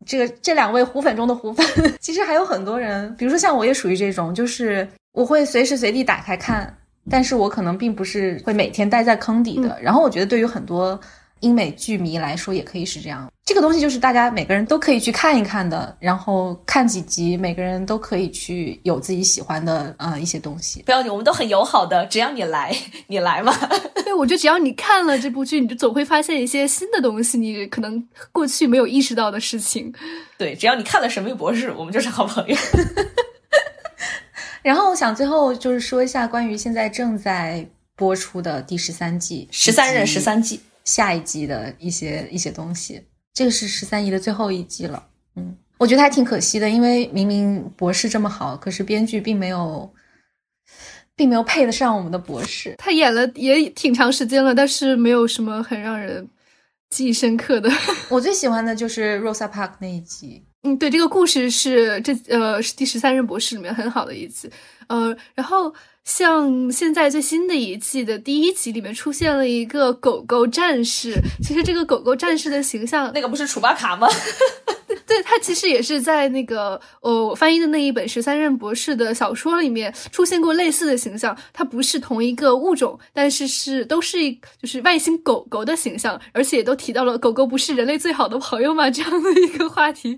这个这两位虎粉中的虎粉，其实还有很多人，比如说像我也属于这种，就是我会随时随地打开看，但是我可能并不是会每天待在坑底的。然后我觉得对于很多。英美剧迷来说也可以是这样，这个东西就是大家每个人都可以去看一看的，然后看几集，每个人都可以去有自己喜欢的呃一些东西。不要紧，我们都很友好的，只要你来，你来嘛。对，我觉得只要你看了这部剧，你就总会发现一些新的东西，你可能过去没有意识到的事情。对，只要你看了《神秘博士》，我们就是好朋友。然后我想最后就是说一下关于现在正在播出的第十三季，十三任十三季。下一季的一些一些东西，这个是十三姨的最后一季了。嗯，我觉得还挺可惜的，因为明明博士这么好，可是编剧并没有，并没有配得上我们的博士。他演了也挺长时间了，但是没有什么很让人记忆深刻的。我最喜欢的就是 Rosa Park 那一集。嗯，对，这个故事是这呃是第十三任博士里面很好的一集。呃，然后。像现在最新的一季的第一集里面出现了一个狗狗战士，其实这个狗狗战士的形象，那个不是楚巴卡吗？对，他其实也是在那个呃我翻译的那一本十三任博士的小说里面出现过类似的形象。它不是同一个物种，但是是都是一就是外星狗狗的形象，而且都提到了狗狗不是人类最好的朋友吗？这样的一个话题。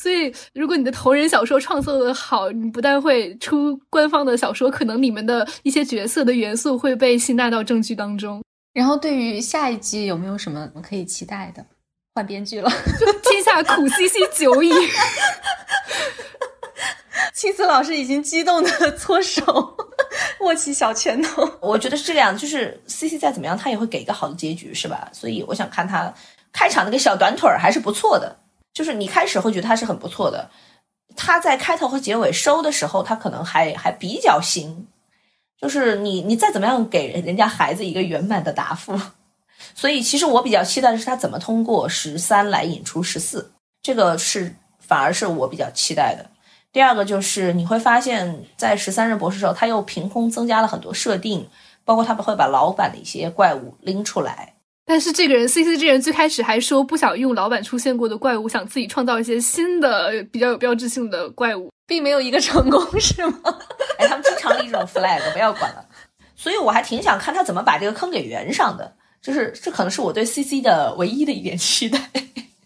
所以，如果你的同人小说创作的好，你不但会出官方的小说，可能里面的一些角色的元素会被吸纳到正剧当中。然后，对于下一季有没有什么可以期待的？换编剧了，天下苦兮兮久矣。青丝老师已经激动的搓手，握起小拳头。我觉得是这样，就是 C C 再怎么样，他也会给一个好的结局，是吧？所以我想看他开场那个小短腿儿还是不错的。就是你开始会觉得他是很不错的，他在开头和结尾收的时候，他可能还还比较行。就是你你再怎么样给人家孩子一个圆满的答复，所以其实我比较期待的是他怎么通过十三来引出十四，这个是反而是我比较期待的。第二个就是你会发现在十三任博士时候，他又凭空增加了很多设定，包括他们会把老版的一些怪物拎出来。但是这个人 C C 这人最开始还说不想用老板出现过的怪物，想自己创造一些新的比较有标志性的怪物，并没有一个成功，是吗？哎，他们经常立这种 flag，不要管了。所以我还挺想看他怎么把这个坑给圆上的，就是这可能是我对 C C 的唯一的一点期待。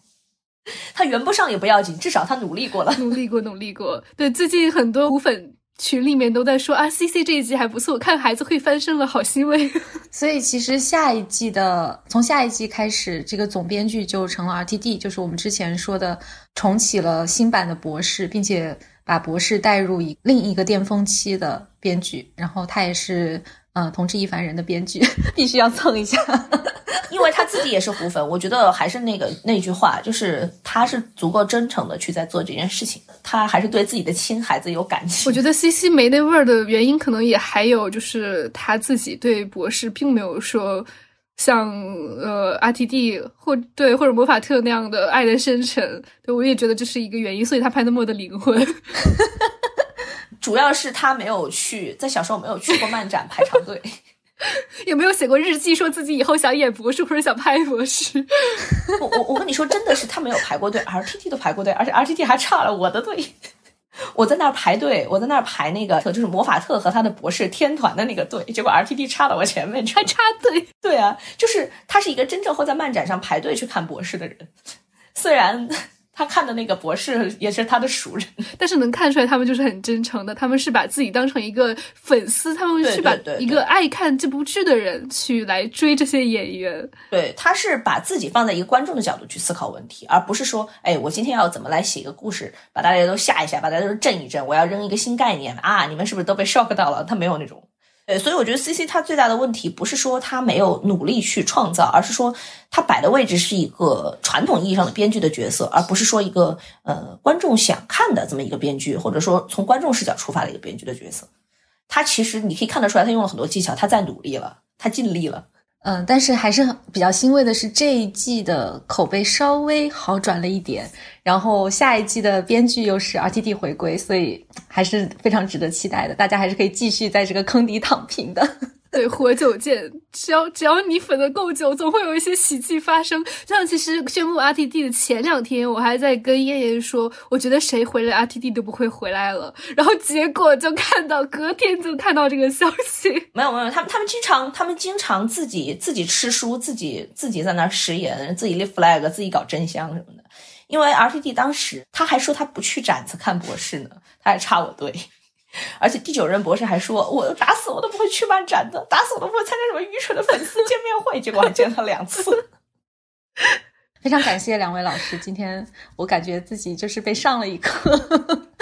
他圆不上也不要紧，至少他努力过了，努力过，努力过。对，最近很多骨粉。群里面都在说啊，C C 这一集还不错，看孩子会翻身了，好欣慰。所以其实下一季的，从下一季开始，这个总编剧就成了 R T D，就是我们之前说的重启了新版的博士，并且把博士带入一另一个巅峰期的编剧，然后他也是呃同志一凡人的编剧，必须要蹭一下。因为他自己也是胡粉，我觉得还是那个那句话，就是他是足够真诚的去在做这件事情的，他还是对自己的亲孩子有感情。我觉得 C C 没那味儿的原因，可能也还有就是他自己对博士并没有说像呃 R T D 或对或者魔法特那样的爱的深沉。对我也觉得这是一个原因，所以他拍那么的灵魂。主要是他没有去在小时候没有去过漫展排长队。有没有写过日记，说自己以后想演博士或者想拍博士？我我我跟你说，真的是他没有排过队，R T T 都排过队，而且 R T T 还差了我的队。我在那儿排队，我在那儿排那个就是魔法特和他的博士天团的那个队，结果 R T T 插到我前面，还插队。对啊，就是他是一个真正会在漫展上排队去看博士的人，虽然。他看的那个博士也是他的熟人，但是能看出来他们就是很真诚的，他们是把自己当成一个粉丝，他们是把一个爱看这部剧的人去来追这些演员。对，他是把自己放在一个观众的角度去思考问题，而不是说，哎，我今天要怎么来写一个故事，把大家都吓一吓，把大家都震一震，我要扔一个新概念啊，你们是不是都被 shock 到了？他没有那种。对，所以我觉得 C C 他最大的问题不是说他没有努力去创造，而是说他摆的位置是一个传统意义上的编剧的角色，而不是说一个呃观众想看的这么一个编剧，或者说从观众视角出发的一个编剧的角色。他其实你可以看得出来，他用了很多技巧，他在努力了，他尽力了。嗯，但是还是比较欣慰的是，这一季的口碑稍微好转了一点。然后下一季的编剧又是 RTD 回归，所以还是非常值得期待的。大家还是可以继续在这个坑底躺平的。对，活久见，只要只要你粉的够久，总会有一些喜剧发生。像其实宣布 RTD 的前两天，我还在跟燕燕说，我觉得谁回来 RTD 都不会回来了。然后结果就看到隔天就看到这个消息，没有没有，他们他们经常他们经常自己自己吃书，自己自己在那食言，自己立 flag，自己搞真香什么的。因为 RTD 当时他还说他不去展子看博士呢，他还插我队。而且第九任博士还说：“我打死我都不会去漫展的，打死我都不会参加什么愚蠢的粉丝见面会。”结果还见了两次。非常感谢两位老师，今天我感觉自己就是被上了一课。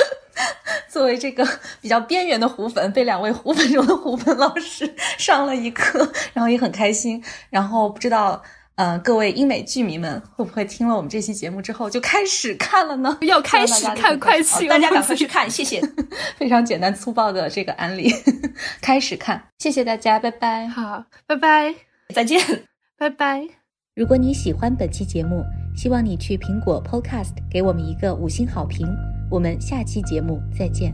作为这个比较边缘的虎粉，被两位虎粉中的虎粉老师上了一课，然后也很开心。然后不知道。嗯，各位英美剧迷们，会不会听了我们这期节目之后就开始看了呢？要开始看，快去！大家赶快去看，谢谢。非常简单粗暴的这个案例，开始看，谢谢大家，拜拜。好，拜拜，再见，拜拜。如果你喜欢本期节目，希望你去苹果 Podcast 给我们一个五星好评。我们下期节目再见。